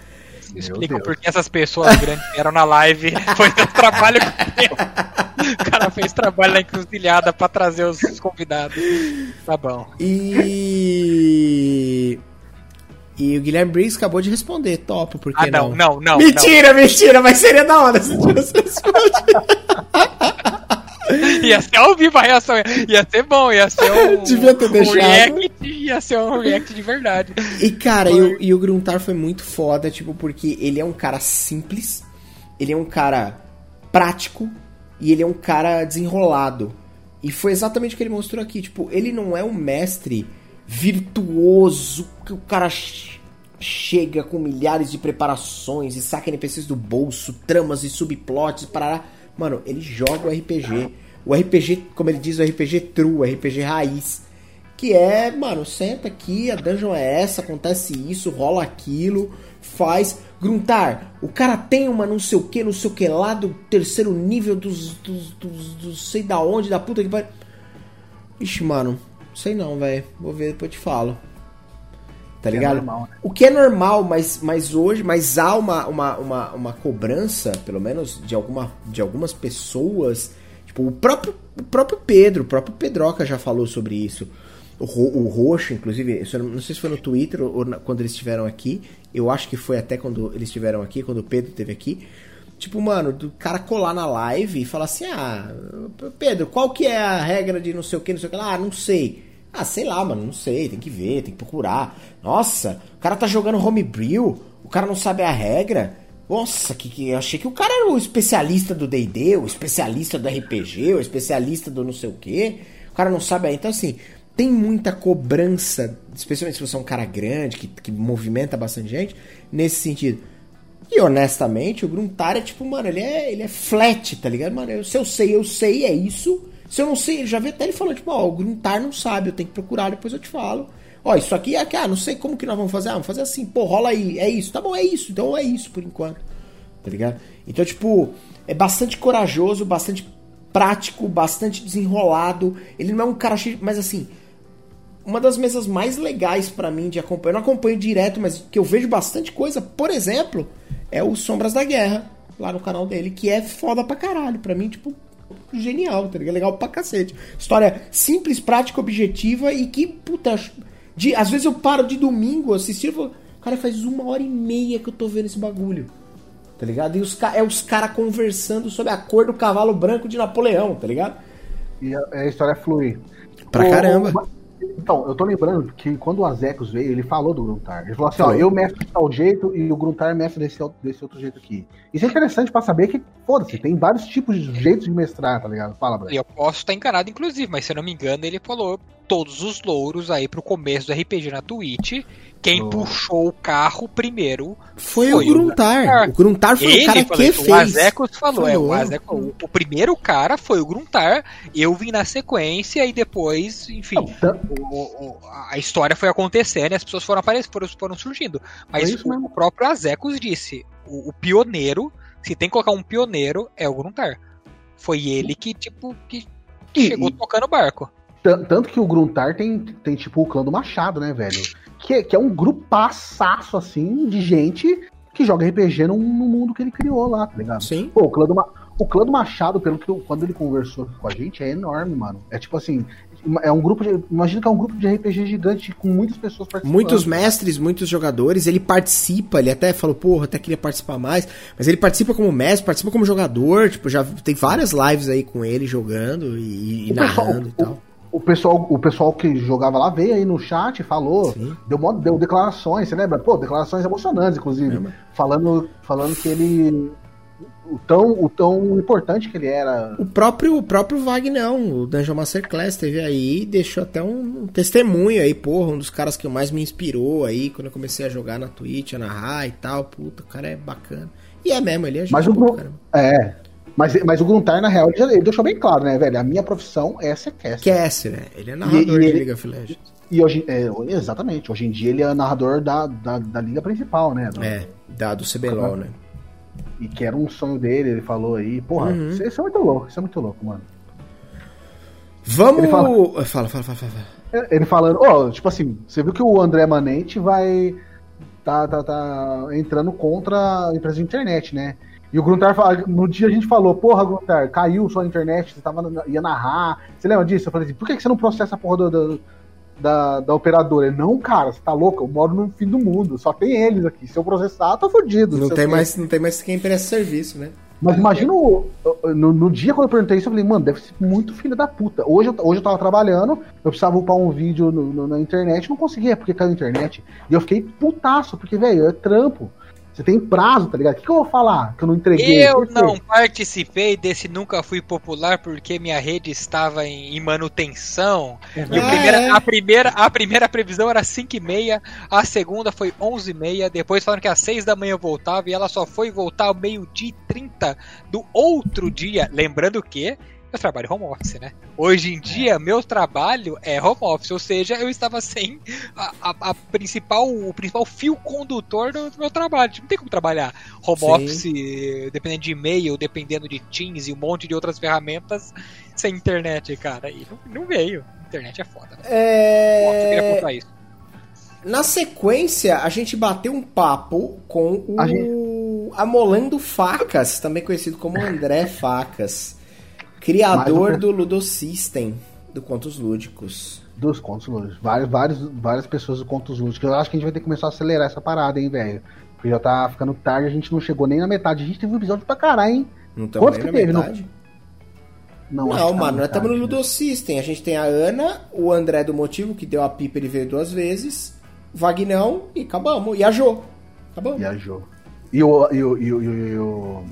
Explica por que essas pessoas grandes eram na live. Foi o trabalho O cara fez trabalho na encruzilhada pra trazer os convidados. Tá bom. E. E o Guilherme Briggs acabou de responder, topo, por que ah, não? Não, não, Mentira, não. mentira, mas seria da hora se tivesse respondido. Ia ser ao vivo a reação, ia ser bom, ia ser um, Devia ter um deixado. react, ia ser um react de verdade. E cara, e o, e o Gruntar foi muito foda, tipo, porque ele é um cara simples, ele é um cara prático e ele é um cara desenrolado. E foi exatamente o que ele mostrou aqui, tipo, ele não é um mestre virtuoso que o cara ch- chega com milhares de preparações e saca NPCs do bolso, tramas e subplots, parará. Mano, ele joga o RPG. O RPG, como ele diz, o RPG true, o RPG raiz. Que é, mano, senta aqui, a dungeon é essa, acontece isso, rola aquilo, faz. Gruntar, o cara tem uma não sei o que, não sei o que lá do terceiro nível dos, dos, dos, dos sei da onde, da puta que pariu. Ixi, mano, sei não, velho. Vou ver, depois eu te falo. Tá é ligado? normal, né? O que é normal, mas, mas hoje, mas há uma, uma, uma, uma cobrança, pelo menos, de, alguma, de algumas pessoas. Tipo, o próprio, o próprio Pedro, o próprio Pedroca já falou sobre isso. O, o Roxo, inclusive, não sei se foi no Twitter ou ou na- quando eles estiveram aqui. Eu acho que foi até quando eles estiveram aqui, quando o Pedro esteve aqui. Tipo, mano, do cara colar na live e falar assim: Ah, Pedro, qual que é a regra de não sei o que, não sei o que lá? Ah, não sei. Ah, sei lá, mano, não sei, tem que ver, tem que procurar. Nossa, o cara tá jogando homebrew, o cara não sabe a regra. Nossa, que, que eu achei que o cara era o especialista do D&D, o especialista do RPG, o especialista do não sei o que. O cara não sabe aí. Então, assim, tem muita cobrança, especialmente se você é um cara grande, que, que movimenta bastante gente, nesse sentido. E honestamente, o Gruntar é tipo, mano, ele é, ele é flat, tá ligado? Mano, se eu sei, eu sei, é isso. Se eu não sei, já vi até ele falando, tipo, ó, o Gruntar não sabe, eu tenho que procurar, depois eu te falo. Ó, isso aqui é aqui, ah, não sei como que nós vamos fazer. Ah, vamos fazer assim, pô, rola aí, é isso. Tá bom, é isso, então é isso por enquanto. Tá ligado? Então, tipo, é bastante corajoso, bastante prático, bastante desenrolado. Ele não é um cara cheio, mas assim, uma das mesas mais legais pra mim de acompanhar, eu não acompanho direto, mas que eu vejo bastante coisa, por exemplo, é o Sombras da Guerra, lá no canal dele, que é foda pra caralho. Pra mim, tipo, genial, tá ligado? Legal pra cacete. História simples, prática, objetiva e que, puta, de, às vezes eu paro de domingo assistir e falo, cara, faz uma hora e meia que eu tô vendo esse bagulho. Tá ligado? E os, é os caras conversando sobre a cor do cavalo branco de Napoleão, tá ligado? E a, a história flui. Pra O- caramba. o- Então, eu tô lembrando que quando o Azecos veio, ele falou do Gruntar. Ele falou assim, ó, eu mestro de tal jeito e o Gruntar mestra desse, desse outro jeito aqui. Isso é interessante pra saber que, foda-se, tem vários tipos de jeitos de mestrar, tá ligado? Fala, E Brad. eu posso estar enganado, inclusive, mas se eu não me engano, ele falou todos os louros aí pro começo do RPG na Twitch. Quem Oh. puxou o carro primeiro Foi, Foi o Gruntar. Gruntar. O Gruntar foi ele o cara falou que isso, fez. O Azekos falou, é, o, Falou. Azekos, o, o primeiro cara foi o Gruntar, eu vim na sequência e depois, enfim, tan- o- o- a história foi acontecendo e as pessoas foram aparecendo, foram, foram surgindo. Mas isso o, próprio Azekos disse, o, o pioneiro, se tem que colocar um pioneiro, é o Gruntar. Foi ele que, tipo, que E- chegou e- tocando o barco. Tan- Tanto que o Gruntar tem, tem tipo o clã do Machado, né, velho? Que, é- que é um grupaço, assim, de gente que joga RPG no, no mundo que ele criou lá, tá ligado? Sim. Pô, o clã do, o clã do Machado, pelo que eu- quando ele conversou com a gente, é enorme, mano. É tipo assim, é um grupo de. Imagina que é um grupo de RPG gigante com muitas pessoas participando. Muitos mestres, muitos jogadores, ele participa, ele até falou, porra, até queria participar mais, mas ele participa como mestre, participa como jogador, tipo, já tem várias lives aí com ele jogando e, e O pessoal- narrando e tal. O pessoal, o pessoal que jogava lá veio aí no chat, falou, Sim. deu, deu declarações, você lembra? Pô, declarações emocionantes, inclusive. É, falando, falando que ele. O tão, o tão importante que ele era. O próprio, o próprio Vagnão, o Dungeon Master Class, teve aí e deixou até um, um testemunho aí, porra, um dos caras que mais me inspirou aí quando eu comecei a jogar na Twitch, a narrar e tal. Puta, o cara é bacana. E é mesmo, ele é Mas o, caramba. é, mas, mas o Gruntar, na real, ele, ele deixou bem claro, né, velho? A minha profissão é ser caster. Caster, né? Ele é narrador E- e de ele- League of Legends. E hoje, é, exatamente, hoje em dia ele é narrador da, da, da liga principal, né? Do- É, da, do CBLOL, né? E que era um sonho dele, ele falou aí. Porra, Uhum. isso, isso é muito louco, isso é muito louco, mano. Vamos. Ele fala- Fala, fala, fala, fala. Ele falando, ó, tipo assim, você viu que o André Manente vai. Tá, tá, tá entrando contra a empresa de internet, né? E o Gruntar, no dia a gente falou, porra, Gruntar, caiu sua internet, você tava, ia narrar. Você lembra disso? Eu falei assim, por que, que você não processa a porra do- do- da, da operadora? Ele, não, cara, você tá louco? Eu moro no fim do mundo, só tem eles aqui. Se eu processar, tô fudido. Não sei tem, mais, não tem mais quem presta serviço, né? Mas imagina no, no dia quando eu perguntei isso, eu falei, mano, deve ser muito filho da puta. Hoje, eu- hoje eu tava trabalhando, eu precisava upar um vídeo no- no- na internet, não conseguia, porque caiu a internet. E eu fiquei putaço, porque, velho, é trampo. Você tem prazo, tá ligado? O que, que eu vou falar que eu não entreguei? Eu não participei desse Nunca Fui Popular porque minha rede estava em, em manutenção. E o Ah, primeira- é? a, primeira, a primeira previsão era 5 e meia, a segunda foi 11 e meia, depois falaram que às 6 da manhã eu voltava e ela só foi voltar ao meio-dia e 30 do outro dia. Lembrando que eu trabalho home office, né? Hoje em dia, meu trabalho é home office, ou seja, eu estava sem a, a- a principal, o principal fio condutor do, do meu trabalho. Não tem como trabalhar home Sim. office, dependendo de e-mail, dependendo de Teams e um monte de outras ferramentas, sem internet, cara. E não, não veio. Internet é foda. Né? Eu queria É... contar isso. Na sequência, a gente bateu um papo com o A gente- Amolando Facas, também conhecido como André Facas, criador um- do Ludosystem, do Contos Lúdicos. Dos contos lúdicos. Vários, vários, várias pessoas do contos lúdicos. Eu acho que a gente vai ter que começar a acelerar essa parada, hein, velho. Porque já tá ficando tarde, a gente não chegou nem na metade. A gente teve um episódio pra caralho, hein? Não Quantos que teve metade? Não, Não, tá mano, na nós estamos no né? Ludosystem. A gente tem a Ana, o André do Motivo, que deu a pipa ele veio duas vezes, Vagnão e acabamos. E a Jo. Acabamos. E o. E o. E o. E o, e o,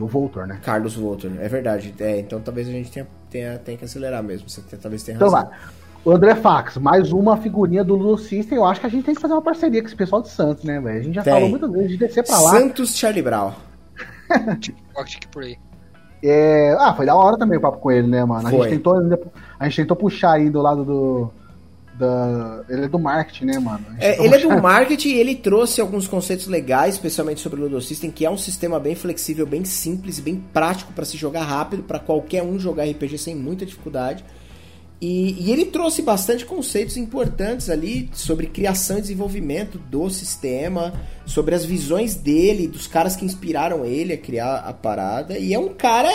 e o Voltor, né? Carlos Voltor, é verdade. É, então talvez a gente tenha, tenha, tenha que acelerar mesmo. Você tem- talvez tenha Então razão. vai. O André Fax, mais uma figurinha do Ludo System. Eu acho que a gente tem que fazer uma parceria com esse pessoal de Santos, né, velho? A gente já Tem. falou muitas vezes de descer pra lá. Santos Charlie Brown. Acho que por aí. É, Ah, foi da hora também o papo com ele, né, mano? A Foi. gente, tentou, ainda- a gente tentou puxar aí do lado do. Da... Ele é do marketing, né, mano? É, tentou ele é do marketing e ele trouxe alguns conceitos legais, especialmente sobre o Ludo System, que é um sistema bem flexível, bem simples e bem prático para se jogar rápido, para qualquer um jogar RPG sem muita dificuldade. E, e ele trouxe bastante conceitos importantes ali sobre criação e desenvolvimento do sistema, sobre as visões dele, dos caras que inspiraram ele a criar a parada. E é um cara,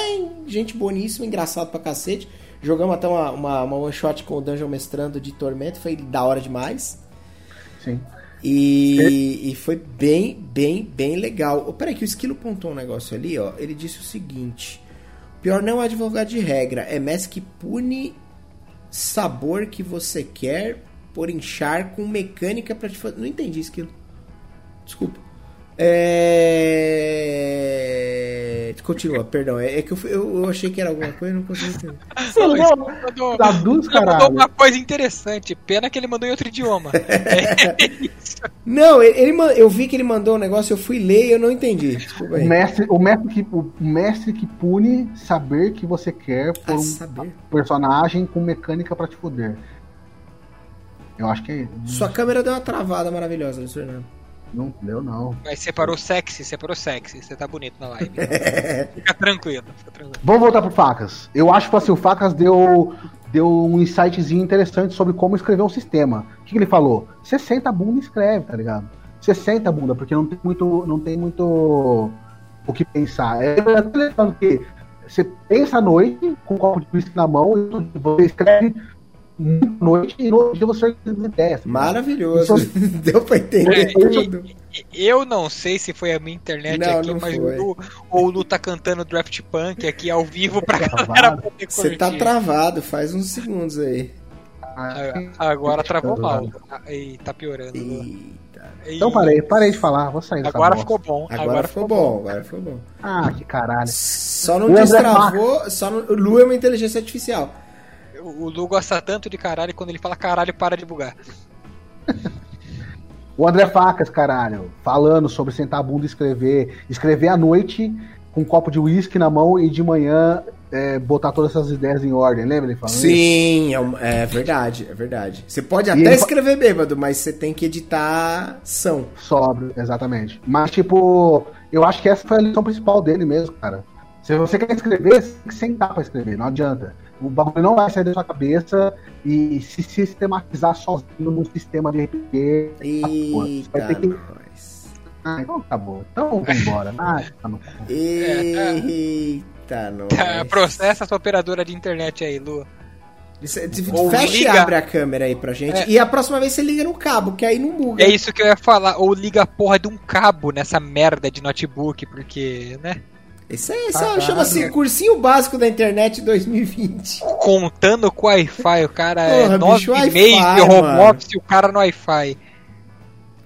gente boníssima, engraçado pra cacete. Jogamos até uma, uma, uma one shot com o Dungeon Mestrando de Tormento, foi da hora demais. Sim. E, e foi bem, bem, bem legal. Oh, peraí, que o Esquilo pontou um negócio ali, ó. Ele disse o seguinte: pior não é advogado de regra, é mestre que pune sabor que você quer por inchar com mecânica pra te fazer. Não entendi, Esquilo. Desculpa. É... Continua, perdão. É, é que eu, eu, eu achei que era alguma coisa e não consegui entender. Não, Ele mandou, Traduz, ele mandou uma coisa interessante. Pena que ele mandou em outro idioma. É. Não, ele, ele eu vi que ele mandou um negócio, eu fui ler e eu não entendi. Desculpa O aí. mestre, o, mestre que, o mestre que pune saber que você quer por Ah, um saber. personagem com mecânica pra te foder. Eu acho que é. Sua câmera deu uma travada maravilhosa, Luiz Fernando. Não deu, não. Mas separou sexy, separou sexy. Você tá bonito na live. Fica tranquilo, fica tranquilo. Vamos voltar pro Facas. Eu acho que assim, o Facas deu, deu um insightzinho interessante sobre como escrever um sistema. O que, que ele falou? Você senta a bunda e escreve, tá ligado? Você senta a bunda, porque não tem muito, não tem muito o que pensar. É falando que você pensa à noite com um copo de whisky na mão e você escreve noite e no outro dia você organiza ideias. tá? Maravilhoso. Isso- Deu pra entender É, tudo. Eu não sei se foi a minha internet Não, aqui, não mas foi. o Lu, ou o Lu tá cantando Draft Punk aqui ao vivo pra Travado. galera poder Você tá travado, faz uns segundos aí. Ah, Agora travou mal. E tá piorando. Lu. Eita. Então parei, parei de falar, vou sair Agora bosta. ficou bom. Agora, ficou bom, agora ficou bom. Ah, que caralho. Só não André destravou, só não, o Lu é uma inteligência artificial. O Lu gosta tanto de caralho quando ele fala caralho, para de bugar. O André Facas, caralho, falando sobre sentar a bunda e escrever. Escrever à noite com um copo de uísque na mão e de manhã é, botar todas essas ideias em ordem. Lembra ele falando? isso? Sim, é, um- é verdade, é verdade. Você pode até ele fa- escrever bêbado, mas você tem que editar são. Sóbrio, exatamente. Mas, tipo, eu acho que essa foi a lição principal dele mesmo, cara. Se você quer escrever, você tem que sentar pra escrever, não adianta. O bagulho não vai sair da sua cabeça e se sistematizar sozinho num sistema de RPG. Eita, vai ter que- nós. Ah, então tá bom. Então vamos embora. Ah, tá no. Eita, nós. Tá, processa essa operadora de internet aí, Lu. Fecha e abre a câmera aí pra gente. É. E a próxima vez você liga no cabo, que aí não buga. É isso que eu ia falar. Ou liga a porra de um cabo nessa merda de notebook, porque, né? Isso aí, isso ah, chama-se cursinho básico da internet 2020. Contando com Wi-Fi, o cara é Porra, é 9,5 home office e o cara no Wi-Fi.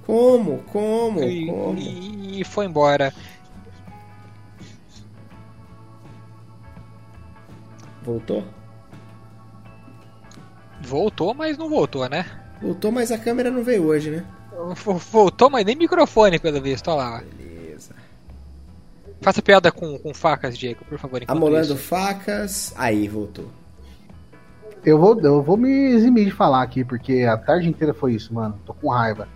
Como? Como? E, Como? E, e foi embora. Voltou? Voltou, mas não voltou, né? Voltou, mas a câmera não veio hoje, né? Voltou, mas nem microfone, pelo visto, olha lá. Faça piada com, com facas, Diego, por favor. Amolando isso. facas. Aí, voltou. Eu vou, eu vou me eximir de falar aqui, porque a tarde inteira foi isso, mano. Tô com raiva.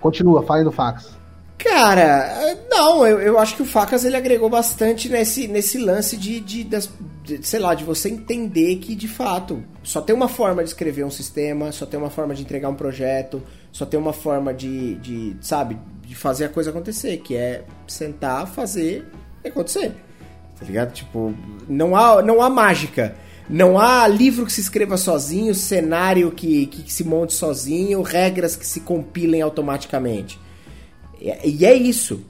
Continua, fale do fax. Cara, não, eu, eu acho que o Facas ele agregou bastante nesse, nesse lance de, de, das, de, sei lá, de você entender que de fato só tem uma forma de escrever um sistema, só tem uma forma de entregar um projeto, só tem uma forma de, de sabe, de fazer a coisa acontecer, que é sentar, fazer e acontecer. Tá ligado? Tipo, não há, não há mágica. Não há livro que se escreva sozinho, cenário que, que se monte sozinho, regras que se compilem automaticamente. E é isso,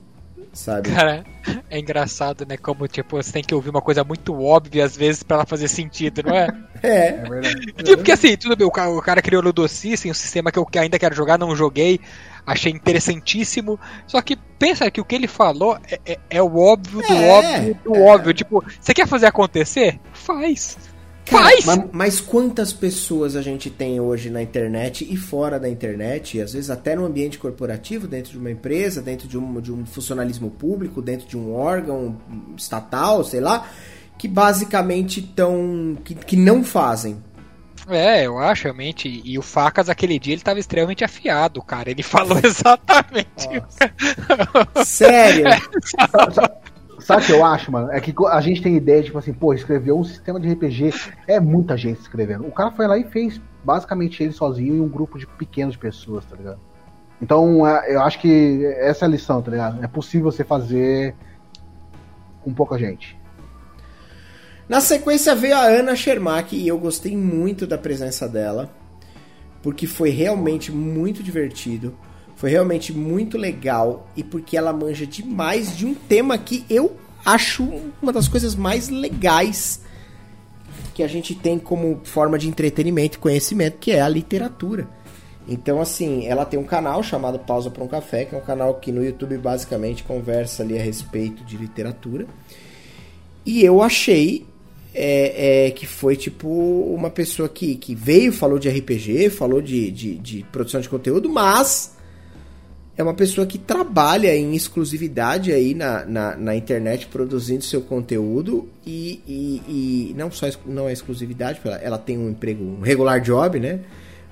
sabe? Cara, é engraçado, né? Como, tipo, você tem que ouvir uma coisa muito óbvia às vezes para ela fazer sentido, não é? é. É verdade. Tipo, porque assim, tudo bem, o cara, o cara criou o Ludocissem, um sistema que eu ainda quero jogar, não joguei, achei interessantíssimo. Só que pensa que o que ele falou é, é, é o óbvio do é, óbvio do é. óbvio. Tipo, você quer fazer acontecer? Faz. Cara, Mas... mas... quantas pessoas a gente tem hoje na internet e fora da internet, e às vezes até no ambiente corporativo, dentro de uma empresa, dentro de um, de um funcionalismo público, dentro de um órgão estatal, sei lá, que basicamente estão. Que, que não fazem. É, eu acho realmente. E o Facas, aquele dia, ele tava extremamente afiado, cara. Ele falou exatamente. Sério? Sabe o que eu acho, mano? É que a gente tem ideia, tipo assim, pô, escreveu um sistema de RPG, é muita gente escrevendo. O cara foi lá e fez basicamente ele sozinho e um grupo de pequenas pessoas, tá ligado? Então, é, eu acho que essa é a lição, tá ligado? É possível você fazer com pouca gente. Na sequência veio a Ana Shermack e eu gostei muito da presença dela, porque foi realmente muito divertido. Foi realmente muito legal e porque ela manja demais de um tema que eu acho uma das coisas mais legais que a gente tem como forma de entretenimento e conhecimento, que é a literatura. Então, assim, ela tem um canal chamado Pausa para um Café, que é um canal que no YouTube basicamente conversa ali a respeito de literatura. E eu achei é, é, que foi tipo uma pessoa que, que veio, falou de RPG, falou de, de, de produção de conteúdo, mas é uma pessoa que trabalha em exclusividade aí na, na, na internet produzindo seu conteúdo e, e, e, não só não é exclusividade, ela, ela tem um emprego, um regular job, né?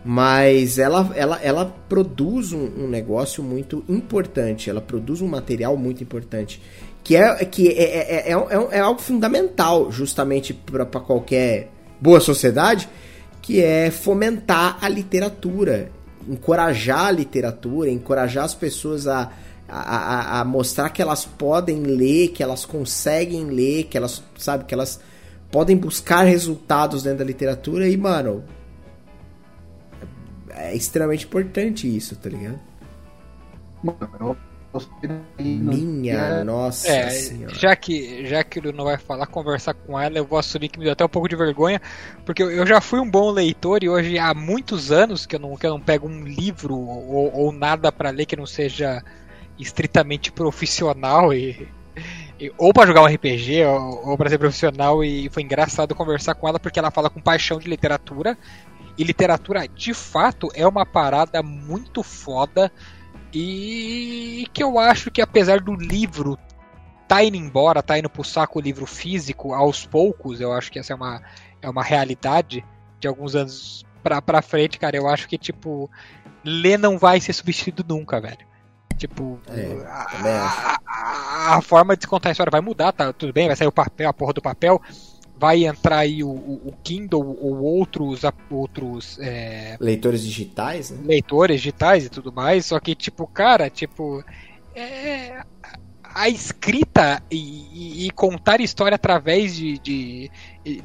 Mas ela, ela, ela produz um, um negócio muito importante, ela produz um material muito importante, que é, que é, é, é, é, é algo fundamental justamente para qualquer boa sociedade, que é fomentar a literatura encorajar a literatura, encorajar as pessoas a, a, a, mostrar que elas podem ler, que elas conseguem ler, que elas, sabe, que elas podem buscar resultados dentro da literatura e, mano, é extremamente importante isso, tá ligado? Mano, minha nossa é, senhora. Já que, já que ele não vai falar, conversar com ela, eu vou assumir que me deu até um pouco de vergonha, porque eu, já fui um bom leitor e hoje há muitos anos que eu não, que eu não pego um livro ou, ou nada para ler que não seja estritamente profissional e, e ou para jogar um RPG ou, ou para ser profissional e foi engraçado conversar com ela porque ela fala com paixão de literatura e literatura de fato é uma parada muito foda e que eu acho que apesar do livro tá indo embora, tá indo pro saco o livro físico aos poucos, eu acho que essa é uma, é uma realidade de alguns anos pra, pra frente, cara. Eu acho que, tipo, ler não vai ser substituído nunca, velho. Tipo, é, a, a, a, forma de contar a história vai mudar, tá? Tudo bem, vai sair o papel, a porra do papel, vai entrar aí o, o, Kindle ou outros, outros é, leitores digitais, né? leitores digitais e tudo mais. Só que tipo, cara, tipo, é, a escrita e, e, e, contar história através de, de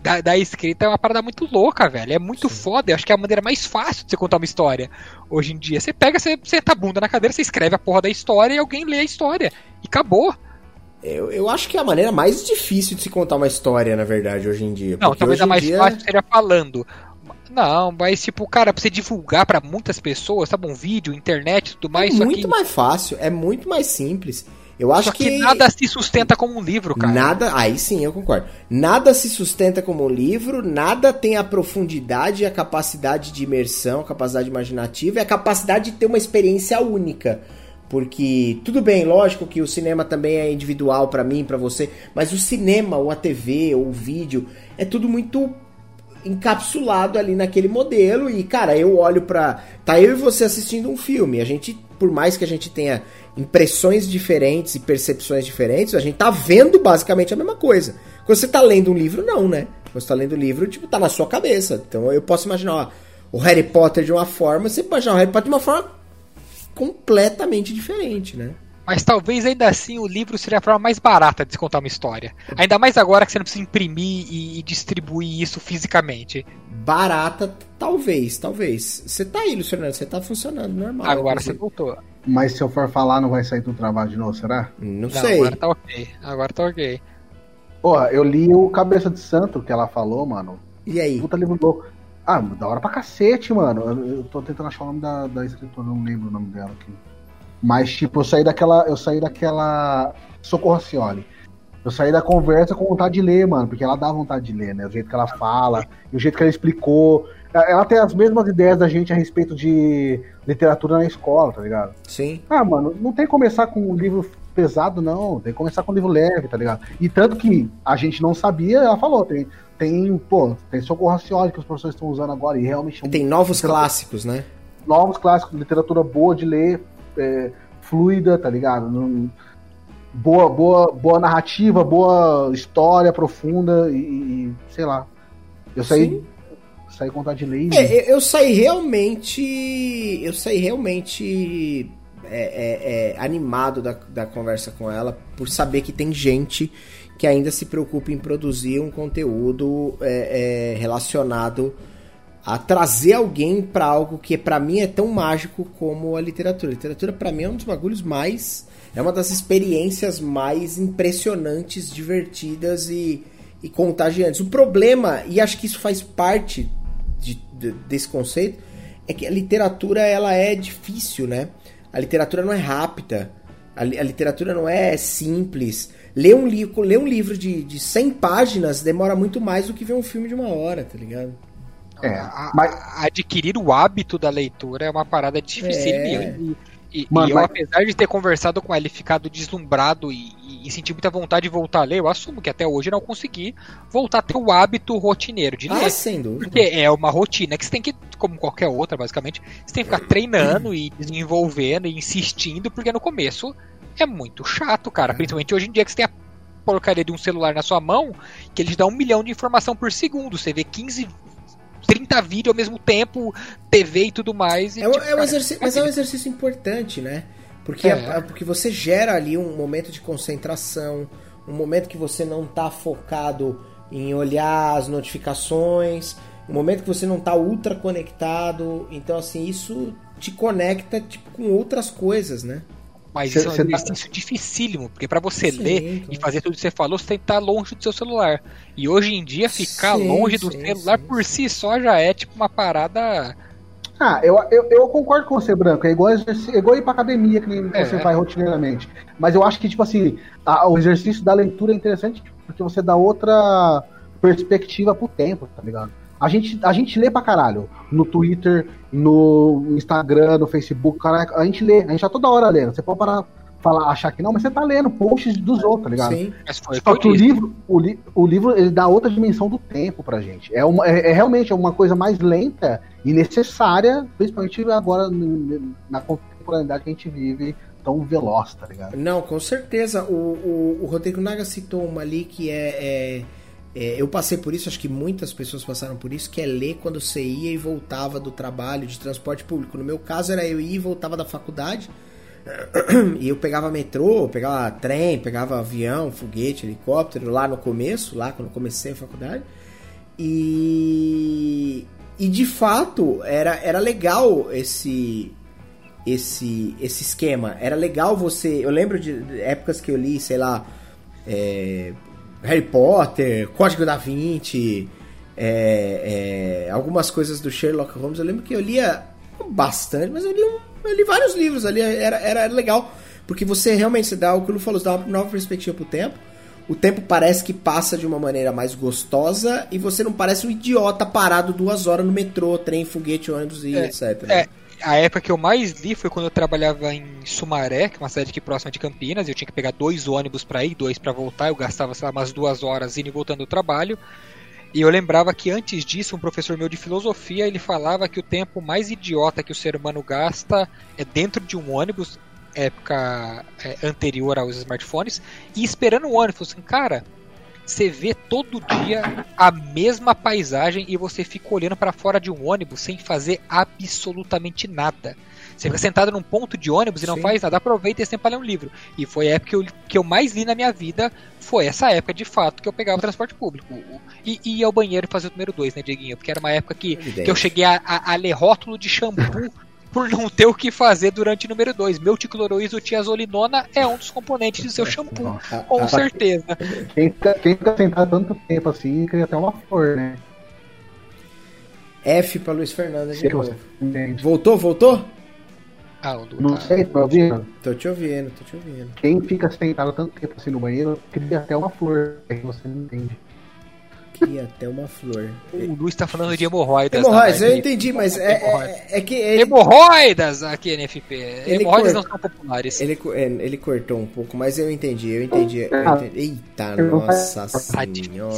da, da, escrita é uma parada muito louca, velho. É muito Sim. foda. Eu acho que é a maneira mais fácil de você contar uma história hoje em dia. Você pega, você senta a bunda na cadeira, você escreve a porra da história e alguém lê a história. E acabou. Eu, eu acho que é a maneira mais difícil de se contar uma história, na verdade, hoje em dia. Não, talvez a mais dia... fácil seja falando. Não, mas tipo, cara, pra você divulgar para muitas pessoas, sabe? Um vídeo, internet tudo mais. É muito mais fácil, é muito mais simples. Eu acho só que, que nada se sustenta como um livro, cara. Nada, aí sim, eu concordo. Nada se sustenta como um livro, nada tem a profundidade, a capacidade de imersão, a capacidade imaginativa e a capacidade de ter uma experiência única. Porque tudo bem, lógico que o cinema também é individual para mim, para você, mas o cinema, ou a TV, ou o vídeo, é tudo muito encapsulado ali naquele modelo e cara, eu olho para tá eu e você assistindo um filme, a gente por mais que a gente tenha impressões diferentes e percepções diferentes, a gente tá vendo basicamente a mesma coisa. Quando você tá lendo um livro, não, né? Quando você tá lendo um livro, tipo, tá na sua cabeça. Então eu posso imaginar, ó, o Harry Potter de uma forma, você pode imaginar o Harry Potter de uma forma completamente diferente, né? Mas talvez ainda assim o livro seria a forma mais barata de se contar uma história. Ainda mais agora que você não precisa imprimir e distribuir isso fisicamente. Barata, talvez, talvez. Você tá aí, Luciano, você tá funcionando normal. Agora você voltou. Mas se eu for falar, não vai sair do trabalho de novo, será? Não, não sei. Agora tá ok. Agora tá ok. Pô, eu li o Cabeça de Santo que ela falou, mano. E aí? Puta livro louco. Ah, da hora pra cacete, mano. Eu, eu tô tentando achar o nome da, da escritora, não lembro o nome dela aqui. Mas, tipo, eu saí daquela. Eu saí daquela. Socorro Cioli. Eu saí da conversa com vontade de ler, mano, porque ela dá vontade de ler, né? O jeito que ela fala, o jeito que ela explicou. Ela tem as mesmas ideias da gente a respeito de literatura na escola, tá ligado? Sim. Ah, mano, não tem que começar com um livro pesado, não. Tem que começar com um livro leve, tá ligado? E tanto que a gente não sabia, ela falou, tem, tem pô, tem Socorro Racioli que os professores estão usando agora e realmente... Tem novos clássicos, né? Novos clássicos, literatura boa de ler, é, fluida, tá ligado? Não, boa, boa, boa narrativa, boa história profunda e, e sei lá. Eu saí, Sim. saí com vontade de ler. É, eu saí realmente, eu saí realmente é, é, é, animado da, da conversa com ela por saber que tem gente que ainda se preocupa em produzir um conteúdo é, é, relacionado a trazer alguém para algo que para mim é tão mágico como a literatura. A literatura para mim é um dos bagulhos mais é uma das experiências mais impressionantes, divertidas e, e contagiantes. O problema, e acho que isso faz parte de, de, desse conceito, é que a literatura ela é difícil, né? A literatura não é rápida, a, a literatura não é simples. Ler um, li ler um livro de, de 100 páginas demora muito mais do que ver um filme de uma hora, tá ligado? É, mas... adquirir o hábito da leitura é uma parada difícil. É. E, e, Mano, e eu, mas... apesar de ter conversado com ele e ficado deslumbrado e, e, e sentir muita vontade de voltar a ler, eu assumo que até hoje não consegui voltar a ter o hábito rotineiro de ler. Ah, sem dúvida. Porque é uma rotina que você tem que, como qualquer outra, basicamente, você tem que ficar treinando e desenvolvendo e insistindo, porque no começo é muito chato, cara. É. Principalmente hoje em dia que você tem a porcaria de um celular na sua mão, que ele te dá um milhão de informação por segundo. Você vê 15, 30 vídeos ao mesmo tempo, TV e tudo mais. E, é, tipo, é um exercício, mas é um exercício importante, né? Porque, é. porque você gera ali um momento de concentração, um momento que você não está focado em olhar as notificações, um momento que você não está ultra conectado. Então, assim, isso te conecta tipo, com outras coisas, né? Mas cê, isso é um tá- exercício tá... dificílimo, porque para você sim, ler e fazer tudo que você falou, você tem que estar longe do seu celular. E hoje em dia, ficar sim, longe do sim, celular por si só já é tipo uma parada. Ah, eu, eu, eu concordo com você, Branco. É igual, é igual ir pra academia, que é, você vai rotineiramente. Mas eu acho que, tipo assim, a, o exercício da leitura é interessante porque você dá outra perspectiva pro tempo, tá ligado? A gente, a gente lê pra caralho. No Twitter, no Instagram, no Facebook, cara, a gente lê. A gente tá toda hora lendo. Você pode parar falar, achar que não, mas você tá lendo posts dos outros, tá ligado? Sim. Só que o livro, o, li, o livro ele dá outra dimensão do tempo pra gente. É, uma, é, é, realmente uma coisa mais lenta e necessária, principalmente agora na contemporaneidade que a gente vive tão veloz, tá ligado? Não, com certeza. O, o, o Rodrigo Naga citou uma ali que é, é é, eu passei por isso, acho que muitas pessoas passaram por isso, que é ler quando você ia e voltava do trabalho, de transporte público. No meu caso era eu ia e voltava da faculdade. E eu pegava metrô, pegava trem, pegava avião, foguete, helicóptero lá no começo, lá quando comecei a faculdade. E, e de fato era, era legal esse esse esse esquema. Era legal você. Eu lembro de épocas que eu li, sei lá, é, Harry Potter, Código da Vinci, é, é, algumas coisas do Sherlock Holmes. Eu lembro que eu lia bastante, mas eu li, eu li vários livros ali. Era, era, era legal, porque você realmente você dá o que o falou, você dá uma nova perspectiva pro tempo. O tempo parece que passa de uma maneira mais gostosa e você não parece um idiota parado duas horas no metrô, trem, foguete, ônibus e É, etc. É, a época que eu mais li foi quando eu trabalhava em Sumaré, que é uma cidade aqui próxima de Campinas. Eu tinha que pegar dois ônibus pra ir, dois pra voltar. Eu gastava, sei lá, umas duas horas indo e voltando do trabalho. E eu lembrava que antes disso, um professor meu de filosofia, ele falava que o tempo mais idiota que o ser humano gasta é dentro de um ônibus, época é, anterior aos smartphones, e esperando o ônibus. Assim, cara, você vê todo dia a mesma paisagem e você fica olhando para fora de um ônibus sem fazer absolutamente nada. Você fica sentado num ponto de ônibus e não Sim. faz nada, aproveita esse tempo para ler um livro. E foi a época que eu, que eu mais li na minha vida, foi essa época de fato que eu pegava o transporte público. E, e ia ao banheiro fazer o número 2, né, Dieguinho? Porque era uma época que, que eu cheguei a, a- a ler rótulo de shampoo por não ter o que fazer durante o número 2. Meu ticloroisotiazolinona é um dos componentes do seu shampoo, Ah, com certeza. Quem fica, quem fica sentado tanto tempo assim, cria até uma flor, né? F pra Luiz Fernando de novo. Voltou, voltou? Ah, o Não tá- sei, tá ouvindo? Tô te ouvindo, tô te ouvindo. Quem fica sentado tanto tempo assim no banheiro, cria até uma flor. É que você não entende. Cria até uma flor. O Luiz tá falando de hemorroidas. Hemorroidas, eu entendi, mas é, é, é que ele, Hemorroidas aqui, NFP. Ele Hemorroidas cor- não são populares. ele, é, ele cortou um pouco, mas eu entendi, eu entendi. eu Ah. entendi. Eita, nossa senhora.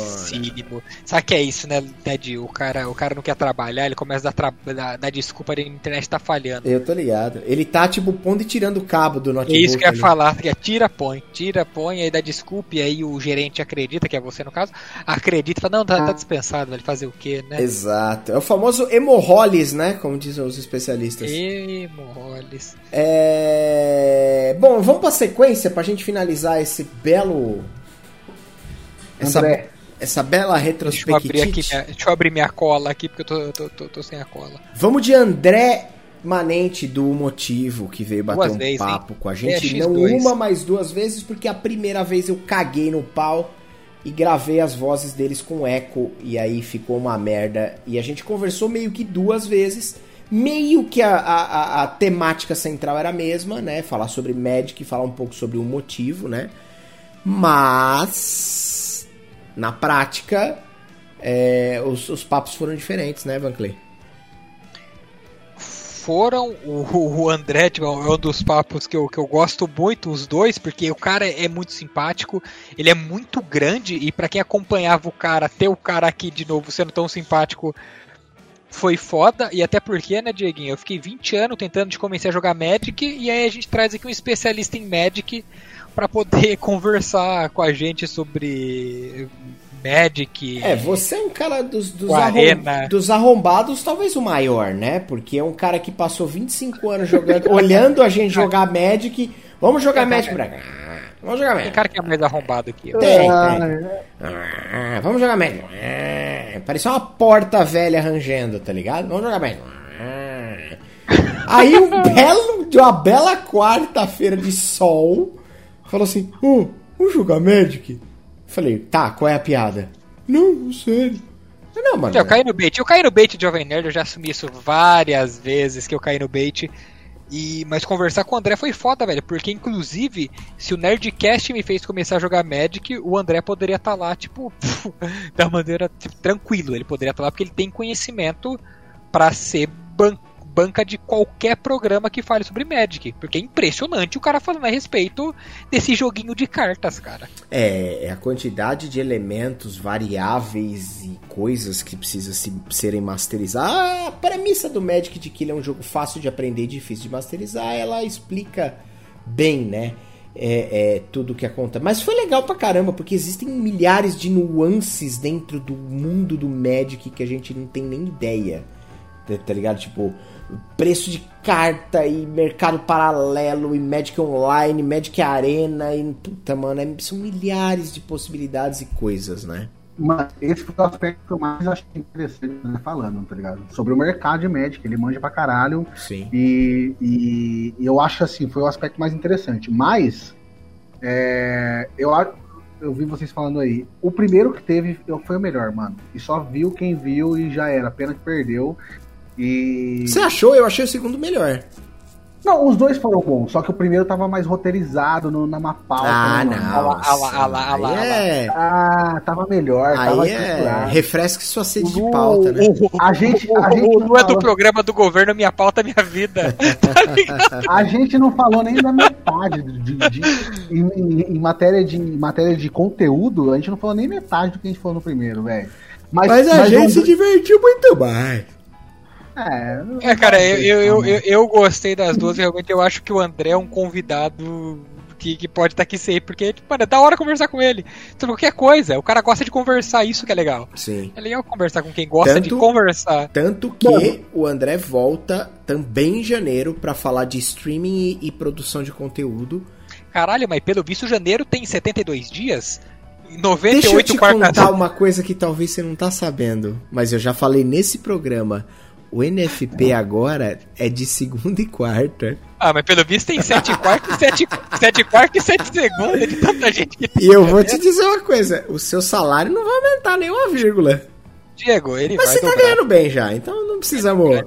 Sabe que é isso, né, Ted? O cara, o cara não quer trabalhar, ele começa a dar, tra- dar- desculpa de a internet tá falhando. Eu tô ligado. Ele tá, tipo, pondo e tirando o cabo do É notebook. isso que eu ia falar, que é tira, põe, tira, põe, aí dá desculpa, e aí o gerente acredita, que é você no caso, acredita e fala, não, tá, tá dispensado, vai fazer o quê, né? Exato. É o famoso hemorrolis, né? Como dizem os especialistas. Hemorroides. É... Bom, vamos pra sequência pra gente finalizar esse belo. Essa, André. essa bela Deixa eu abrir aqui, retrospectiva. minha, deixa eu abrir minha cola aqui, porque eu tô, eu tô, tô, tô sem a cola. Vamos de André Manente do Motivo, que veio bater Duas um vezes, papo com a É, gente. X2. não uma, mas duas vezes, porque a primeira vez eu caguei no pau e gravei as vozes deles com eco, e aí ficou uma merda. E a gente conversou meio que duas vezes. Meio que a, a, a- temática central era a mesma, né? Falar sobre Magic, falar um pouco sobre o motivo, né? Mas, na prática, é, os, os papos foram diferentes, né, Van Clay? Foram. O, o André tipo, é um dos papos que eu, que eu gosto muito, os dois, porque o cara é muito simpático, ele é muito grande, e pra quem acompanhava o cara, ter o cara aqui de novo sendo tão simpático foi foda, e até porque, né, Dieguinho, eu fiquei 20 anos tentando de começar a jogar Magic, e aí a gente traz aqui um especialista em Magic pra poder conversar com a gente sobre Magic. É, você é um cara dos, dos, Arena. dos arrombados, talvez o maior, né? Porque é um cara que passou 25 anos jogando, olhando a gente jogar Magic. Vamos jogar Magic pra cá. Vamos jogar Tem Magic. cara que é mais arrombado aqui. Tem, Ah, tem. Ah, vamos jogar Magic. Ah, Parecia uma porta velha rangendo, tá ligado? Vamos jogar Magic. Ah. Aí um belo, de uma bela quarta-feira de sol, falou assim: Ô, vamos jogar Magic? Falei, tá, qual é a piada? Não, sério. Não, mano. Eu caí no bait. Eu caí no bait de Jovem Nerd, eu já assumi isso várias vezes que eu caí no bait. E, mas conversar com o André foi foda, velho. Porque, inclusive, se o Nerdcast me fez começar a jogar Magic, o André poderia estar lá, tipo, da maneira tipo, tranquilo. Ele poderia estar lá porque ele tem conhecimento pra ser ban- banca de qualquer programa que fale sobre Magic. Porque é impressionante o cara falando a respeito desse joguinho de cartas, cara. É, é a quantidade de elementos variáveis e coisas que precisa se, serem masterizadas. A premissa do Magic de que ele é um jogo fácil de aprender e difícil de masterizar, ela explica bem, né? É, é, tudo que acontece. Mas foi legal pra caramba, porque existem milhares de nuances dentro do mundo do Magic que a gente não tem nem ideia. Tá, tá ligado? Tipo, preço de carta e mercado paralelo e Magic Online, Magic Arena e puta, mano, é, são milhares de possibilidades e coisas, né? Mas esse foi o aspecto que eu mais achei interessante né, falando, tá ligado? Sobre o mercado de Magic, ele manja pra caralho. Sim. E, e, eu acho assim, foi o aspecto mais interessante. Mas é, eu, eu vi vocês falando aí. O primeiro que teve foi o melhor, mano. E só viu quem viu e já era. Pena que perdeu. E. Você achou? Eu achei o segundo melhor. Não, os dois foram bons, só que o primeiro tava mais roteirizado no, na uma pauta. Ah, né, não. Ah lá, ah lá, ah lá, ah lá, Aí é, Ah, tava melhor, tava aí é estruturado. refresque sua sede de pauta, né? A gente, a gente O não não é do programa do governo, minha pauta, minha vida. Tá? A gente não falou nem da metade de, de- em, em- em matéria de em matéria de conteúdo, a gente não falou nem metade do que a gente falou no primeiro, velho. Mas a gente um- se divertiu muito mais. É, É, cara, eu, eu, eu, eu, eu gostei das duas, realmente eu acho que o André é um convidado que, que pode estar aqui sempre, porque, tipo, mano, é da hora conversar com ele. Sobre qualquer coisa, o cara gosta de conversar, isso que é legal. Sim. É legal conversar com quem gosta Tanto- de conversar. Tanto que o André volta também em janeiro pra falar de streaming e, e produção de conteúdo. Caralho, mas pelo visto janeiro tem 72 dias? Deixa eu 98 te contar uma coisa que talvez você não tá sabendo, mas eu já falei nesse programa. O NFP agora é de segunda e quarta. Ah, mas pelo visto tem 7 quartos, 7, 7 quartos e 7 segundos de tanta gente que tem. E eu vou te dizer uma coisa: o seu salário não vai aumentar nem uma vírgula. Diego, ele Mas vai você tá dobrar. ganhando bem já, então não precisamos.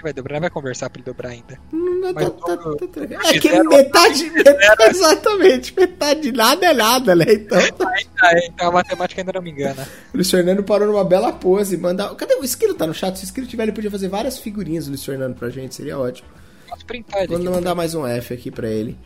Ele vai dobrar, vai conversar pra ele dobrar ainda. Não, Mas tá- tá- tá- É que metade, metade. Exatamente, metade de nada é nada, né? Então. Ainda, então a matemática ainda não me engana. O Luiz Fernando parou numa bela pose. Manda... Cadê o Esquilo? Tá no chat? Se o Esquilo tiver, ele podia fazer várias figurinhas do Luiz Fernando pra gente, seria ótimo. Posso printar ele Vou aqui. mandar mais um F aqui pra ele.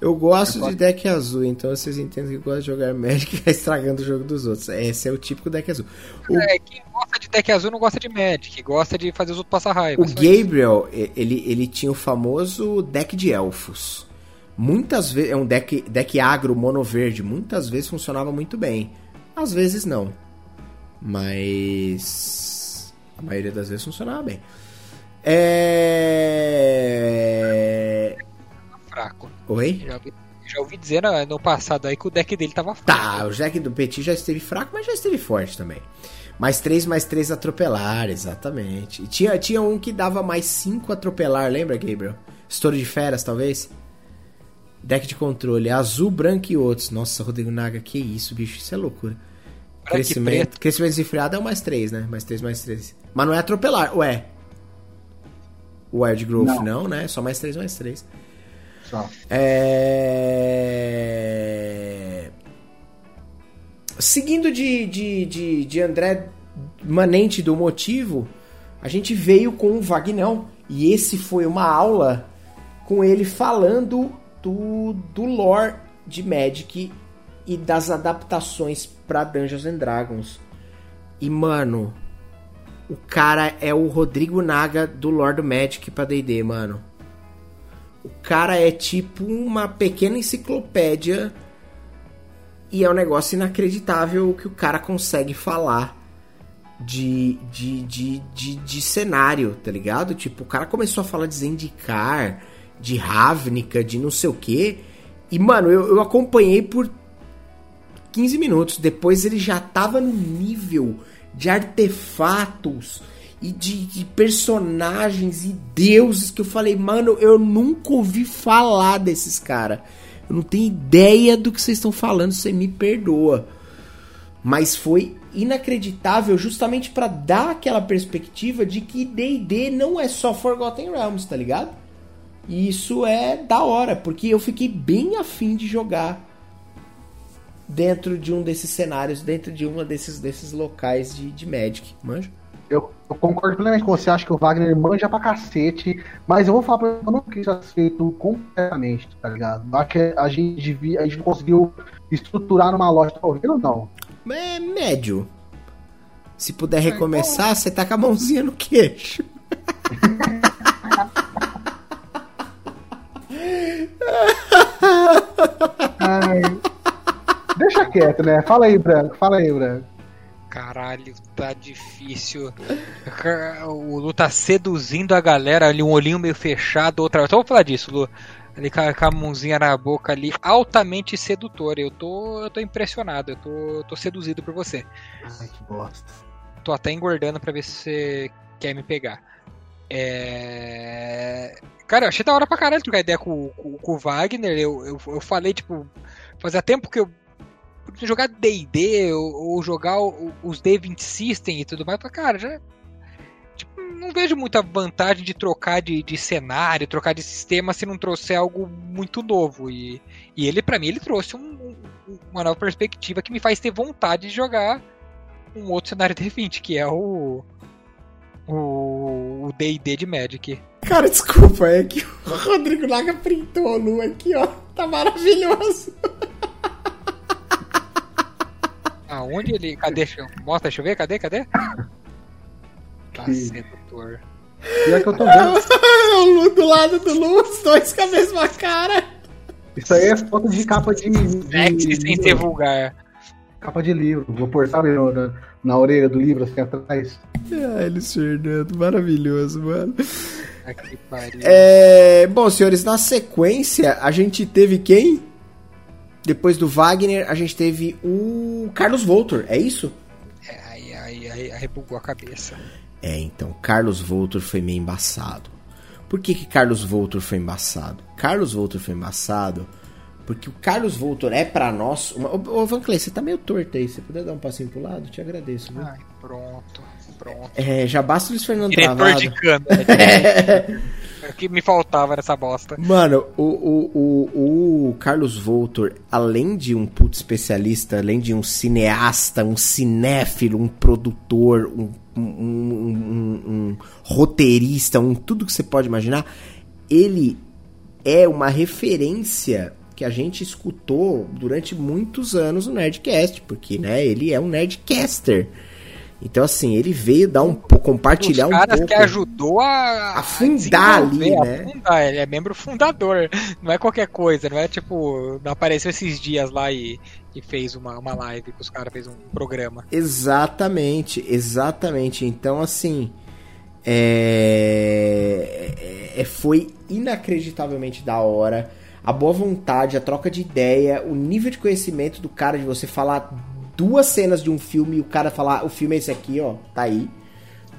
Eu gosto de deck azul, então vocês entendem que eu gosto de jogar Magic e ficar estragando o jogo dos outros. Esse é o típico deck azul. O, É, quem gosta de deck azul não gosta de Magic, gosta de fazer os outros passar raiva. o isso. Gabriel, ele, ele tinha o famoso deck de elfos. Muitas vezes. É um deck, deck agro, mono verde. Muitas vezes funcionava muito bem. Às vezes não. Mas. A maioria das vezes funcionava bem. É. Fraco. Oi? Já ouvi, já ouvi dizer no, no passado aí que o deck dele tava fraco. Tá, o deck do Petit já esteve fraco, mas já esteve forte também. Mais 3, mais 3 atropelar, exatamente. E tinha, tinha um que dava mais 5 atropelar, lembra, Gabriel? Estouro de feras, talvez? Deck de controle, azul, branco e outros. Nossa, Rodrigo Naga, que isso, bicho, isso é loucura. Branco Crescimento, crescimento desenfreado é o mais 3, né? Mais 3, mais 3. Mas não é atropelar, ué. O Wild Growth não, Não. né? Só mais 3, mais 3. Só. É... Seguindo de, de, de, de André Manente do motivo, a gente veio com o Vagnão. E esse foi uma aula com ele falando do, do lore de Magic e das adaptações pra Dungeons and Dragons. E, mano, o cara é o Rodrigo Naga do lore do Magic pra D&D, mano. O cara é tipo uma pequena enciclopédia e é um negócio inacreditável que o cara consegue falar de, de, de, de, de cenário, tá ligado? Tipo, o cara começou a falar de Zendikar, de Ravnica, de não sei o que. E, mano, eu, eu acompanhei por 15 minutos. Depois ele já tava no nível de artefatos e de, de personagens e deuses que eu falei, mano, eu nunca ouvi falar desses caras. Eu não tenho ideia do que vocês estão falando, você me perdoa. Mas foi inacreditável justamente pra dar aquela perspectiva de que D&D não é só Forgotten Realms, tá ligado? E isso é da hora, porque eu fiquei bem afim de jogar dentro de um desses cenários, dentro de um desses, desses locais de, de Magic, manja? Eu, eu concordo plenamente com você, acho que o Wagner manja pra cacete, mas eu vou falar pra você, eu não fiquei satisfeito completamente, tá ligado? Acho que a gente devia, a gente não conseguiu estruturar numa loja, tá ouvindo ou não? É médio. Se puder recomeçar, você tá com a mãozinha no queixo. Ai. Deixa quieto, né? Fala aí, Branco, fala aí, Branco. Caralho, tá difícil. O Lu tá seduzindo a galera ali, um olhinho meio fechado, outra. Então vamos falar disso, Lu. Ali com a, com a mãozinha na boca ali, altamente sedutora. Eu tô, eu tô impressionado, eu tô, tô seduzido por você. Ai, que bosta. Tô até engordando pra ver se você quer me pegar. É... Cara, eu achei da hora pra caralho trocar ideia com, com, com o Wagner. Eu, eu, eu falei, tipo, fazia tempo que eu jogar D&D ou, ou, jogar os D20 System e tudo mais, cara, já tipo, não vejo muita vantagem de trocar de, de, cenário, trocar de sistema se não trouxer algo muito novo. E, e ele, para mim, ele trouxe um, um, uma nova perspectiva que me faz ter vontade de jogar um outro cenário D20, que é o o D&D de Magic. Cara, desculpa, é que o Rodrigo Laga printou a lua aqui, ó. Tá maravilhoso. Aonde ele. Cadê? Mostra, deixa eu ver, cadê? Cadê? Tá que... sedutor. E é que eu tô vendo. o Lu do lado do Lu, os dois com a mesma cara. Isso aí é foto de capa de. de... sem ser vulgar. Capa de livro. Vou pôr, sabe, na, na orelha do livro, assim atrás. Ah, eles Fernando, maravilhoso, mano. É, bom, senhores, na sequência, a gente teve quem? Depois do Wagner, a gente teve o Carlos Voltor, é isso? É, aí, aí, aí, aí rebugou a cabeça. É, então, Carlos Voltor foi meio embaçado. Por que, que Carlos Voltor foi embaçado? Carlos Voltor foi embaçado porque o Carlos Voltor é para nós. Uma... Ô, Van Clay, você tá meio torto aí. Você puder dar um passinho pro lado? Te agradeço, viu? Ai, pronto, pronto. É, já basta o Luiz Fernando Diretor travado. de câmera. o que me faltava nessa bosta. Mano, o, o, o, o Carlos Voltor, além de um puto especialista, além de um cineasta, um cinéfilo, um produtor, um, um, um, um roteirista, um tudo que você pode imaginar, ele é uma referência que a gente escutou durante muitos anos no Nerdcast, porque né, ele é um Nerdcaster. Então, assim, ele veio dar um compartilhar um pouco. que ajudou a, a fundar ali, né? Fundar. Ele é membro fundador. Não é qualquer coisa, não é tipo. Não apareceu esses dias lá e, e fez uma, uma live que os caras fez um programa. Exatamente, exatamente. Então, assim. É, é, é foi inacreditavelmente da hora a boa vontade, a troca de ideia, o nível de conhecimento do cara de você falar duas cenas de um filme e o cara falar, o filme é esse aqui, ó, tá aí.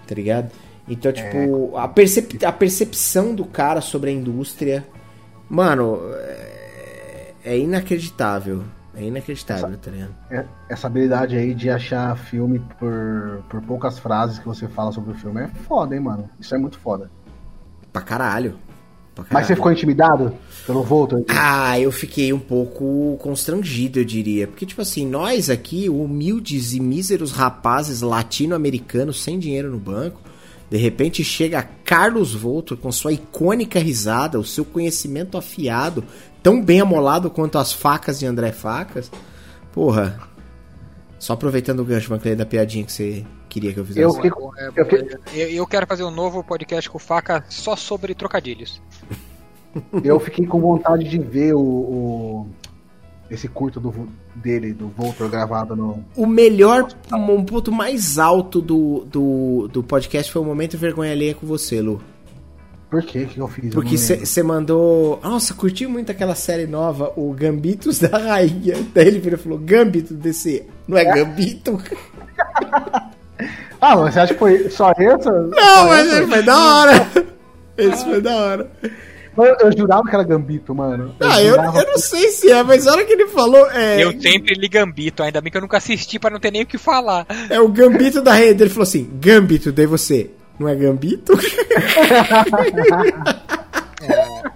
Tá ligado? Então, tipo, é. a, percep a percepção do cara sobre a indústria, mano, é, é inacreditável. É inacreditável, essa, tá ligado? É, essa habilidade aí de achar filme por, por poucas frases que você fala sobre o filme é foda, hein, mano? Isso é muito foda. Pra caralho. Mas você ficou intimidado pelo Voltor? Ah, eu fiquei um pouco constrangido, eu diria. Porque, tipo assim, nós aqui, humildes e míseros rapazes latino-americanos sem dinheiro no banco, de repente chega Carlos Voltor com sua icônica risada, o seu conhecimento afiado, tão bem amolado quanto as facas de André Facas. Porra. Só aproveitando o gancho, Manclay, da piadinha que você queria que eu fizesse. Eu, fico, é, eu, eu, quero fazer um novo podcast com faca só sobre trocadilhos. Eu fiquei com vontade de ver o, o esse curto do, dele, do Voltor gravado no. O melhor, um ponto mais alto do, do, do podcast foi o momento vergonha alheia com você, Lu. Por que que eu fiz? Porque você mandou. Nossa, curti muito aquela série nova, o Gambitos da Rainha. Daí ele virou e falou: Gambito desse. Não é, é. Gambito? ah, mas você acha que foi só essa? Não, só mas essa? foi da hora. Esse foi da hora. Eu, eu, jurava que era Gambito, mano. Eu ah, eu, eu, não sei se é, mas a hora que ele falou. É... Eu sempre li Gambito, ainda bem que eu nunca assisti pra não ter nem o que falar. É o Gambito da rede. Ele falou assim: Gambito, daí você. Não é Gambito? é.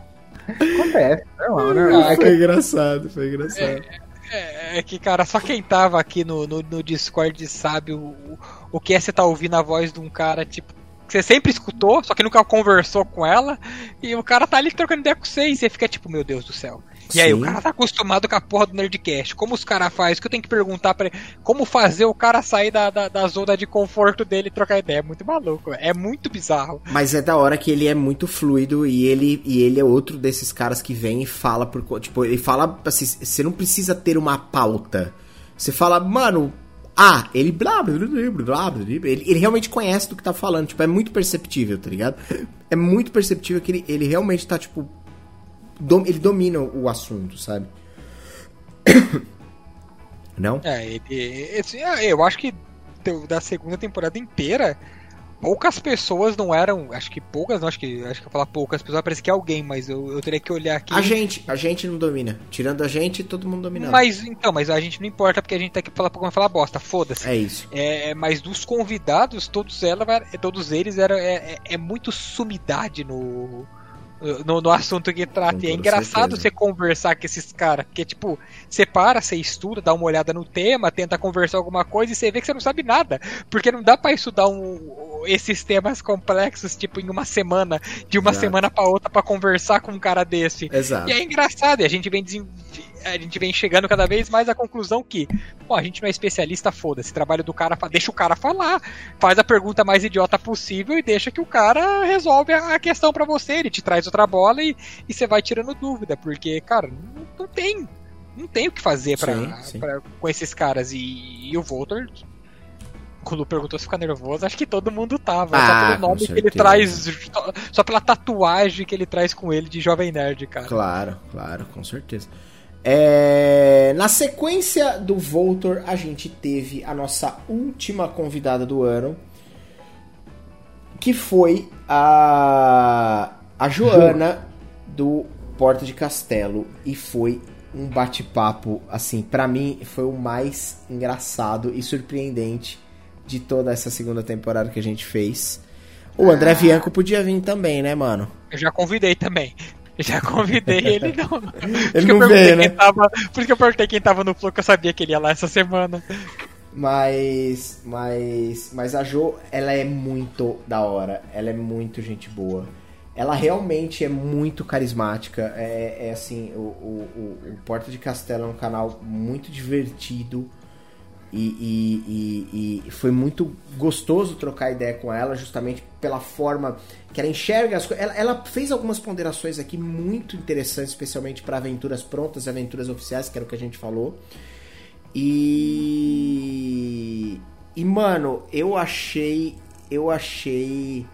Acontece. Ah, foi engraçado, foi engraçado. É. É, é, que, cara, só quem tava aqui no, no, no Discord sabe o, o, o que é você tá ouvindo a voz de um cara, tipo, que você sempre escutou, só que nunca conversou com ela, e o cara tá ali trocando ideia com você, e você fica tipo, meu Deus do céu. E aí, o cara tá acostumado com a porra do Nerdcast. Como os caras fazem? O que eu tenho que perguntar pra ele? Como fazer o cara sair da, da, da, zona de conforto dele e trocar ideia? É muito maluco, é muito bizarro. Mas é da hora que ele é muito fluido e ele, e ele é outro desses caras que vem e fala por. Tipo, ele fala assim: você não precisa ter uma pauta. Você fala, mano, ah, ele blá blá blá blá ele, ele realmente conhece do que tá falando, tipo, é muito perceptível, tá ligado? É muito perceptível que ele, ele realmente tá, tipo, dom, ele domina o assunto, sabe? Não? É, ele, esse, é, eu acho que da segunda temporada inteira, poucas pessoas não eram. Acho que poucas, não, acho que. Acho que eu falar poucas pessoas, parece que é alguém, mas eu, eu teria que olhar aqui. A gente, a gente não domina. Tirando a gente, todo mundo domina. Mas então, mas a gente não importa porque a gente tá aqui pra falar, falar bosta, foda-se. É isso. É, mas dos convidados, todos, ela, todos eles eram. É, é, é muito sumidade no no, no assunto que trata. E é engraçado certeza. você conversar com esses caras, porque, tipo, você para, você estuda, dá uma olhada no tema, tenta conversar alguma coisa e você vê que você não sabe nada. Porque não dá para estudar um, esses temas complexos, tipo, em uma semana, de uma Exato. semana para outra, para conversar com um cara desse. Exato. E é engraçado, e a gente vem a gente vem chegando cada vez mais à conclusão que, pô, a gente não é especialista, foda-se. Trabalho do cara, deixa o cara falar. Faz a pergunta mais idiota possível e deixa que o cara resolve a questão para você. Ele te traz outra bola e, e você vai tirando dúvida, porque, cara, não, não tem. Não tem o que fazer pra, sim, sim. Pra, com esses caras. E, e o Voltor quando perguntou se ficar nervoso, acho que todo mundo tava. Ah, só pelo nome que ele traz. Só pela tatuagem que ele traz com ele de Jovem Nerd, cara. Claro, claro, com certeza. É... Na sequência do Voltor, a gente teve a nossa última convidada do ano, que foi a, a Joana do Porta de Castelo. E foi um bate-papo, assim, para mim foi o mais engraçado e surpreendente de toda essa segunda temporada que a gente fez. O André ah. Bianco podia vir também, né, mano? Eu já convidei também. Já convidei ele não. ele não veio, né? Tava, por isso que eu perguntei quem tava no Flow, que eu sabia que ele ia lá essa semana. Mas. Mas. Mas a Jo, ela é muito da hora. Ela é muito gente boa. Ela realmente é muito carismática. É, é assim, o, o, o, o Porta de Castelo é um canal muito divertido. E, e, e, e, foi muito gostoso trocar ideia com ela, justamente pela forma que ela enxerga as coisas. Ela, ela, fez algumas ponderações aqui muito interessantes, especialmente para aventuras prontas e aventuras oficiais, que era o que a gente falou. E. E, mano, eu achei. Eu achei.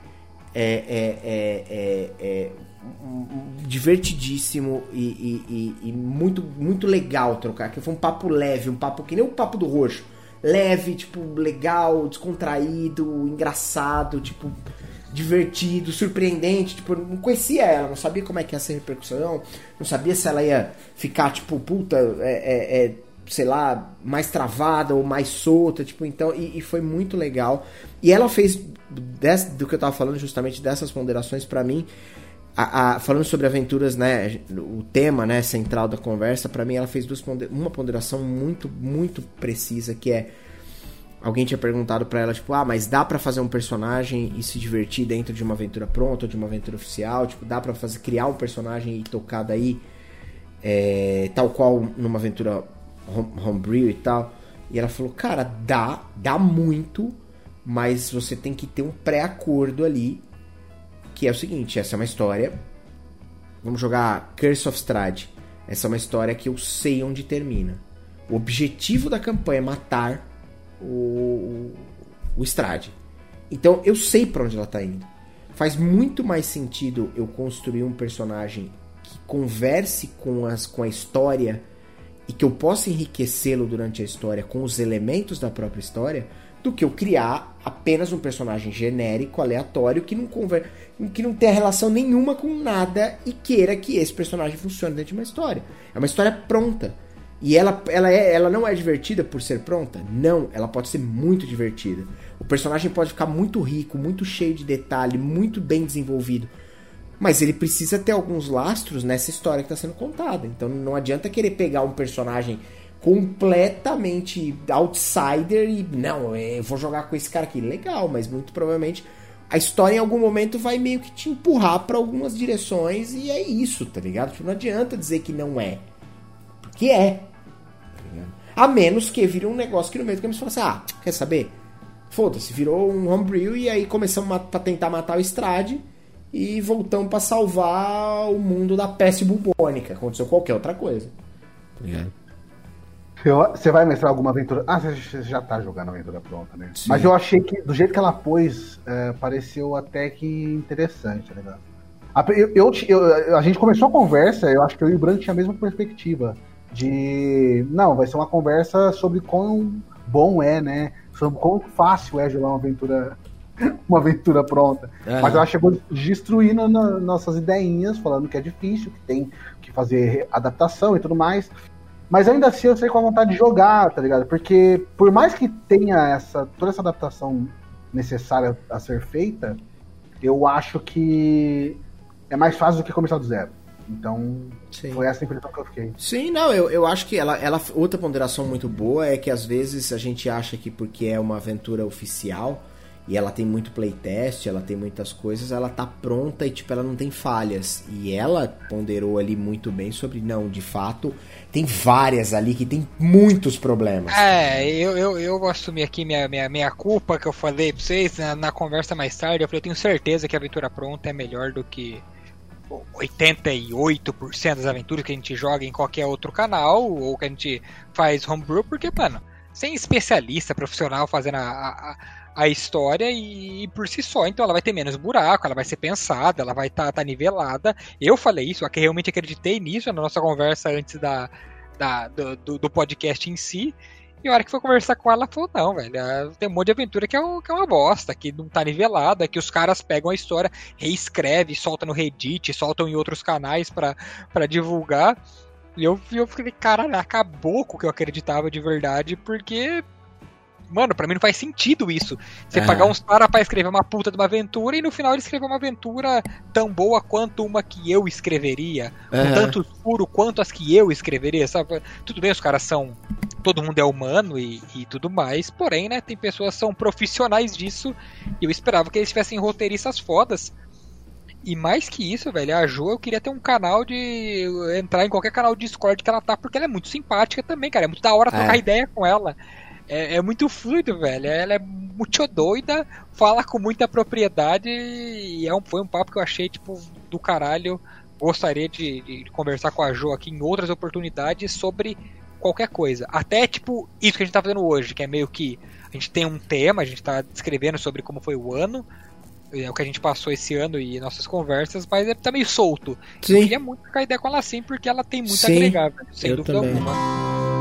É, é, é, é, é divertidíssimo e, e, e, muito, muito legal trocar. Que foi um papo leve, um papo que nem o papo do roxo. Leve, tipo, legal, descontraído, engraçado, tipo, divertido, surpreendente. Tipo, não conhecia ela, não sabia como é que ia ser a repercussão, não sabia se ela ia ficar, tipo, puta, é, é, é sei lá, mais travada ou mais solta, tipo, então, e, e foi muito legal. E ela fez, do que eu tava falando, justamente dessas ponderações para mim, a, a, falando sobre aventuras, né, o tema, né, central da conversa, para mim ela fez duas uma ponderação muito, muito precisa, que é alguém tinha perguntado para ela, tipo, ah, mas dá para fazer um personagem e se divertir dentro de uma aventura pronta ou de uma aventura oficial? Tipo, dá para fazer criar um personagem e tocar daí, é, tal qual numa aventura homebrew e tal? E ela falou, cara, dá, dá muito, mas você tem que ter um pré-acordo ali que é o seguinte, essa é uma história. Vamos jogar Curse of Strahd. Essa é uma história que eu sei onde termina. O objetivo da campanha é matar o, o Strahd. Então eu sei para onde ela tá indo. Faz muito mais sentido eu construir um personagem que converse com, as, com a história e que eu possa enriquecê-lo durante a história com os elementos da própria história do que eu criar apenas um personagem genérico, aleatório, que não, conver... que não tenha relação nenhuma com nada e queira que esse personagem funcione dentro de uma história. É uma história pronta. E ela, ela, é, ela não é divertida por ser pronta? Não, ela pode ser muito divertida. O personagem pode ficar muito rico, muito cheio de detalhe, muito bem desenvolvido. Mas ele precisa ter alguns lastros nessa história que está sendo contada. Então não adianta querer pegar um personagem completamente outsider e não, é, eu vou jogar com esse cara aqui. Legal, mas muito provavelmente a história em algum momento vai meio que te empurrar para algumas direções e é isso, tá ligado? Tipo, não adianta dizer que não é. Porque é. Tá a menos que vire um negócio que no meio do caminho você fala assim: ah, quer saber? Foda-se, virou um homebrew e aí começamos a tentar matar o Strade e voltamos para salvar o mundo da peste bubônica. Aconteceu qualquer outra coisa. Tá ligado? Você vai mestrar alguma aventura? Ah, você já tá jogando a aventura pronta, né? Sim. Mas eu achei que, do jeito que ela pôs, é, pareceu até que interessante, ligado? A, eu, eu, eu, a gente começou a conversa, eu acho que eu e o Branco tinha a mesma perspectiva. De. Não, vai ser uma conversa sobre quão bom é, né? Sobre quão fácil é jogar uma aventura uma aventura pronta. Uhum. Mas ela chegou destruindo na, nossas ideinhas, falando que é difícil, que tem que fazer adaptação e tudo mais. Mas ainda assim eu sei com a vontade de jogar, tá ligado? Porque por mais que tenha essa toda essa adaptação necessária a ser feita, eu acho que é mais fácil do que começar do zero. Então, Sim. foi essa a impressão que eu fiquei. Sim, não, eu, eu acho que ela, ela. Outra ponderação muito boa é que às vezes a gente acha que porque é uma aventura oficial e ela tem muito playtest, ela tem muitas coisas, ela tá pronta e tipo ela não tem falhas. E ela ponderou ali muito bem sobre não, de fato, tem várias ali que tem muitos problemas. É, eu, eu, eu vou assumir aqui minha, minha, minha culpa que eu falei pra vocês na, na conversa mais tarde. Eu falei, eu tenho certeza que a aventura pronta é melhor do que 88% das aventuras que a gente joga em qualquer outro canal ou que a gente faz homebrew, porque, mano, sem especialista profissional fazendo a, a a história e, e, por si só, então ela vai ter menos buraco, ela vai ser pensada, ela vai estar tá, tá nivelada. Eu falei isso, que realmente acreditei nisso na nossa conversa antes da, da do, do, podcast em si. E a hora que foi conversar com ela, falou: não, velho, tem um monte de aventura que é, que é uma bosta, que não tá nivelada, que os caras pegam a história, reescreve, soltam no Reddit, soltam em outros canais para divulgar. E eu, eu falei, caralho, acabou com o que eu acreditava de verdade, porque Mano, pra mim não faz sentido isso. Você é. pagar uns caras pra escrever uma puta de uma aventura e no final ele escrever uma aventura tão boa quanto uma que eu escreveria. É. Com tanto escuro quanto as que eu escreveria, sabe? Tudo bem, os caras são. Todo mundo é humano e, e tudo mais. Porém, né, tem pessoas que são profissionais disso. E eu esperava que eles tivessem roteiristas fodas. E mais que isso, velho, a Jo, eu queria ter um canal de. entrar em qualquer canal de Discord que ela tá, porque ela é muito simpática também, cara. É muito da hora trocar é. ideia com ela é, é, muito fluido, velho. Ela é muito doida, fala com muita propriedade e é um, foi um papo que eu achei, tipo, do caralho. Gostaria de, de conversar com a Jo aqui em outras oportunidades sobre qualquer coisa. Até, tipo, isso que a gente tá fazendo hoje, que é meio que a gente tem um tema, a gente tá descrevendo sobre como foi o ano, é o que a gente passou esse ano e nossas conversas, mas é, tá meio solto. Sim. Eu queria muito ficar ideia com ela assim, porque ela tem muito sim, a agregar, sem dúvida também. alguma.